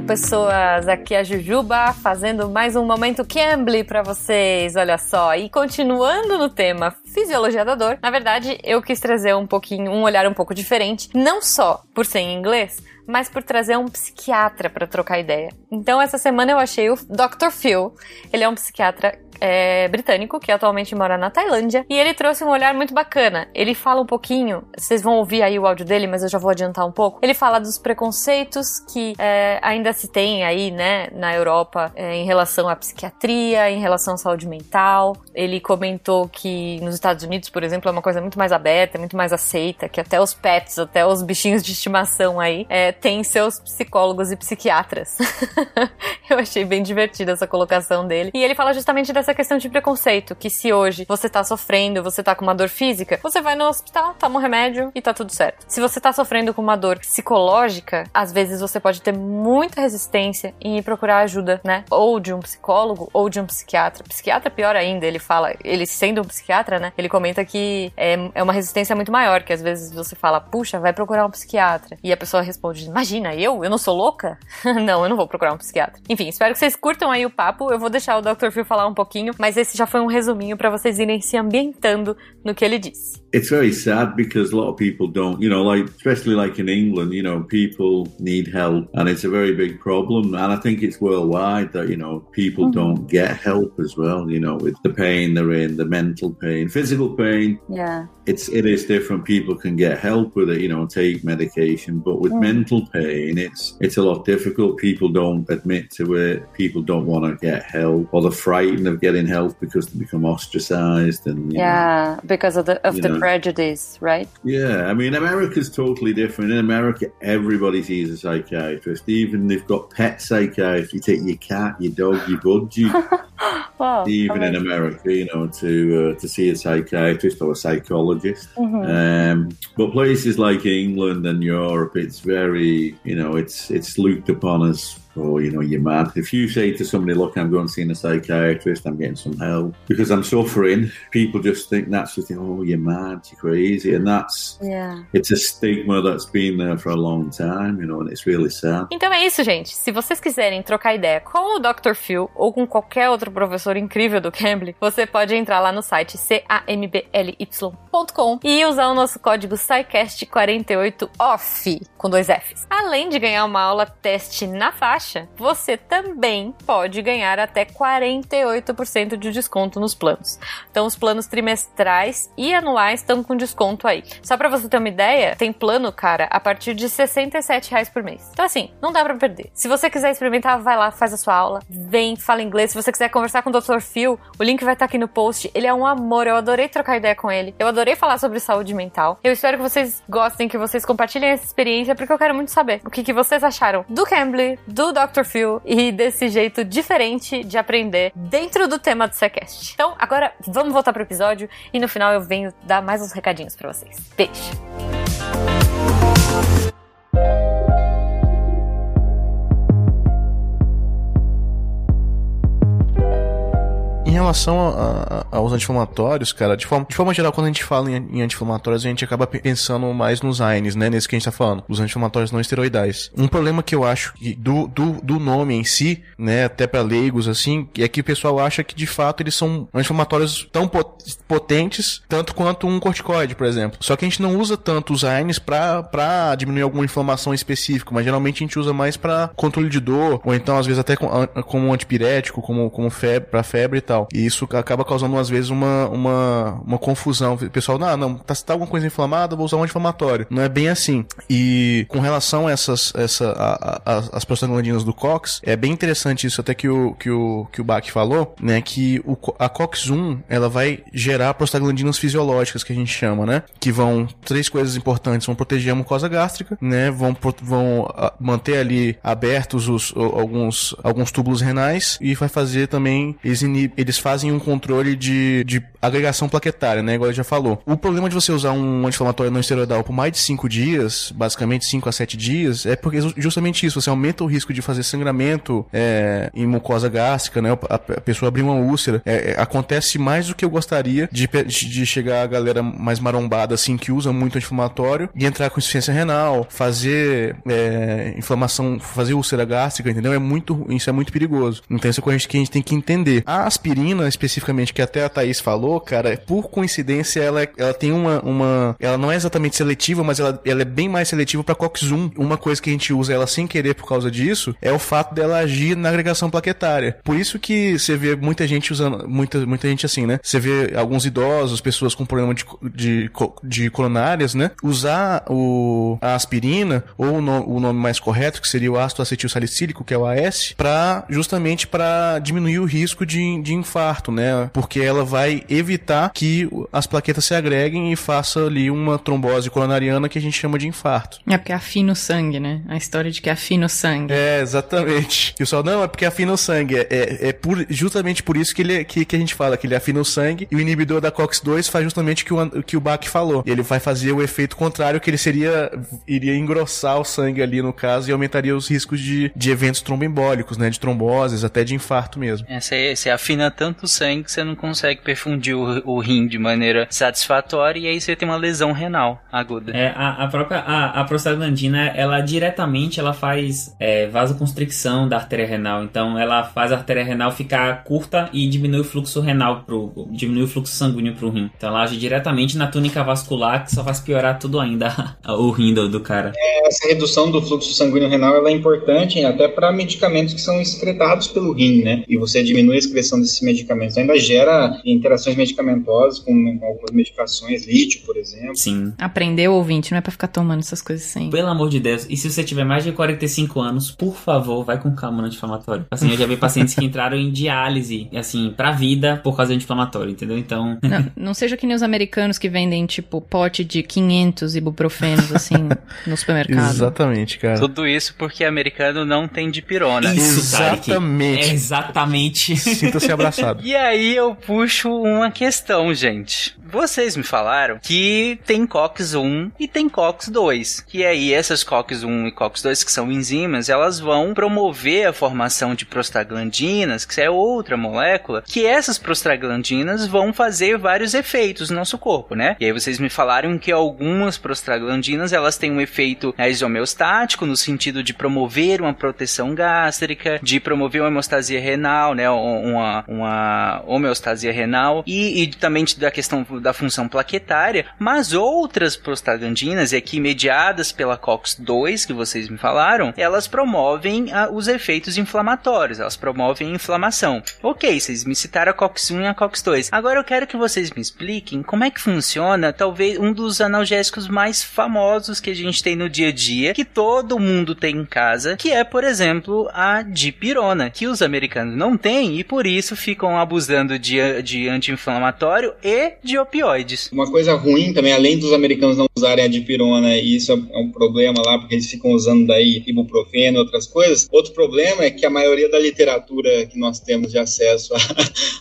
Pessoas, aqui é a Jujuba fazendo mais um momento Cambly para vocês, olha só. E continuando no tema fisiologia da dor, na verdade eu quis trazer um pouquinho, um olhar um pouco diferente, não só por ser em inglês, mas por trazer um psiquiatra para trocar ideia. Então essa semana eu achei o Dr. Phil, ele é um psiquiatra é, britânico que atualmente mora na Tailândia e ele trouxe um olhar muito bacana. Ele fala um pouquinho, vocês vão ouvir aí o áudio dele, mas eu já vou adiantar um pouco. Ele fala dos preconceitos que é, ainda se tem aí, né, na Europa é, em relação à psiquiatria, em relação à saúde mental. Ele comentou que nos Estados Unidos, por exemplo, é uma coisa muito mais aberta, muito mais aceita, que até os pets, até os bichinhos de estimação aí, é, têm seus psicólogos e psiquiatras. eu achei bem divertida essa colocação dele. E ele fala justamente dessa essa questão de preconceito, que se hoje você tá sofrendo, você tá com uma dor física, você vai no hospital, toma um remédio e tá tudo certo. Se você tá sofrendo com uma dor psicológica, às vezes você pode ter muita resistência em ir procurar ajuda, né? Ou de um psicólogo ou de um psiquiatra. Psiquiatra, pior ainda, ele fala, ele sendo um psiquiatra, né? Ele comenta que é, é uma resistência muito maior, que às vezes você fala, puxa, vai procurar um psiquiatra. E a pessoa responde, imagina, eu? Eu não sou louca? não, eu não vou procurar um psiquiatra. Enfim, espero que vocês curtam aí o papo. Eu vou deixar o Dr. Phil falar um pouquinho mas esse já foi um resuminho para vocês irem se ambientando no que ele disse. It's very sad because a lot of people don't, you know, like especially like in England, you know, people need help and it's a very big problem and I think it's worldwide that, you know, people mm -hmm. don't get help as well, you know, with the pain they're in, the mental pain, physical pain. Yeah. It's it is different. People can get help with it, you know, take medication, but with mental pain, it's it's a lot difficult. People don't admit to it. People don't want to get help, or they're frightened of getting help because they become ostracized and you know, Yeah, because of the of the know. prejudice, right? yeah, I mean, America's totally different. In America, everybody sees a psychiatrist. Even they've got pet psychiatrists. You take your cat, your dog, your budgie. Wow. even in. America, you know, to uh, to see a psychiatrist or a psychologist. Mhm. Um, but places like England and Europe, it's very, you know, it's it's looked upon as, oh, you know, you're mad. If you say to somebody, "Look, I'm going to see a psychiatrist. I'm getting some help because I'm suffering," people just think that's just, oh, you're mad, you're crazy, and that's Yeah. it's a stigma that's been there for a long time, you know, and it's really sad. Então é isso, gente. Se vocês quiserem trocar ideia com o Dr. Phil ou com qualquer outro professor incrível do Cambly, você pode entrar lá no site cambly.com e usar o nosso código SciCast48OFF, com dois Fs. Além de ganhar uma aula teste na faixa, você também pode ganhar até 48% de desconto nos planos. Então, os planos trimestrais e anuais estão com desconto aí. Só pra você ter uma ideia, tem plano, cara, a partir de 67 reais por mês. Então, assim, não dá pra perder. Se você quiser experimentar, vai lá, faz a sua aula, vem, fala inglês. Se você quiser conversar com o Dr. Phil, o link vai estar aqui no post. Ele é um amor, eu adorei trocar ideia com ele. Eu adorei falar sobre saúde mental. Eu espero que vocês gostem, que vocês compartilhem essa experiência, porque eu quero muito saber o que, que vocês acharam do Cambly, do Dr. Phil e desse jeito diferente de aprender dentro do tema do Sequest. Então, agora vamos voltar pro episódio e no final eu venho dar mais uns recadinhos pra vocês. Beijo! Em relação a- a- aos anti-inflamatórios, cara, de forma, de forma geral, quando a gente fala em, em anti-inflamatórios, a gente acaba pe- pensando mais nos AINES, né? Nesse que a gente tá falando, os anti-inflamatórios não esteroidais. Um problema que eu acho que do, do, do nome em si, né, até pra leigos, assim, é que o pessoal acha que de fato eles são anti-inflamatórios tão pot- potentes, tanto quanto um corticoide, por exemplo. Só que a gente não usa tanto os AINES pra, diminuir alguma inflamação específica, mas geralmente a gente usa mais pra controle de dor, ou então às vezes até com, como antipirético, como, como febre, pra febre e tal. E isso acaba causando às vezes uma, uma, uma confusão. O pessoal, não, não, tá, tá alguma coisa inflamada, vou usar um anti-inflamatório. Não é bem assim. E com relação a essas, essa, a, a, as- as prostaglandinas do COX, é bem interessante isso até que o, que o, que o Bach falou, né, que o, a COX-1, ela vai gerar prostaglandinas fisiológicas, que a gente chama, né, que vão, três coisas importantes, vão proteger a mucosa gástrica, né, vão, vão ah, manter ali abertos os, alguns, alguns túbulos renais e vai fazer também, eles, inib- eles fazem um controle de, de agregação plaquetária, né, igual ele já falou. O problema de você usar um anti-inflamatório não esteroidal por mais de 5 dias, basicamente 5 a 7 dias, é porque justamente isso, você aumenta o risco de fazer sangramento é, em mucosa gástrica, né, a, a pessoa abrir uma úlcera. É, é, acontece mais do que eu gostaria de, de chegar a galera mais marombada, assim, que usa muito anti-inflamatório e entrar com insuficiência renal, fazer é, inflamação, fazer úlcera gástrica, entendeu? É muito, isso é muito perigoso. Então isso é coisa que a gente tem que entender. A aspirina, especificamente, que até a Thaís falou, cara, por coincidência, ela, ela tem uma, uma, ela não é exatamente seletiva, mas ela, ela é bem mais seletiva para COX-1. Uma coisa que a gente usa ela sem querer por causa disso é o fato dela agir na agregação plaquetária. Por isso que você vê muita gente usando, muita, muita gente assim, né? Você vê alguns idosos, pessoas com problema de, de, de coronárias, né? Usar o, a aspirina, ou o, no- o nome mais correto, que seria o ácido acetil salicílico, que é o AS, para justamente para diminuir o risco de, de infarto, né? Porque ela vai evitar que as plaquetas se agreguem e faça ali uma trombose coronariana que a gente chama de infarto. É porque afina o sangue, né? A história de que afina o sangue. É, exatamente. E o pessoal, não, é porque afina o sangue. É, é, é por- justamente por isso que, ele, que, que a gente fala, que ele afina o sangue. E o inibidor da COX-2 faz justamente o que o, que o Bach falou. Ele vai fazer o efeito contrário, que ele seria, iria engrossar o sangue ali no caso e aumentaria os riscos de, de eventos tromboembólicos, né? De tromboses, até de infarto mesmo. É, Você, você afina tanto sangue que você não consegue perfundir o, o rim de maneira satisfatória e aí você tem uma lesão renal aguda. É, a, a própria a, a prostaglandina, ela diretamente ela faz é, vasoconstricção da artéria renal. Então ela faz a artéria renal ficar curta e diminui o fluxo renal pro diminui o fluxo sanguíneo pro rim. Então ela age diretamente na túnica vascular que só faz piorar tudo ainda o rim do, do cara. Essa redução do fluxo sanguíneo renal ela é importante até para medicamentos que são excretados pelo rim, né? E você diminui a excreção desses medicamentos. Ainda gera interações medicamentosas com, com algumas medicações, lítio, por exemplo. Sim. Aprendeu, ouvinte, não é pra ficar tomando essas coisas sem. Pelo amor de Deus. E se você tiver mais de 45 anos, por favor, vai com calma no anti-inflamatório. Assim, eu já vi pacientes que entraram em diálise, assim, pra vida por causa do anti-inflamatório, entendeu? Então. Não, não seja que nem os americanos que vendem, tipo, pote de 500 ibuprofenos, assim, no supermercado. Exatamente, cara. Tudo isso porque americano não tem dipirona. Isso. Exatamente. É exatamente. Sinta-se abraçado. E aí eu puxo uma questão, gente. Vocês me falaram que tem COX-1 e tem COX-2. E aí essas COX-1 e COX-2, que são enzimas, elas vão promover a formação de prostaglandinas, que é outra molécula, que essas prostaglandinas vão fazer vários efeitos no nosso corpo, né? E aí vocês me falaram que algumas prostaglandinas, elas têm um efeito mais homeostático, no sentido de promover uma proteção gástrica, de promover uma hemostasia renal, né? Uma, uma homeostasia renal, e, e também da questão da função plaquetária, mas outras prostaglandinas, e aqui mediadas pela COX-2, que vocês me falaram, elas promovem ah, os efeitos inflamatórios, elas promovem a inflamação. Ok, vocês me citaram a COX-1 e a COX-2. Agora eu quero que vocês me expliquem como é que funciona, talvez, um dos analgésicos mais famosos que a gente tem no dia a dia, que todo mundo tem em casa, que é, por exemplo, a dipirona, que os americanos não têm e por isso ficam abusando de, de anti-inflamatório e de opioides. Uma coisa ruim também, além dos americanos não usarem a dipirona, e isso é um problema lá, porque eles ficam usando daí ibuprofeno e outras coisas, outro problema é que a maioria da literatura que nós temos de acesso a,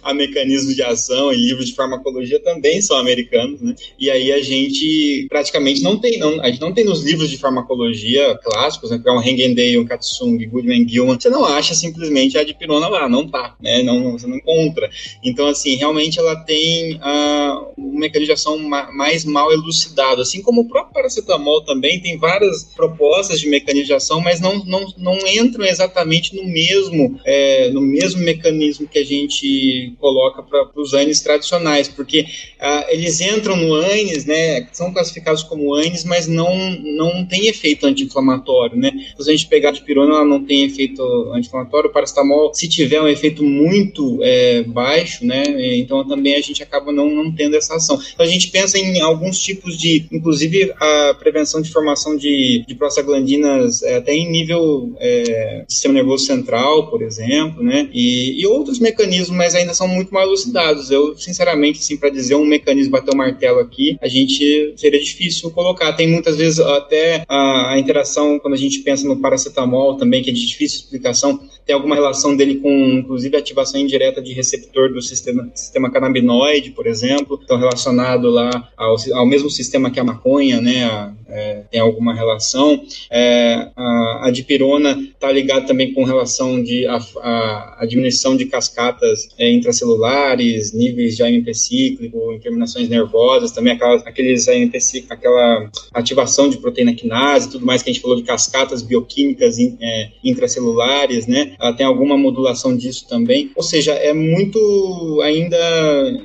a mecanismos de ação e livros de farmacologia também são americanos, né? E aí a gente praticamente não tem, não, a gente não tem nos livros de farmacologia clássicos, né, que é um Hengendale, um Katsung, Goodman Gilman, você não acha simplesmente a dipirona lá, não tá, né? Não, você não encontra. Então, assim, realmente ela tem uh, um mecanismo de ação ma mais mal elucidado, assim como o próprio paracetamol também tem várias propostas de mecanismo de ação, mas não, não, não entram exatamente no mesmo, é, no mesmo mecanismo que a gente coloca para os ANES tradicionais, porque uh, eles entram no ANES, né, são classificados como ANES, mas não, não tem efeito anti-inflamatório, né? Se a gente pegar a dipirona, ela não tem efeito anti-inflamatório, o paracetamol, se tiver um efeito muito é, baixo, né, então também a gente acaba não, não tendo essa ação. Então a gente pensa em alguns tipos de, inclusive a prevenção de formação de, de prostaglandinas é, até em nível é, sistema nervoso central, por exemplo, né, e, e, outros mecanismos, mas ainda são muito mal elucidados. Eu, sinceramente, assim, para dizer um mecanismo, bater o martelo aqui, a gente seria difícil colocar. Tem muitas vezes até a, a interação, quando a gente pensa no paracetamol também, que é de difícil explicação, tem alguma relação dele com, inclusive, ativação indireta de receptor do sistema, sistema canabinoide, por exemplo, então relacionado lá ao, ao mesmo sistema que a maconha, né, a, é, tem alguma relação. É, a, a dipirona está ligada também com relação de a, a diminuição de cascatas é, intracelulares, níveis de AMP cíclico, terminações nervosas, também aquelas, aqueles AMP cíclico, aquela ativação de proteína quinase, tudo mais que a gente falou de cascatas bioquímicas in, é, intracelulares, né? Ela tem alguma modulação disso também. Ou seja, é muito ainda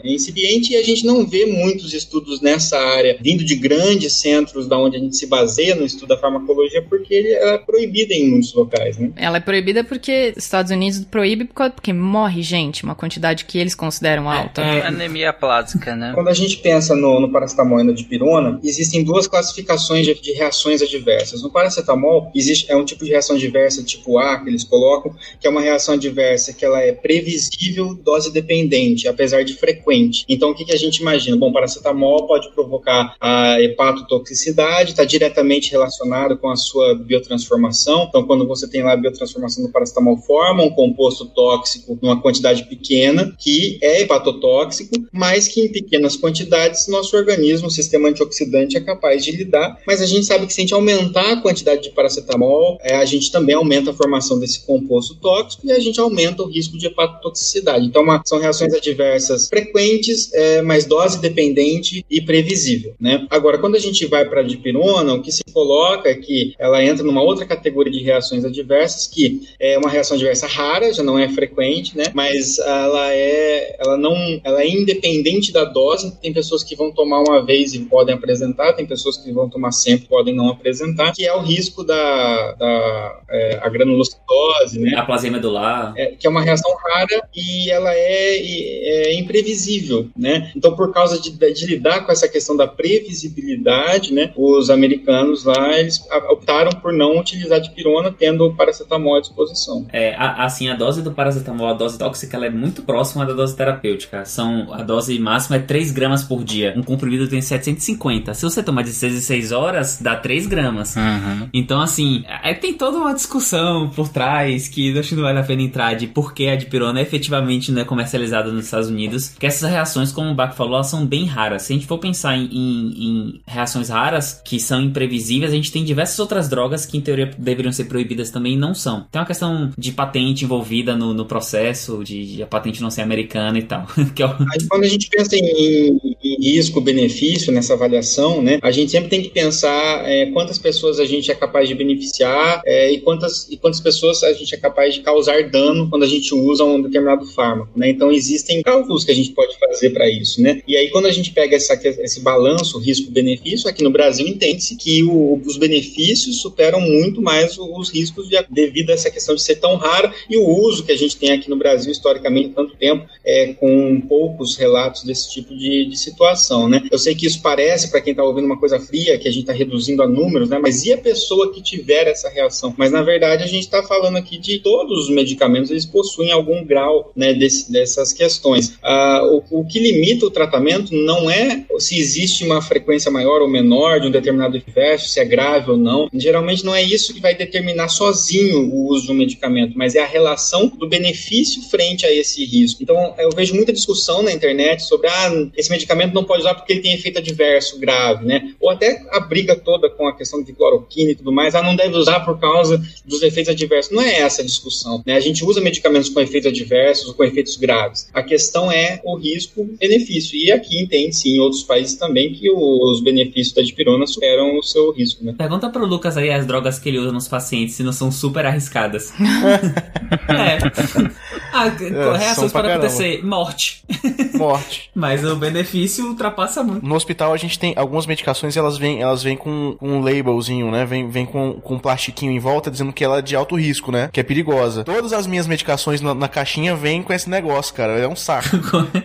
incipiente e a gente não vê muitos estudos nessa área vindo de grandes centros da onde a gente se baseia no estudo da farmacologia, porque ela é proibida em muitos locais, né? Ela é proibida porque Estados Unidos proíbe porque morre gente, uma quantidade que eles consideram alta. É, é anemia plástica, né? Quando a gente pensa no, no paracetamol e na dipirona, existem duas classificações de, de, reações adversas. No paracetamol, existe, é um tipo de reação adversa tipo A, que eles colocam, que é uma reação adversa que ela é previsível, dose dependente, apesar de frequente. Então, o que, que a gente imagina? Bom, paracetamol pode provocar a hepatotoxicidade, está diretamente relacionado com a sua biotransformação. Então, quando você tem lá a biotransformação do paracetamol, forma um composto tóxico numa quantidade pequena, que é hepatotóxico, mas que em pequenas quantidades nosso organismo, o sistema antioxidante, é capaz de lidar. Mas a gente sabe que se a gente aumentar a quantidade de paracetamol, é, a gente também aumenta a formação desse composto tóxico e a gente aumenta o risco de hepatotoxicidade. Então, uma, são reações adversas frequentes, é, mas dose dependente e previsível. Né? Agora, quando a gente vai para a dipirona, o que se coloca é que ela entra numa outra categoria de reações adversas, que é uma reação adversa rara, já não é frequente, né? mas ela é, ela não, ela é independente da dose. Tem pessoas que vão tomar uma vez e podem apresentar, tem pessoas que vão tomar sempre e podem não apresentar, que é o risco da, da é, a granulocitose, né? Aplasia medular. É, que é uma reação rara e ela é, é imprevisível, né? Então, por causa de, de, lidar com essa questão da previsibilidade, né, os americanos lá, eles optaram por não utilizar dipirona, tendo o paracetamol à disposição. É, a, assim, a dose do paracetamol, a dose tóxica, ela é muito próxima da dose terapêutica. São, a dose máxima é 3 gramas por dia. Um comprimido tem 750. Se você tomar de 6 em 6 horas, dá 3 gramas. Uhum. Então, assim, aí tem toda uma discussão por trás que acho que não vale a pena entrar de por que a dipirona efetivamente não é comercializada nos Estados Unidos. Que essas reações, como o Bach falou, elas são bem raras. Se a gente for pensar em, em, em reações raras, que são imprevisíveis, a gente tem diversas outras drogas que, em teoria, deveriam ser proibidas também e não são. Tem uma questão de patente envolvida no, no processo, de, de, a patente não ser americana e tal. que é o... Quando a gente pensa em, em risco-benefício nessa avaliação, né, a gente sempre tem que pensar é, quantas pessoas a gente é capaz de beneficiar é, e, quantas, e quantas pessoas a gente é capaz de causar dano quando a gente usa um determinado fármaco. Né? Então, existem cálculos que a gente pode fazer para isso. Né? E aí, quando a gente pega essa, esse balanço risco-benefício, aqui no Brasil entende-se que o, os benefícios superam muito mais os riscos de, devido a essa questão de ser tão raro e o uso que a gente tem aqui no Brasil historicamente tanto tempo é, com poucos relatos desse tipo de, de situação, né? Eu sei que isso parece para quem está ouvindo uma coisa fria, que a gente está reduzindo a números, né? Mas e a pessoa que tiver essa reação? Mas na verdade a gente está falando aqui de todos os medicamentos, eles possuem algum grau, né, desse, dessas questões. Ah, o, o que limita o tratamento não é se existe uma frequência maior ou menor de um determinado efeito, se é grave ou não. Geralmente não é isso que vai determinar sozinho o uso de um medicamento, mas é a relação do benefício frente a esse risco. Então, eu vejo muita discussão na internet sobre ah, esse medicamento não pode usar porque ele tem efeito adverso grave, né? Ou até a briga toda com a questão de cloroquina e tudo mais, ah, não deve usar por causa dos efeitos adversos. Não é essa a discussão, né? A gente usa medicamentos com efeitos adversos ou com efeitos graves. A questão é o risco-benefício. E aqui entende-se em outros países também que os benefícios da dipirona superam o seu risco, né? Pergunta pro Lucas aí as drogas que ele usa nos pacientes se não são super arriscadas. é. Ah, é, reações podem acontecer. Morte. Morte. Mas o benefício ultrapassa muito. No hospital a gente tem algumas medicações, elas vêm, elas vêm com, com um labelzinho, né? Vem, vem com, com um plastiquinho em volta dizendo que ela é de alto risco, né? Que é perigosa. Todas as minhas medicações na, na caixinha vêm com esse negócio, cara. É um saco.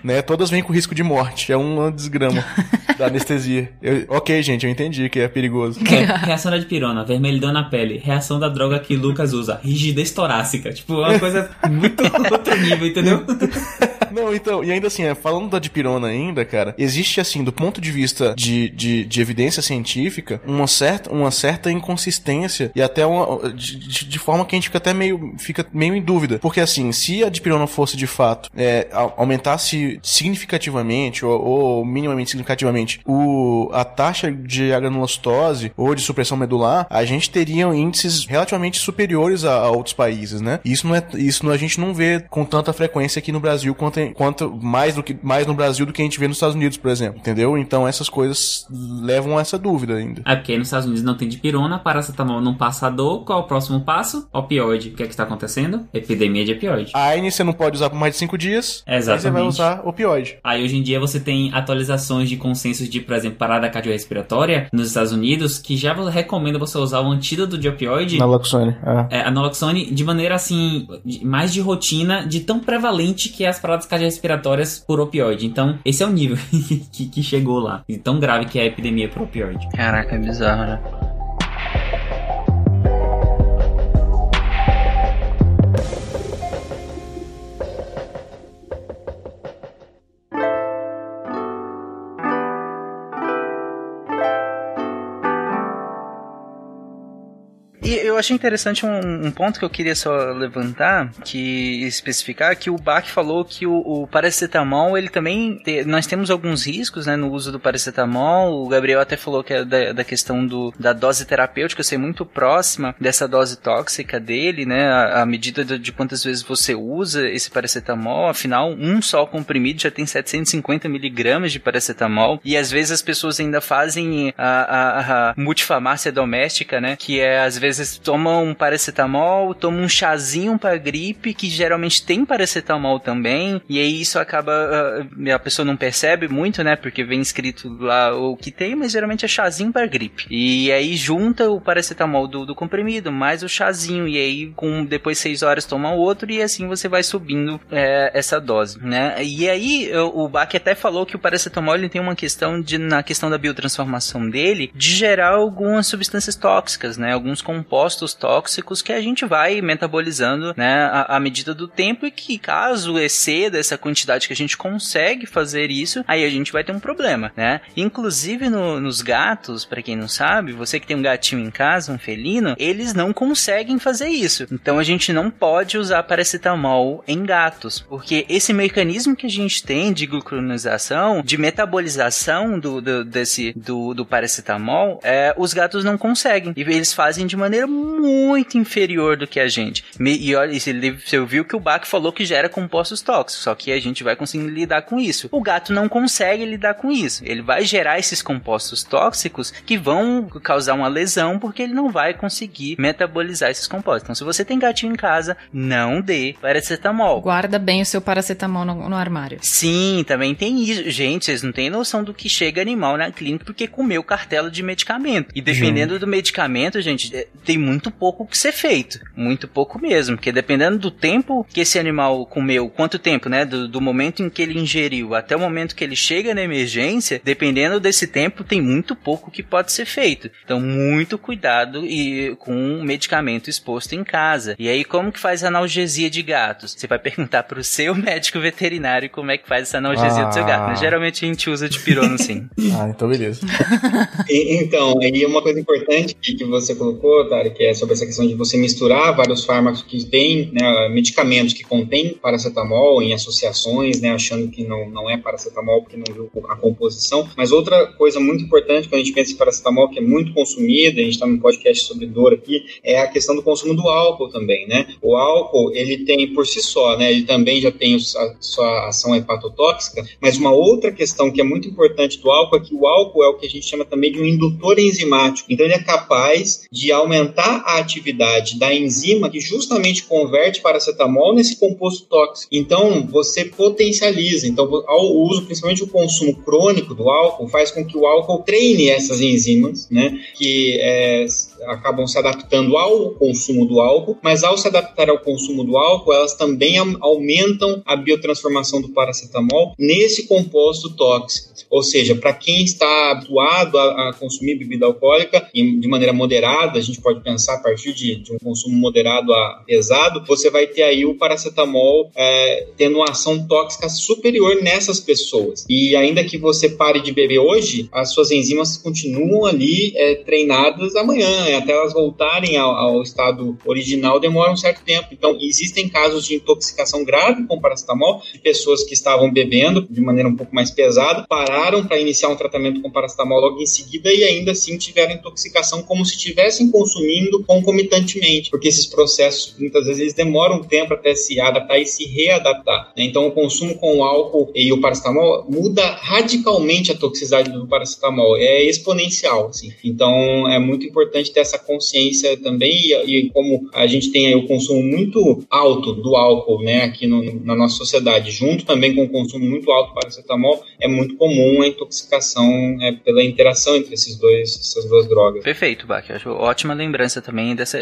né? Todas vêm com risco de morte. É uma desgrama da anestesia. Eu, ok, gente, eu entendi que é perigoso. É, reação da dipirona, vermelhidão na pele. Reação da droga que Lucas usa, rigidez torácica. Tipo, uma coisa muito outro nível, entendeu? Não, então, e ainda assim, é, falando da dipirona ainda, cara, existe assim, do ponto de vista de, de, de evidência científica, uma certa, uma certa inconsistência e até uma, de, de, forma que a gente fica até meio, fica meio em dúvida. Porque assim, se a dipirona fosse de fato, é, aumentasse significativamente ou, ou, minimamente significativamente o, a taxa de agranulocitose ou de supressão medular, a gente teria índices relativamente superiores a, a outros países, né? Isso não é, isso a gente não vê com tanta frequência aqui no Brasil quanto quanto mais do que mais no Brasil do que a gente vê nos Estados Unidos, por exemplo, entendeu? Então essas coisas levam a essa dúvida ainda. É porque nos Estados Unidos não tem dipirona, paracetamol não passa dor, qual é o próximo passo? Opioide. O que é que está acontecendo? Epidemia de opioide. Aí você não pode usar por mais de 5 dias, Exatamente. aí você vai usar opioide. Aí hoje em dia você tem atualizações de consensos de, por exemplo, parada cardiorrespiratória nos Estados Unidos, que já recomenda você usar o antídoto de opioide. Naloxone. É. é a naloxone de maneira assim, mais de rotina, de tão prevalente que é as paradas cardiorrespiratórias por opioide. Então, esse é o nível que, que chegou lá. E tão grave que é a epidemia por opioide. Caraca, é bizarro, né? Achei interessante um, um, ponto que eu queria só levantar, que especificar, que o Bach falou que o, o paracetamol, ele também, te, nós temos alguns riscos, né, no uso do paracetamol, o Gabriel até falou que é da, da questão do, da dose terapêutica ser muito próxima dessa dose tóxica dele, né, a, medida de, de, quantas vezes você usa esse paracetamol, afinal, um só comprimido já tem 750 miligramas de paracetamol, e às vezes as pessoas ainda fazem a, a, a doméstica, né, que é às vezes toma um paracetamol, toma um chazinho para gripe, que geralmente tem paracetamol também, e aí isso acaba. ah, A pessoa não percebe muito, né? Porque vem escrito lá o que tem, mas geralmente é chazinho para gripe. E aí junta o paracetamol do, do comprimido, mais o chazinho, e aí com depois seis horas toma outro, e assim você vai subindo é, essa dose, né? E aí o Bach até falou que o paracetamol ele tem uma questão de, na questão da biotransformação dele, de gerar algumas substâncias tóxicas, né? Alguns compostos tóxicos que a gente vai metabolizando, né? À, medida do tempo e que caso exceda essa quantidade que a gente consegue fazer isso, aí a gente vai ter um problema, né? Inclusive no- nos gatos, para quem não sabe, você que tem um gatinho em casa, um felino, eles não conseguem fazer isso. Então a gente não pode usar paracetamol em gatos, porque esse mecanismo que a gente tem de glucuronização, de metabolização do, do- desse do, do paracetamol, é, os gatos não conseguem. E eles fazem de maneira muito inferior do que a gente. E olha, você viu que o Bach falou que gera compostos tóxicos, só que a gente vai conseguir lidar com isso. O gato não consegue lidar com isso. Ele vai gerar esses compostos tóxicos que vão causar uma lesão porque ele não vai conseguir metabolizar esses compostos. Então, se você tem gatinho em casa, não dê paracetamol. Guarda bem o seu paracetamol no, no armário. Sim, também tem isso. Gente, vocês não têm noção do que chega animal na clínica porque comeu cartela de medicamento. E dependendo do medicamento, gente, é, tem muito pouco que ser feito. Muito pouco mesmo. Porque dependendo do tempo que esse animal comeu, quanto tempo, né? Do, do momento em que ele ingeriu até o momento que ele chega na emergência, dependendo desse tempo, tem muito pouco que pode ser feito. Então, muito cuidado e com um medicamento exposto em casa. E aí, como que faz analgesia de gatos? Você vai perguntar pro seu médico veterinário como é que faz essa analgesia do seu gato. Mas Ah. geralmente a gente usa de pirono sim. Ah, então beleza. Então, aí uma coisa importante que, você colocou, Tari, que é sobre essa questão de você misturar vários fármacos que têm, né, medicamentos que contêm paracetamol em associações, né, achando que não, não é paracetamol porque não viu a composição. Mas outra coisa muito importante quando a gente pensa em paracetamol, que é muito consumida, a gente está num podcast sobre dor aqui, é a questão do consumo do álcool também, né? O álcool, ele tem por si só, né, ele também já tem a sua ação hepatotóxica, mas uma outra questão que é muito importante do álcool é que o álcool é o que a gente chama também de um indutor enzimático. Então ele é capaz de aumentar a atividade da enzima que justamente converte paracetamol nesse composto tóxico. Então você potencializa. Então ao uso, principalmente o consumo crônico do álcool, faz com que o álcool treine essas enzimas, né, que é, acabam se adaptando ao consumo do álcool, mas ao se adaptar ao consumo do álcool, elas também am- aumentam a biotransformação do paracetamol nesse composto tóxico. Ou seja, para quem está habituado a, a consumir bebida alcoólica de maneira moderada, a gente pode pensar a partir de, de um consumo moderado a pesado, você vai ter aí o paracetamol é, tendo uma ação tóxica superior nessas pessoas. E ainda que você pare de beber hoje, as suas enzimas continuam ali é, treinadas amanhã, e até elas voltarem ao, ao estado original demora um certo tempo. Então, existem casos de intoxicação grave com paracetamol, de pessoas que estavam bebendo de maneira um pouco mais pesada, pararam para iniciar um tratamento com paracetamol logo em seguida e ainda assim tiveram intoxicação como se estivessem consumindo concomitantemente, porque esses processos muitas vezes eles demoram um tempo até se adaptar e se readaptar. né? Então, o consumo com o álcool e o paracetamol muda radicalmente a toxicidade do paracetamol, é exponencial. Assim. Então, é muito importante ter essa consciência também e, e como a gente tem aí o consumo muito alto do álcool, né, aqui no- na nossa sociedade, junto também com o consumo muito alto do paracetamol, é muito comum a intoxicação é, pela interação entre esses dois, essas duas drogas. Perfeito, Bach. Eu acho ótima lembrança também dessa.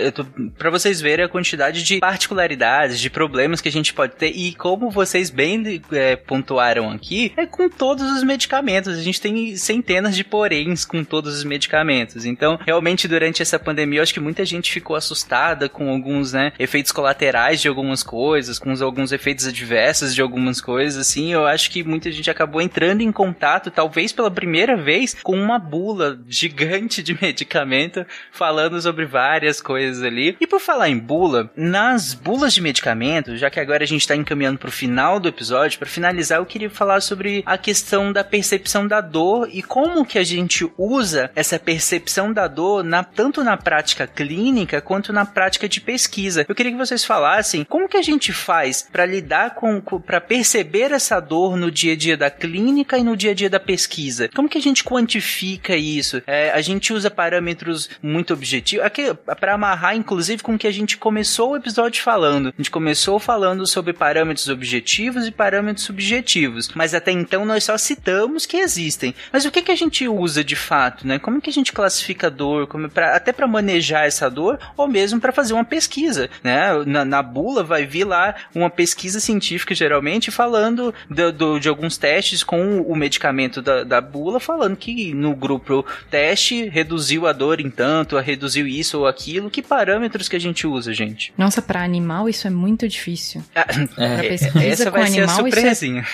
Pra vocês verem a quantidade de particularidades, de problemas que a gente pode ter. E como vocês bem é, pontuaram aqui, é com todos os medicamentos. A gente tem centenas de poréns com todos os medicamentos. Então, realmente, durante essa pandemia, eu acho que muita gente ficou assustada com alguns, né, efeitos colaterais de algumas coisas, com alguns efeitos adversos de algumas coisas, assim. Eu acho que muita gente acabou entrando em contato, talvez pela primeira vez, com uma bula gigante de medicamento falando sobre várias coisas ali. E por falar em bula, nas bulas de medicamento, já que agora a gente tá encaminhando pro final do episódio, para finalizar, eu queria falar sobre a questão da percepção da dor e como que a gente usa essa percepção da dor na, tanto tanto na prática clínica quanto na prática de pesquisa. Eu queria que vocês falassem como que a gente faz para lidar com, para perceber essa dor no dia a dia da clínica e no dia a dia da pesquisa. Como que a gente quantifica isso? É, a gente usa parâmetros muito objetivos, para amarrar inclusive com o que a gente começou o episódio falando. A gente começou falando sobre parâmetros objetivos e parâmetros subjetivos, mas até então nós só citamos que existem. Mas o que que a gente usa de fato, né? Como que a gente classifica dor, como pra, até para manejar essa dor ou mesmo para fazer uma pesquisa, né? Na, na, bula vai vir lá uma pesquisa científica geralmente falando do, do, de alguns testes com o medicamento da, da bula, falando que no grupo teste reduziu a dor em tanto, reduziu isso ou aquilo. Que parâmetros que a gente usa, gente? Nossa, para animal isso é muito difícil. Ah, é, essa vai ser a é surpresinha.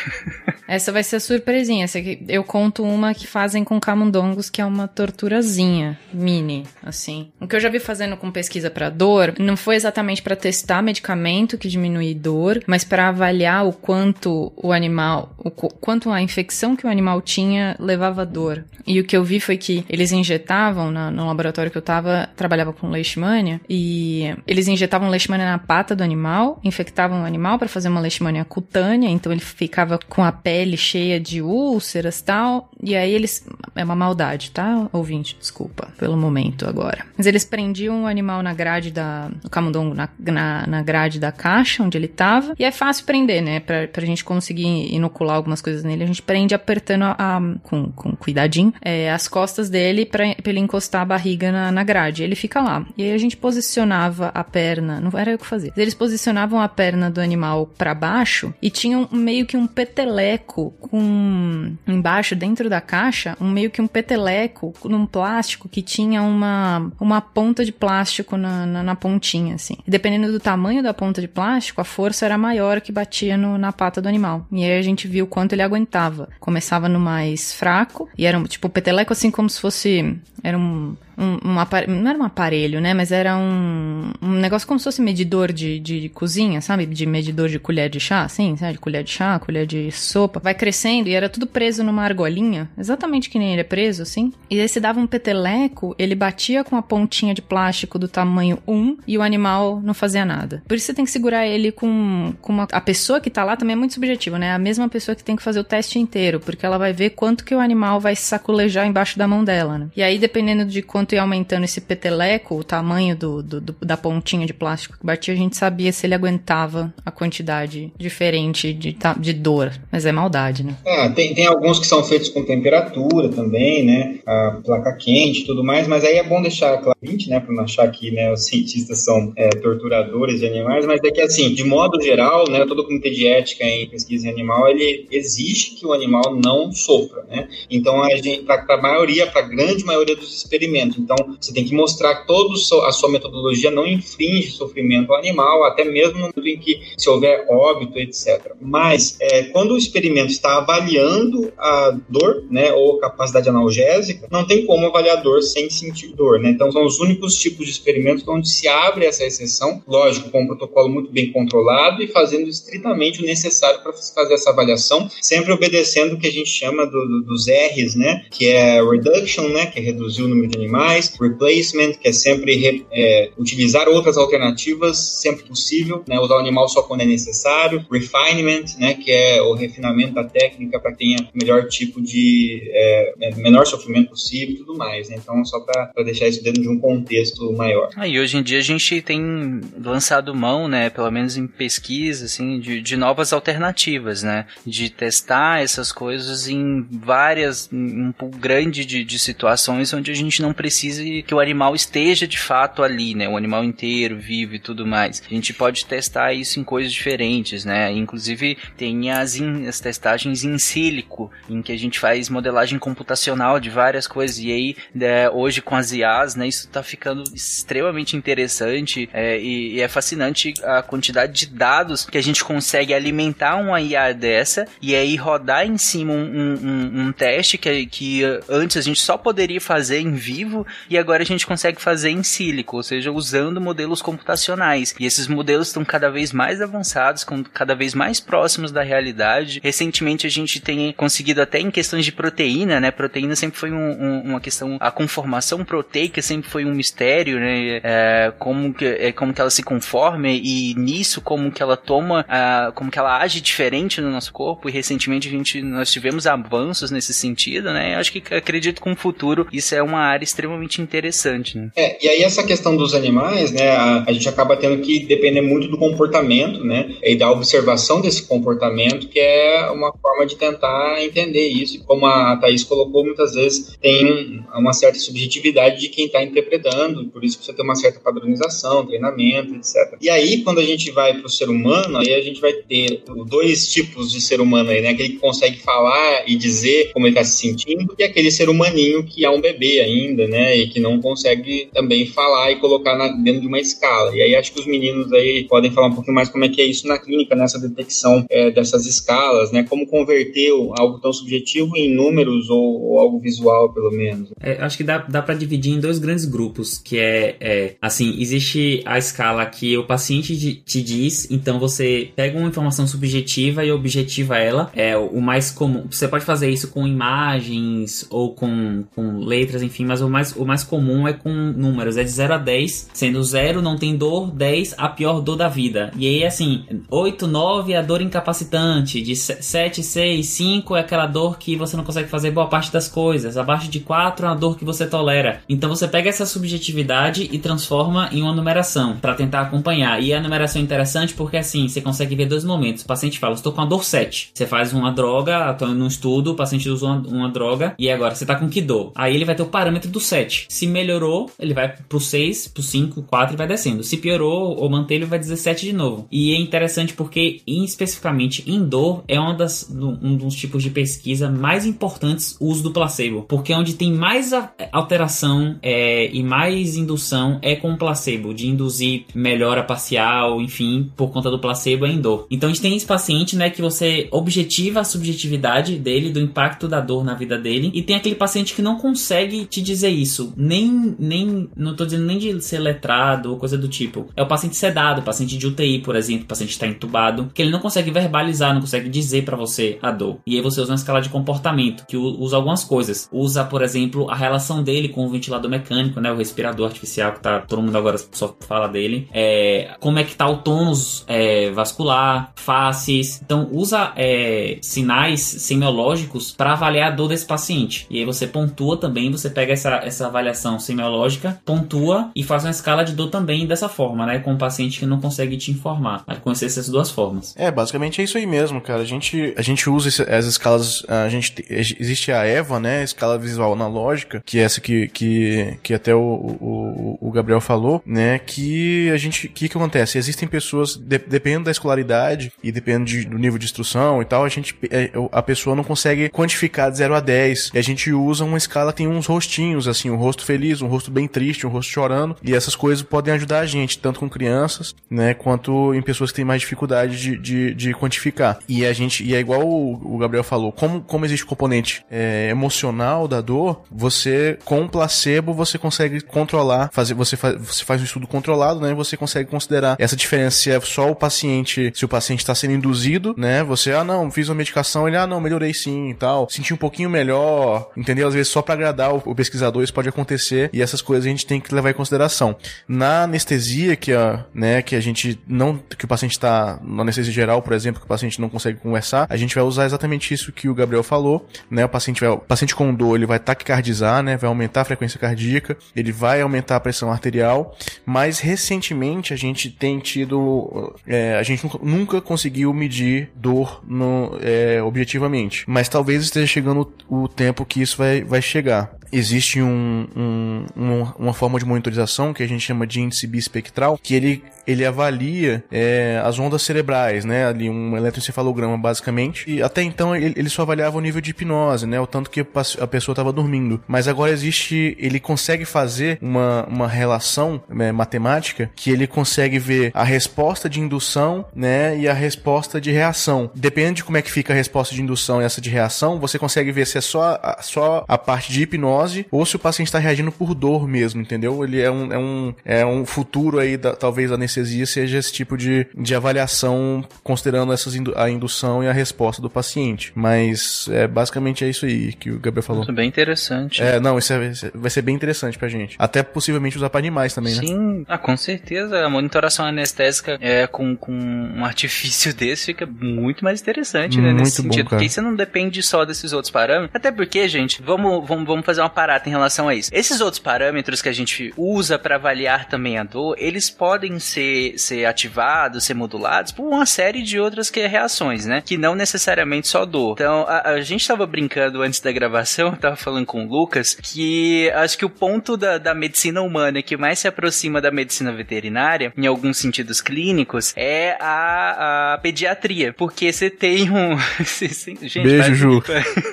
É, essa vai ser a surpresinha. Eu conto uma que fazem com camundongos, que é uma torturazinha mini, assim. O que eu já vi fazendo com pesquisa para dor, não foi exatamente para testar medicamento que diminui dor, mas para avaliar o quanto o animal, o quanto a infecção que o animal tinha levava dor. E o que eu vi foi que eles injetavam, na, no laboratório que eu tava, trabalhava com leishmania, e eles injetavam leishmania na pata do animal, infectavam o animal para fazer uma leishmania cutânea, então ele ficava com a pele cheia de úlceras tal, e aí eles... É uma maldade, tá, ouvinte? Desculpa pelo momento agora. Mas eles prendiam o animal na grade da... o camundongo na, na, na grade da caixa onde ele tava, e é fácil prender, né, pra, pra gente conseguir inocular algumas coisas nele, a gente prende apertando a, a com, com cuidadinho, é, as costas dele pra, pra ele encostar a barriga na, na grade. Ele fica lá. E aí a gente posicionava a perna, não era eu que fazia. Eles posicionavam a perna do animal para baixo e tinham meio que um peteleco com embaixo dentro da caixa, um meio que um peteleco num plástico que tinha uma uma ponta de plástico na, na, na pontinha assim. Dependendo do tamanho da ponta de plástico, a força era maior que batia no, na pata do animal. E aí a gente viu quanto ele aguentava. Começava no mais fraco e era tipo o peteleco assim como se fosse era um um, um não era um aparelho, né? Mas era um, um negócio como se fosse medidor de, de cozinha, sabe? De medidor de colher de chá, assim, sabe? De colher de chá, colher de sopa. Vai crescendo e era tudo preso numa argolinha, exatamente que nem ele é preso, assim. E aí se dava um peteleco, ele batia com a pontinha de plástico do tamanho 1 e o animal não fazia nada. Por isso você tem que segurar ele com, com uma... A pessoa que tá lá também é muito subjetiva, né? A mesma pessoa que tem que fazer o teste inteiro, porque ela vai ver quanto que o animal vai saculejar embaixo da mão dela, né? E aí, dependendo de quanto ia aumentando esse peteleco, o tamanho do, do, do, da pontinha de plástico que batia, a gente sabia se ele aguentava a quantidade diferente de, de dor. Mas é maldade, né? É, tem, tem alguns que são feitos com temperatura também, né? A placa quente e tudo mais, mas aí é bom deixar claro, né? Pra não achar que né, os cientistas são é, torturadores de animais, mas é que assim, de modo geral, né? Todo comitê de ética em pesquisa em animal, ele exige que o animal não sofra, né? Então, a gente, para a maioria, para a grande maioria dos experimentos, então, você tem que mostrar que toda a sua metodologia não infringe sofrimento animal, até mesmo no momento em que se houver óbito, etc. Mas, é, quando o experimento está avaliando a dor, né, ou capacidade analgésica, não tem como avaliar dor sem sentir dor, né? Então, são os únicos tipos de experimentos onde se abre essa exceção, lógico, com um protocolo muito bem controlado e fazendo estritamente o necessário para fazer essa avaliação, sempre obedecendo o que a gente chama do, do, dos R's, né, que é reduction, né, que é reduzir o número de animais, animais, replacement, que é sempre é, utilizar outras alternativas sempre possível, né, usar o animal só quando é necessário, refinement, né, que é o refinamento da técnica para que tenha o melhor tipo de é, é menor sofrimento possível e tudo mais. Né? Então, só para deixar isso dentro de um contexto maior. Ah, e hoje em dia a gente tem lançado mão, né, pelo menos em pesquisa, assim, de, de novas alternativas, né, de testar essas coisas em várias, um pouco grande de, de situações onde a gente não precisa precise que o animal esteja de fato ali, né? O animal inteiro, vivo e tudo mais. A gente pode testar isso em coisas diferentes, né? Inclusive tem as, in, as testagens em sílico, em que a gente faz modelagem computacional de várias coisas. E aí, né, hoje com as IAs, né? Isso tá ficando extremamente interessante é, e, e, é fascinante a quantidade de dados que a gente consegue alimentar uma IA dessa e aí rodar em cima um, um, um, teste que, que antes a gente só poderia fazer em vivo e agora a gente consegue fazer em sílico, ou seja, usando modelos computacionais. E esses modelos estão cada vez mais avançados, cada vez mais próximos da realidade. Recentemente a gente tem conseguido até em questões de proteína, né? Proteína sempre foi um, um, uma questão, a conformação proteica sempre foi um mistério, né? É, como que é, como que ela se conforma e nisso como que ela toma, uh, como que ela age diferente no nosso corpo. E recentemente a gente nós tivemos avanços nesse sentido, né? Eu acho que acredito que no futuro isso é uma área extremamente interessante. Né? É, e aí essa questão dos animais, né? A, a gente acaba tendo que depender muito do comportamento, né? E da observação desse comportamento, que é uma forma de tentar entender isso. E como a Thaís colocou, muitas vezes tem uma certa subjetividade de quem está interpretando, por isso precisa ter uma certa padronização, treinamento, etc. E aí, quando a gente vai para o ser humano, aí a gente vai ter dois tipos de ser humano aí, né? Aquele que consegue falar e dizer como ele está se sentindo, e aquele ser humaninho que é um bebê ainda, né? E que não consegue também falar e colocar na, dentro de uma escala. E aí acho que os meninos aí podem falar um pouquinho mais como é que é isso na clínica, nessa detecção é, dessas escalas, né? Como converter algo tão subjetivo em números ou, ou algo visual, pelo menos. É, acho que dá, dá para dividir em dois grandes grupos, que é, é, assim, existe a escala que o paciente te diz, então você pega uma informação subjetiva e objetiva ela. É o mais comum. Você pode fazer isso com imagens ou com, com letras, enfim, mas o mais, o mais comum é com números. É de 0 a 10, sendo 0 não tem dor, 10 a pior dor da vida. E aí, assim, 8, 9 é a dor incapacitante, de 7, 6, 5 é aquela dor que você não consegue fazer boa parte das coisas, abaixo de 4 é uma dor que você tolera. Então você pega essa subjetividade e transforma em uma numeração para tentar acompanhar. E a numeração é interessante porque assim, você consegue ver dois momentos. O paciente fala, estou com a dor 7. Você faz uma droga, estou num estudo, o paciente usa uma, uma, droga, e agora você tá com que dor? Aí ele vai ter o parâmetro do 7. Se melhorou, ele vai pro 6, pro 5, 4 e vai descendo. Se piorou ou manteve, ele vai 17 de novo. E é interessante porque, especificamente em dor, é uma das, um dos tipos de pesquisa mais importantes o uso do placebo. Porque é onde tem mais alteração é, e mais indução é com o placebo, de induzir melhora parcial, enfim, por conta do placebo é em dor. Então a gente tem esse paciente, né, que você objetiva a subjetividade dele, do impacto da dor na vida dele, e tem aquele paciente que não consegue te dizer isso, nem, nem, não tô dizendo nem de ser letrado ou coisa do tipo. É o paciente sedado, paciente de UTI, por exemplo, paciente está entubado, que ele não consegue verbalizar, não consegue dizer para você a dor. E aí você usa uma escala de comportamento, que usa algumas coisas. Usa, por exemplo, a relação dele com o ventilador mecânico, né, o respirador artificial, que tá, todo mundo agora só fala dele. É, como é que tá o tônus é, vascular, faces. Então, usa é, sinais semiológicos para avaliar a dor desse paciente. E aí você pontua também, você pega essa, essa avaliação semiológica, pontua e faz uma escala de dor também dessa forma, né? Com o paciente que não consegue te informar. Vai conhecer essas duas formas. É, basicamente é isso aí mesmo, cara. A gente, a gente usa esse, as escalas. A gente, existe a EVA, né? Escala visual analógica, que é essa que, que, que até o, o, o Gabriel falou, né? Que a gente. O que, que acontece? Existem pessoas, de, dependendo da escolaridade e dependendo de, do nível de instrução e tal, a gente. É, a pessoa não consegue quantificar de 0 a 10. E a gente usa uma escala que tem uns rostinhos, assim, um rosto feliz, um rosto bem triste, um rosto chorando. E essas coisas podem ajudar a gente, tanto com crianças, né? Quanto em pessoas que têm mais dificuldade de, de, de quantificar. E a gente. E é igual o, o Gabriel falou, como, como existe o componente é, emocional da dor, você, com placebo, você consegue controlar, fazer, você, faz, você faz um estudo controlado, né? E você consegue considerar essa diferença se é só o paciente, se o paciente está sendo induzido, né? Você, ah, não, fiz uma medicação, ele, ah, não, melhorei sim e tal, senti um pouquinho melhor, entendeu? Às vezes só para agradar o, o, pesquisador pode acontecer e essas coisas a gente tem que levar em consideração. Na anestesia, que a, né, que a gente não, que o paciente está na anestesia geral, por exemplo, que o paciente não consegue conversar, a gente vai usar exatamente isso que o Gabriel falou, né? O paciente vai, o paciente com dor, ele vai taquicardizar, né? Vai aumentar a frequência cardíaca, ele vai aumentar a pressão arterial, mas recentemente a gente tem tido, é, a gente nunca, conseguiu medir dor no, é, objetivamente, mas talvez esteja chegando o, o tempo que isso vai, vai chegar existe um, um, uma forma de monitorização que a gente chama de índice bispectral, que ele, ele avalia é, as ondas cerebrais, né? Ali um eletroencefalograma, basicamente. E até então ele, ele só avaliava o nível de hipnose, né? O tanto que a pessoa estava dormindo. Mas agora existe, ele consegue fazer uma, uma relação né, matemática que ele consegue ver a resposta de indução, né? E a resposta de reação. Depende de como é que fica a resposta de indução e essa de reação, você consegue ver se é só, só a parte de hipnose ou se o paciente está reagindo por dor mesmo, entendeu? Ele é um, é um, é um futuro aí, da, talvez a anestesia seja esse tipo de, de avaliação, considerando essas indu a indução e a resposta do paciente. Mas é, basicamente é isso aí que o Gabriel falou. Isso é bem interessante. É, não, isso é, vai ser bem interessante pra gente. Até possivelmente usar pra animais também, né? Sim, ah, com certeza. A monitoração anestésica é, com, com um artifício desse fica muito mais interessante, né? Muito nesse bom, sentido. cara. Porque você não depende só desses outros parâmetros. Até porque, gente, vamos, vamos, vamos fazer uma parada em relação a isso. Esses outros parâmetros que a gente usa para avaliar também a dor, eles podem ser, ser ativados, ser modulados por uma série de outras que, reações, né? Que não necessariamente só dor. Então, a, a gente tava brincando antes da gravação, eu tava falando com o Lucas, que acho que o ponto da, da medicina humana que mais se aproxima da medicina veterinária, em alguns sentidos clínicos, é a, a pediatria. Porque você tem um. gente, Beijo, Ju.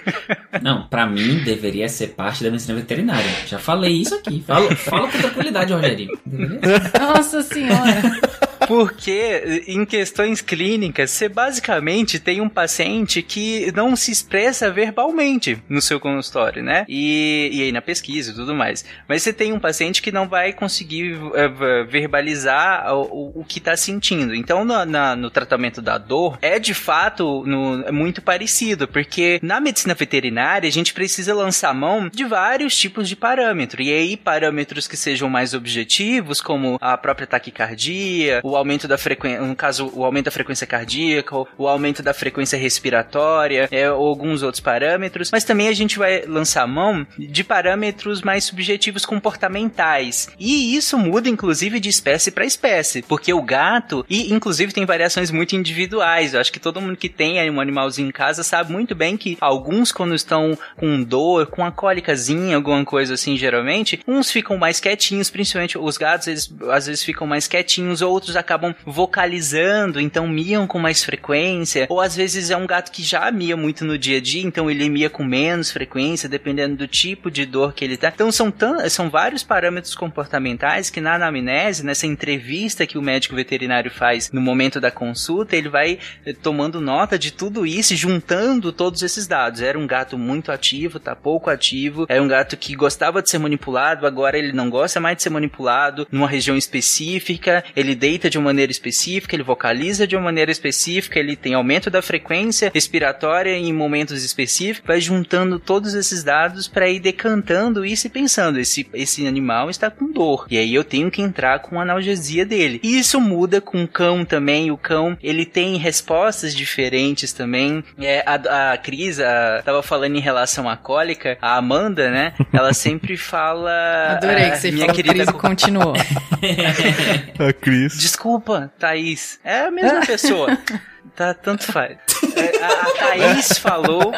Não, pra mim deveria ser parte da medicina veterinária. Já falei isso aqui. Fala, fala com tranquilidade, Rogerinho. Ser. Nossa senhora. Porque em questões clínicas, você basicamente tem um paciente que não se expressa verbalmente no seu consultório, né? E, e aí na pesquisa e tudo mais. Mas você tem um paciente que não vai conseguir eh, verbalizar o, o- que está sentindo. Então, na- na- no tratamento da dor, é de fato no- é muito parecido, porque na medicina veterinária a gente precisa lançar mão de vários tipos de parâmetro. E aí, parâmetros que sejam mais objetivos, como a própria taquicardia, o aumento da frequência, no caso, o aumento da frequência cardíaca, o aumento da frequência respiratória, é, ou alguns outros parâmetros. Mas também a gente vai lançar mão de parâmetros mais subjetivos comportamentais. E isso muda, inclusive, de espécie para espécie, porque o gato, e inclusive tem variações muito individuais. Eu acho que todo mundo que tem aí um animalzinho em casa sabe muito bem que alguns, quando estão com dor, com a cólicazinha, alguma coisa assim, geralmente, uns ficam mais quietinhos, principalmente os gatos, eles às vezes ficam mais quietinhos, outros acabam vocalizando, então miam com mais frequência, ou às vezes é um gato que já mia muito no dia a dia, então ele mia com menos frequência, dependendo do tipo de dor que ele tá. Então são, tan são vários parâmetros comportamentais que na anamnese, nessa entrevista que o médico veterinário faz no momento da consulta, ele vai eh, tomando nota de tudo isso e juntando todos esses dados. Era um gato muito ativo, tá pouco ativo, era um gato que gostava de ser manipulado, agora ele não gosta mais de ser manipulado numa região específica, ele deita de uma maneira específica, ele vocaliza de uma maneira específica, ele tem aumento da frequência respiratória em momentos específicos, vai juntando todos esses dados para ir decantando isso e pensando, esse, esse animal está com dor, e aí eu tenho que entrar com a analgesia dele. E isso muda com o cão também, o cão, ele tem respostas diferentes também. É, a, a Cris a, tava falando em relação à cólica, a Amanda, né, ela sempre fala... Adorei que você minha falou querida Cris continuou. A Cris. Desculpa, Thaís. É a mesma pessoa. Tá, tanto faz. É, A, a Thaís falou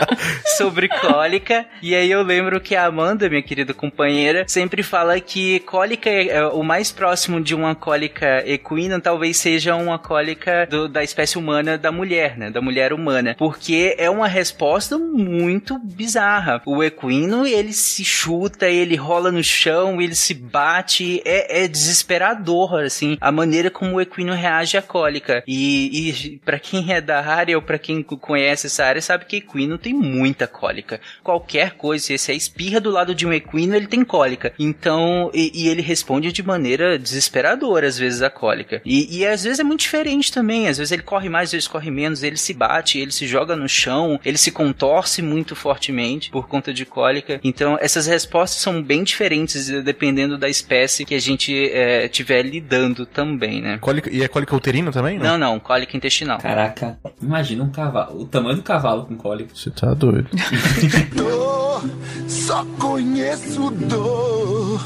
sobre cólica, e aí eu lembro que a Amanda, minha querida companheira, sempre fala que cólica é, é o mais próximo de uma cólica equina, talvez seja uma cólica do- da espécie humana da mulher, né? Da mulher humana. Porque é uma resposta muito bizarra. O equino, ele se chuta, ele rola no chão, ele se bate, é, é desesperador, assim, a maneira como o equino reage à cólica. E, e para quem é da área ou para quem conhece essa área, sabe que equino tem muita cólica. Qualquer coisa, se é espirra do lado de um equino, ele tem cólica. Então, e, e ele responde de maneira desesperadora, às vezes, a cólica. E, e às vezes é muito diferente também. Às vezes ele corre mais, às vezes corre menos, ele se bate, ele se joga no chão, ele se contorce muito fortemente por conta de cólica. Então, essas respostas são bem diferentes eh, dependendo da espécie que a gente estiver lidando também, né? Cólica, e é cólica uterina também? Não, não, cólica intestinal. Caraca, imagina um cavalo, o tamanho do cavalo com cólica. Você tá doido. Dor, só conheço dor.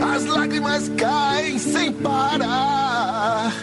As lágrimas caem sem parar.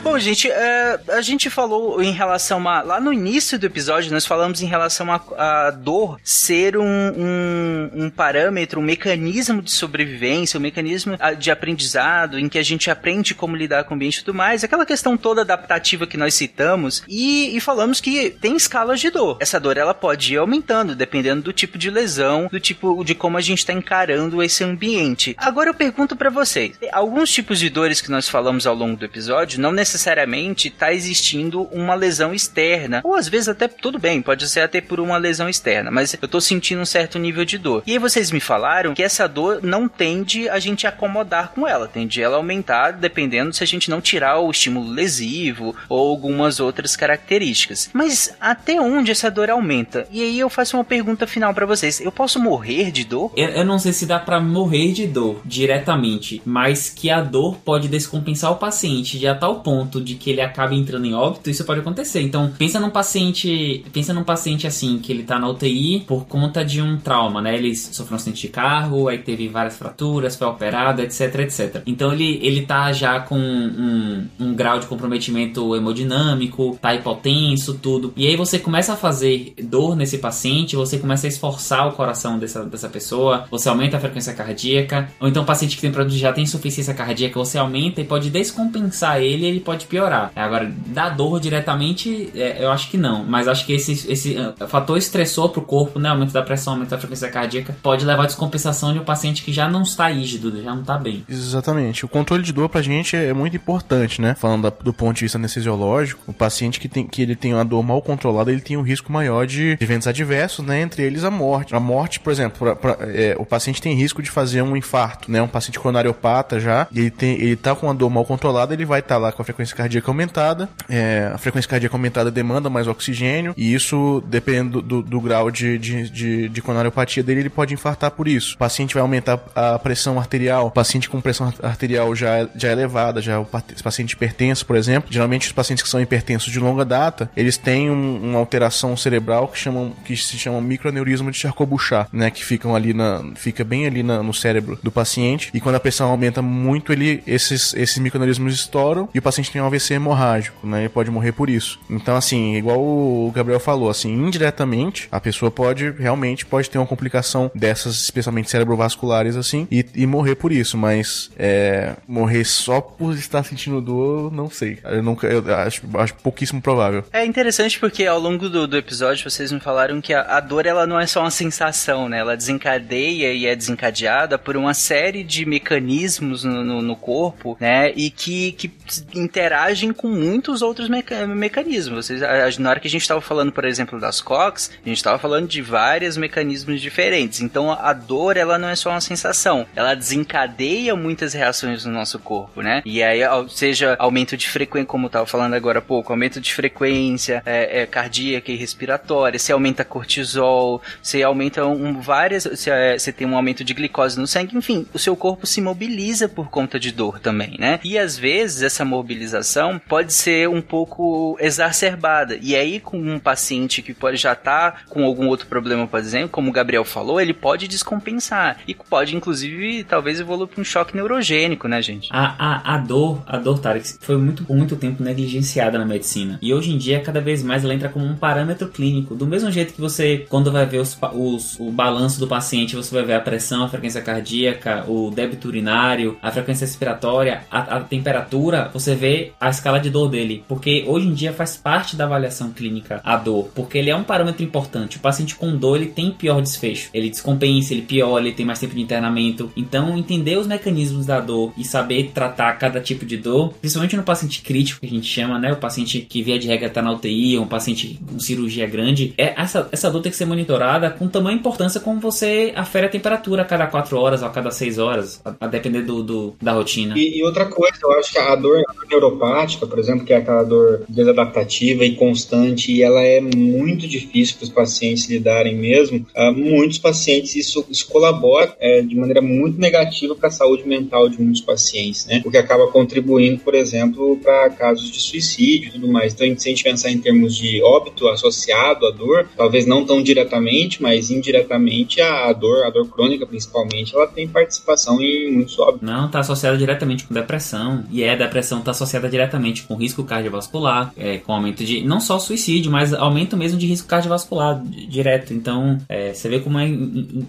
Bom, gente, é, a gente falou em relação a. Lá no início do episódio, nós falamos em relação a, a dor ser um, um, um parâmetro, um mecanismo de sobrevivência, um mecanismo ah, de aprendizado, em que a gente aprende como lidar com o ambiente e tudo mais. Aquela questão toda adaptativa que nós citamos. E, e falamos que tem escalas de dor. Essa dor ela pode ir aumentando, dependendo do tipo de lesão, do tipo de como a gente está encarando esse ambiente. Agora eu pergunto pra vocês: alguns tipos de dores que nós falamos ao longo do episódio não necessariamente necessariamente tá existindo uma lesão externa. Ou às vezes até tudo bem, pode ser até por uma lesão externa, mas eu tô sentindo um certo nível de dor. E aí vocês me falaram que essa dor não tende a gente acomodar com ela, tende ela aumentar dependendo se a gente não tirar o estímulo lesivo ou algumas outras características. Mas até onde essa dor aumenta? E aí eu faço uma pergunta final para vocês. Eu posso morrer de dor? Eu, eu não sei se dá para morrer de dor diretamente, mas que a dor pode descompensar o paciente de a tal ponto de que ele acabe entrando em óbito, isso pode acontecer. Então, pensa num paciente, pensa num paciente assim que ele tá na UTI por conta de um trauma, né? Ele sofreu um acidente de carro, aí teve várias fraturas, foi operado, etc, etc. Então ele ele tá já com um, um grau de comprometimento hemodinâmico, tá hipotenso, tudo. E aí você começa a fazer dor nesse paciente, você começa a esforçar o coração dessa, dessa pessoa, você aumenta a frequência cardíaca, ou então paciente que tem já tem insuficiência cardíaca, você aumenta e pode descompensar ele, ele pode piorar. Agora, dar dor diretamente, é, eu acho que não, mas acho que esse, esse uh, fator estressor pro corpo, né, aumento da pressão, aumento da frequência cardíaca, pode levar a descompensação de um paciente que já não está rígido, já não está bem. Exatamente. O controle de dor pra gente é muito importante, né? Falando da, do ponto de vista anestesiológico, o paciente que, tem, que ele tem uma dor mal controlada, ele tem um risco maior de eventos adversos, né? Entre eles a morte. A morte, por exemplo, pra, pra, é, o paciente tem risco de fazer um infarto, né? Um paciente coronariopata já, e ele, tem, ele tá com uma dor mal controlada, ele vai estar tá lá com a frequência cardíaca aumentada. É, a frequência cardíaca aumentada demanda mais oxigênio, e isso, dependendo do, do, grau de, de, de, de coronariopatia dele, ele pode infartar por isso. O paciente vai aumentar a pressão arterial, o paciente com pressão arterial já, já elevada, já o paciente hipertenso, por exemplo, geralmente os pacientes que são hipertensos de longa data, eles têm um, uma alteração cerebral que, chamam, que se chama microaneurisma de Charcot-Bouchard, né, que ficam ali na, fica bem ali na, no cérebro do paciente, e quando a pressão aumenta muito, ele, esses, esses microaneurismos estouram e o paciente tem um AVC hemorrágico, né, ele pode morrer por isso. Então, assim, igual o Gabriel falou, assim, indiretamente, a pessoa pode, realmente, pode ter uma complicação dessas, especialmente cerebrovasculares, assim, e, e morrer por isso, mas é, morrer só por estar sentindo dor, não sei. Eu nunca, eu acho, acho pouquíssimo provável. É interessante porque ao longo do, do episódio vocês me falaram que a, a, dor ela não é só uma sensação, né? Ela desencadeia e é desencadeada por uma série de mecanismos no, no, no corpo, né? E que, que interagem com muitos outros meca mecanismos. Vocês, a, na hora que a gente estava falando, por exemplo, das COX, a gente estava falando de vários mecanismos diferentes. Então a dor ela não é só uma sensação, ela desencadeia muitas reações no nosso corpo, né? E aí, seja aumento de frequência, como eu tava falando agora há pouco, aumento de frequência é, é, cardíaca e respiratória, se aumenta cortisol, se aumenta um, várias, se é, tem um aumento de glicose no sangue, enfim, o seu corpo se mobiliza por conta de dor também, né? E às vezes essa mobilização pode ser um pouco exacerbada. E aí, com um paciente que pode já estar tá com algum outro problema, por exemplo, como o Gabriel falou, ele pode descompensar. E pode, inclusive, talvez evoluir para um choque neurogênico, né, gente? A, a, a dor, a dor, Tarek, foi muito, muito tempo negligenciada na medicina. E hoje em dia, cada vez mais, ela entra como um parâmetro clínico. Do mesmo jeito que você, quando vai ver os, os, o balanço do paciente, você vai ver a pressão, a frequência cardíaca, o débito urinário, a frequência respiratória, a, a temperatura, você vê a escala de dor dele. Porque hoje em dia faz parte da avaliação clínica a dor. Porque ele é um parâmetro importante. O paciente com dor, ele tem pior desfecho. Ele descompensa, ele piora, ele tem mais tempo de internamento. Então, entender os mecanismos da dor e saber tratar cada tipo de dor, principalmente no paciente crítico, que a gente chama, né? O paciente que via de regra tá na UTI, um paciente com cirurgia grande, é essa, essa dor tem que ser monitorada com tamanha importância como você afere a temperatura a cada 4 horas ou a cada 6 horas, a depender do, do, da rotina. E, e, outra coisa, eu acho que a dor neuropática, por exemplo, que é aquela dor desadaptativa e constante, e ela é muito difícil para os pacientes lidarem mesmo, uh, muitos pacientes, isso, isso colabora é, de maneira muito negativa para a saúde mental de muitos pacientes, né? Porque acaba contribuindo, por exemplo, para casos de suicídio e tudo mais. Então, se a gente pensar em termos de óbito associado à dor, talvez não tão diretamente, mas indiretamente a dor, a dor crônica principalmente, ela tem participação em muitos óbitos. Não, está associada diretamente com depressão, e é, depressão está associada diretamente com risco cardiovascular, é, com aumento de, não só suicídio, mas aumento mesmo de risco cardiovascular direto. Então, é, você vê como, é,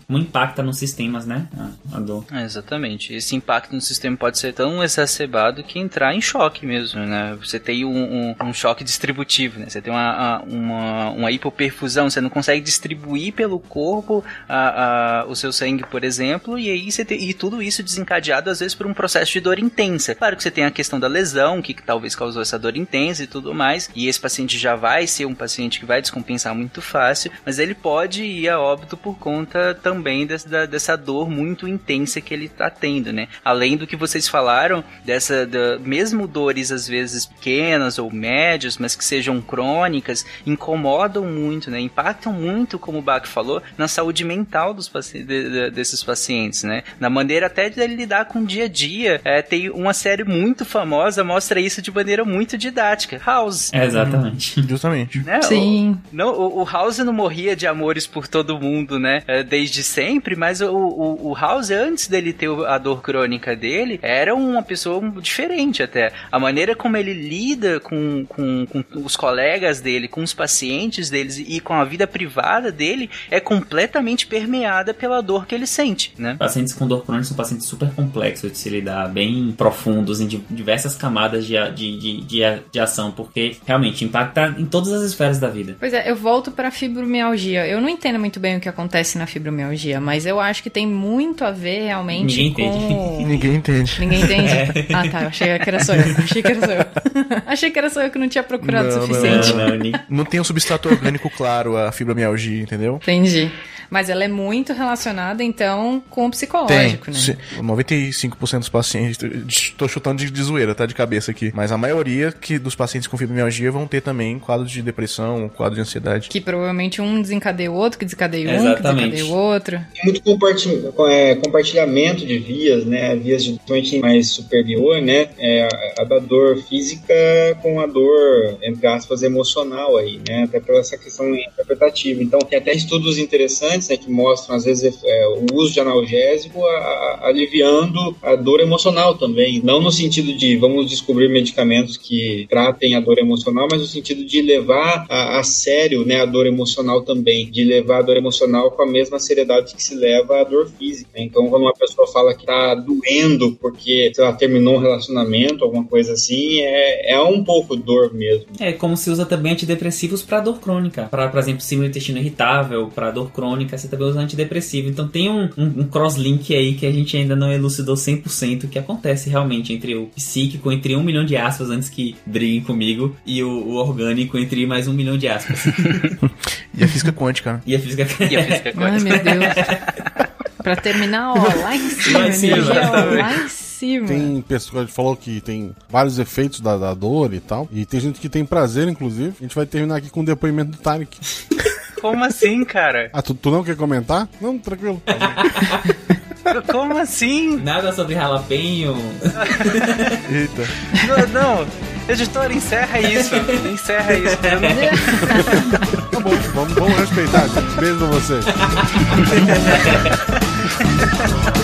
como impacta nos sistemas, né, a, a dor. É, exatamente. Esse impacto no sistema pode ser tão exacerbado que entrar em choque mesmo, né? Você tem um, um, um choque distributivo, né? Você tem uma, uma, uma hipoperfusão, você não consegue distribuir pelo corpo a, a, o seu sangue, por exemplo, e aí você tem, e tudo isso desencadeado às vezes por um processo de dor intensa. Claro que você tem a questão da lesão, que, talvez causou essa dor intensa e tudo mais, e esse paciente já vai ser um paciente que vai descompensar muito fácil, mas ele pode ir a óbito por conta também dessa, dessa dor muito intensa que ele tá tendo, né? Além do que vocês falaram, dessa, da, mesmo dores às vezes pequenas ou médias, mas que sejam crônicas, incomodam muito, né? Impactam muito, como o Bach falou, na saúde mental dos paci de, de, desses pacientes, né? Na maneira até de ele lidar com o dia a dia. É, tem uma série muito famosa, mostra isso de maneira muito didática. House. É, exatamente. Justamente. Né? Sim. O, não, o, o, House não morria de amores por todo mundo, né? É, desde sempre, mas o, o, o, House, antes dele ter a dor crônica dele, era uma pessoa diferente até. A maneira como ele lida com, com, com os colegas dele, com os pacientes deles e com a vida privada dele é completamente permeada pela dor que ele sente, né? Pacientes com dor crônica são pacientes super complexos de se lidar, bem profundos em diversas camadas de, de, de, de, de ação, porque realmente impacta em todas as esferas da vida. Pois é, eu volto pra fibromialgia. Eu não entendo muito bem o que acontece na fibromialgia, mas eu acho que tem muito a ver realmente Ninguém com... entende. Ninguém entende. Ninguém entende? Ah, tá. Eu achei que era só eu. Achei que era só eu. achei que era só eu que não tinha procurado o Não, suficiente. Não, não, nem- Não tem um substrato orgânico claro a fibromialgia, entendeu? Entendi. Mas ela é muito relacionada, então, com o Tem. psicológico, né? Se- 95% dos pacientes. Estou chutando de, de zoeira, tá? De cabeça aqui. Mas a maioria que dos pacientes com fibromialgia vão ter também quadros de depressão, quadro de ansiedade. Que provavelmente um desencadeia o outro, que desencadeia um, que Exatamente. desencadeia o outro. Tem muito comparti- é, compartilhamento de vias, né? Vias de principalmente mais superior, né? É, a, a da dor física com a dor, entre aspas, emocional aí, né? Até pela essa questão interpretativa. Então, tem até estudos interessantes, né? Que mostram, às vezes, é, o uso de analgésico a- a- aliviando a dor emocional também. Não no sentido de vamos descobrir medicamentos que tratem a dor emocional, mas no sentido de levar a, a sério, né? A dor emocional também. De levar a dor emocional com a mesma seriedade que se leva a dor física. né? Então, quando uma pessoa fala que tá doendo porque, lá, terminou um relacionamento, alguma coisa assim, é, é um pouco dor mesmo. É como se usa também antidepressivos para dor crônica. Para, por exemplo, síndrome do intestino irritável, para dor crônica, você também usa antidepressivo. Então tem um, um, um crosslink aí que a gente ainda não elucidou 100% que acontece realmente entre o psíquico, entre um milhão de aspas, antes que briguem comigo, e o, o orgânico, entre mais um milhão de aspas. E a física quântica, né? e a física. E a física Ai, quântica. meu Deus. pra terminar, ó, lá em cima, Lá em cima, energia, ó, lá em cima. Tem pessoas, a gente falou que tem vários efeitos da, da dor e tal. E tem gente que tem prazer, inclusive. A gente vai terminar aqui com o depoimento do Tarek. Como assim, cara? Ah, tu, tu não quer comentar? Não, tranquilo. Como assim? Nada sobre jalapeno. Eita. Não, não. Editor, encerra isso. Encerra isso. Tá bom, vamos, vamos respeitar, gente. Beijo pra vocês.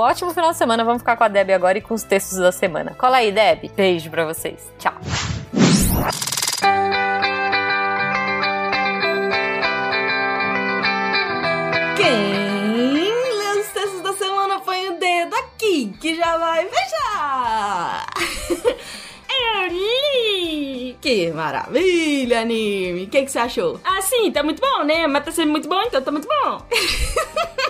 ótimo final de semana. Vamos ficar com a Deb agora e com os textos da semana. Cola aí, Deb. Beijo pra vocês. Tchau. Quem lê os textos da semana põe o dedo aqui, que já vai fechar. Que maravilha, anime! O que, que você achou? Ah, sim, tá muito bom, né? Mas tá sendo muito bom, então tá muito bom.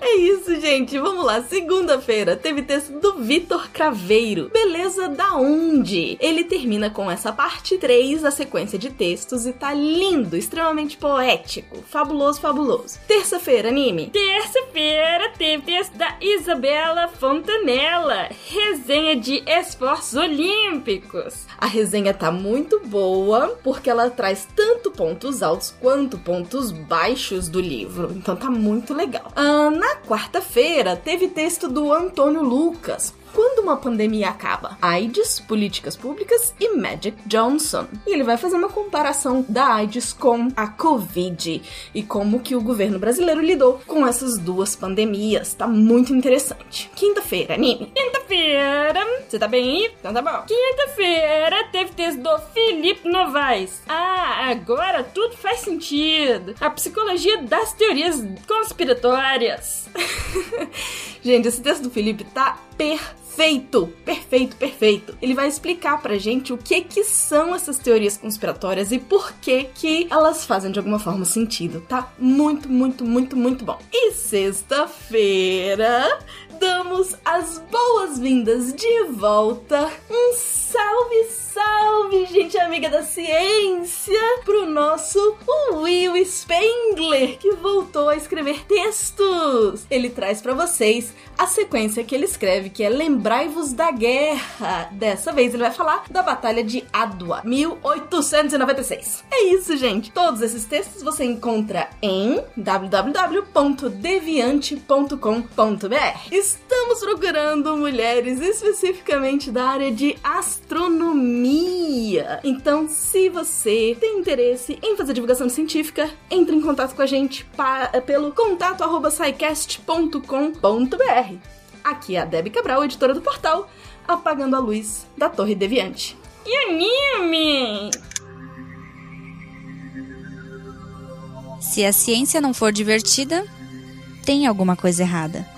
É isso, gente. Vamos lá. Segunda-feira teve texto do Vitor Craveiro. Beleza da onde? Ele termina com essa parte 3, a sequência de textos, e tá lindo, extremamente poético. Fabuloso, fabuloso. Terça-feira, anime. Terça-feira teve texto da Isabela Fontanella. Resenha de esforços olímpicos. A resenha tá muito boa, porque ela traz tanto pontos altos quanto pontos baixos do livro. Então tá muito legal. Ah, na quarta-feira, teve texto do Antônio Lucas. Quando uma pandemia acaba? AIDS, políticas públicas e Magic Johnson. E ele vai fazer uma comparação da AIDS com a Covid e como que o governo brasileiro lidou com essas duas pandemias. Tá muito interessante. Quinta-feira, anime. Quinta-feira. Você tá bem aí? Então tá bom. Quinta-feira teve texto do Felipe Novaes. Ah, agora tudo faz sentido. A psicologia das teorias conspiratórias. Gente, esse texto do Felipe tá perfeito, perfeito, perfeito. Ele vai explicar pra gente o que que são essas teorias conspiratórias e por que que elas fazem de alguma forma sentido. Tá muito, muito, muito, muito bom. E sexta-feira damos as boas-vindas de volta. Um salve, salve, gente amiga da ciência, pro nosso Will Spengler, que voltou a escrever textos. Ele traz para vocês a sequência que ele escreve, que é Lembrai-vos da Guerra. Dessa vez ele vai falar da Batalha de Adwa, 1896. É isso, gente. Todos esses textos você encontra em www.deviante.com.br. Estamos procurando mulheres especificamente da área de astronomia. Então, se você tem interesse em fazer divulgação científica, entre em contato com a gente pelo contato arroba Aqui é a Debbie Cabral, editora do portal Apagando a Luz da Torre Deviante. E anime! Se a ciência não for divertida, tem alguma coisa errada.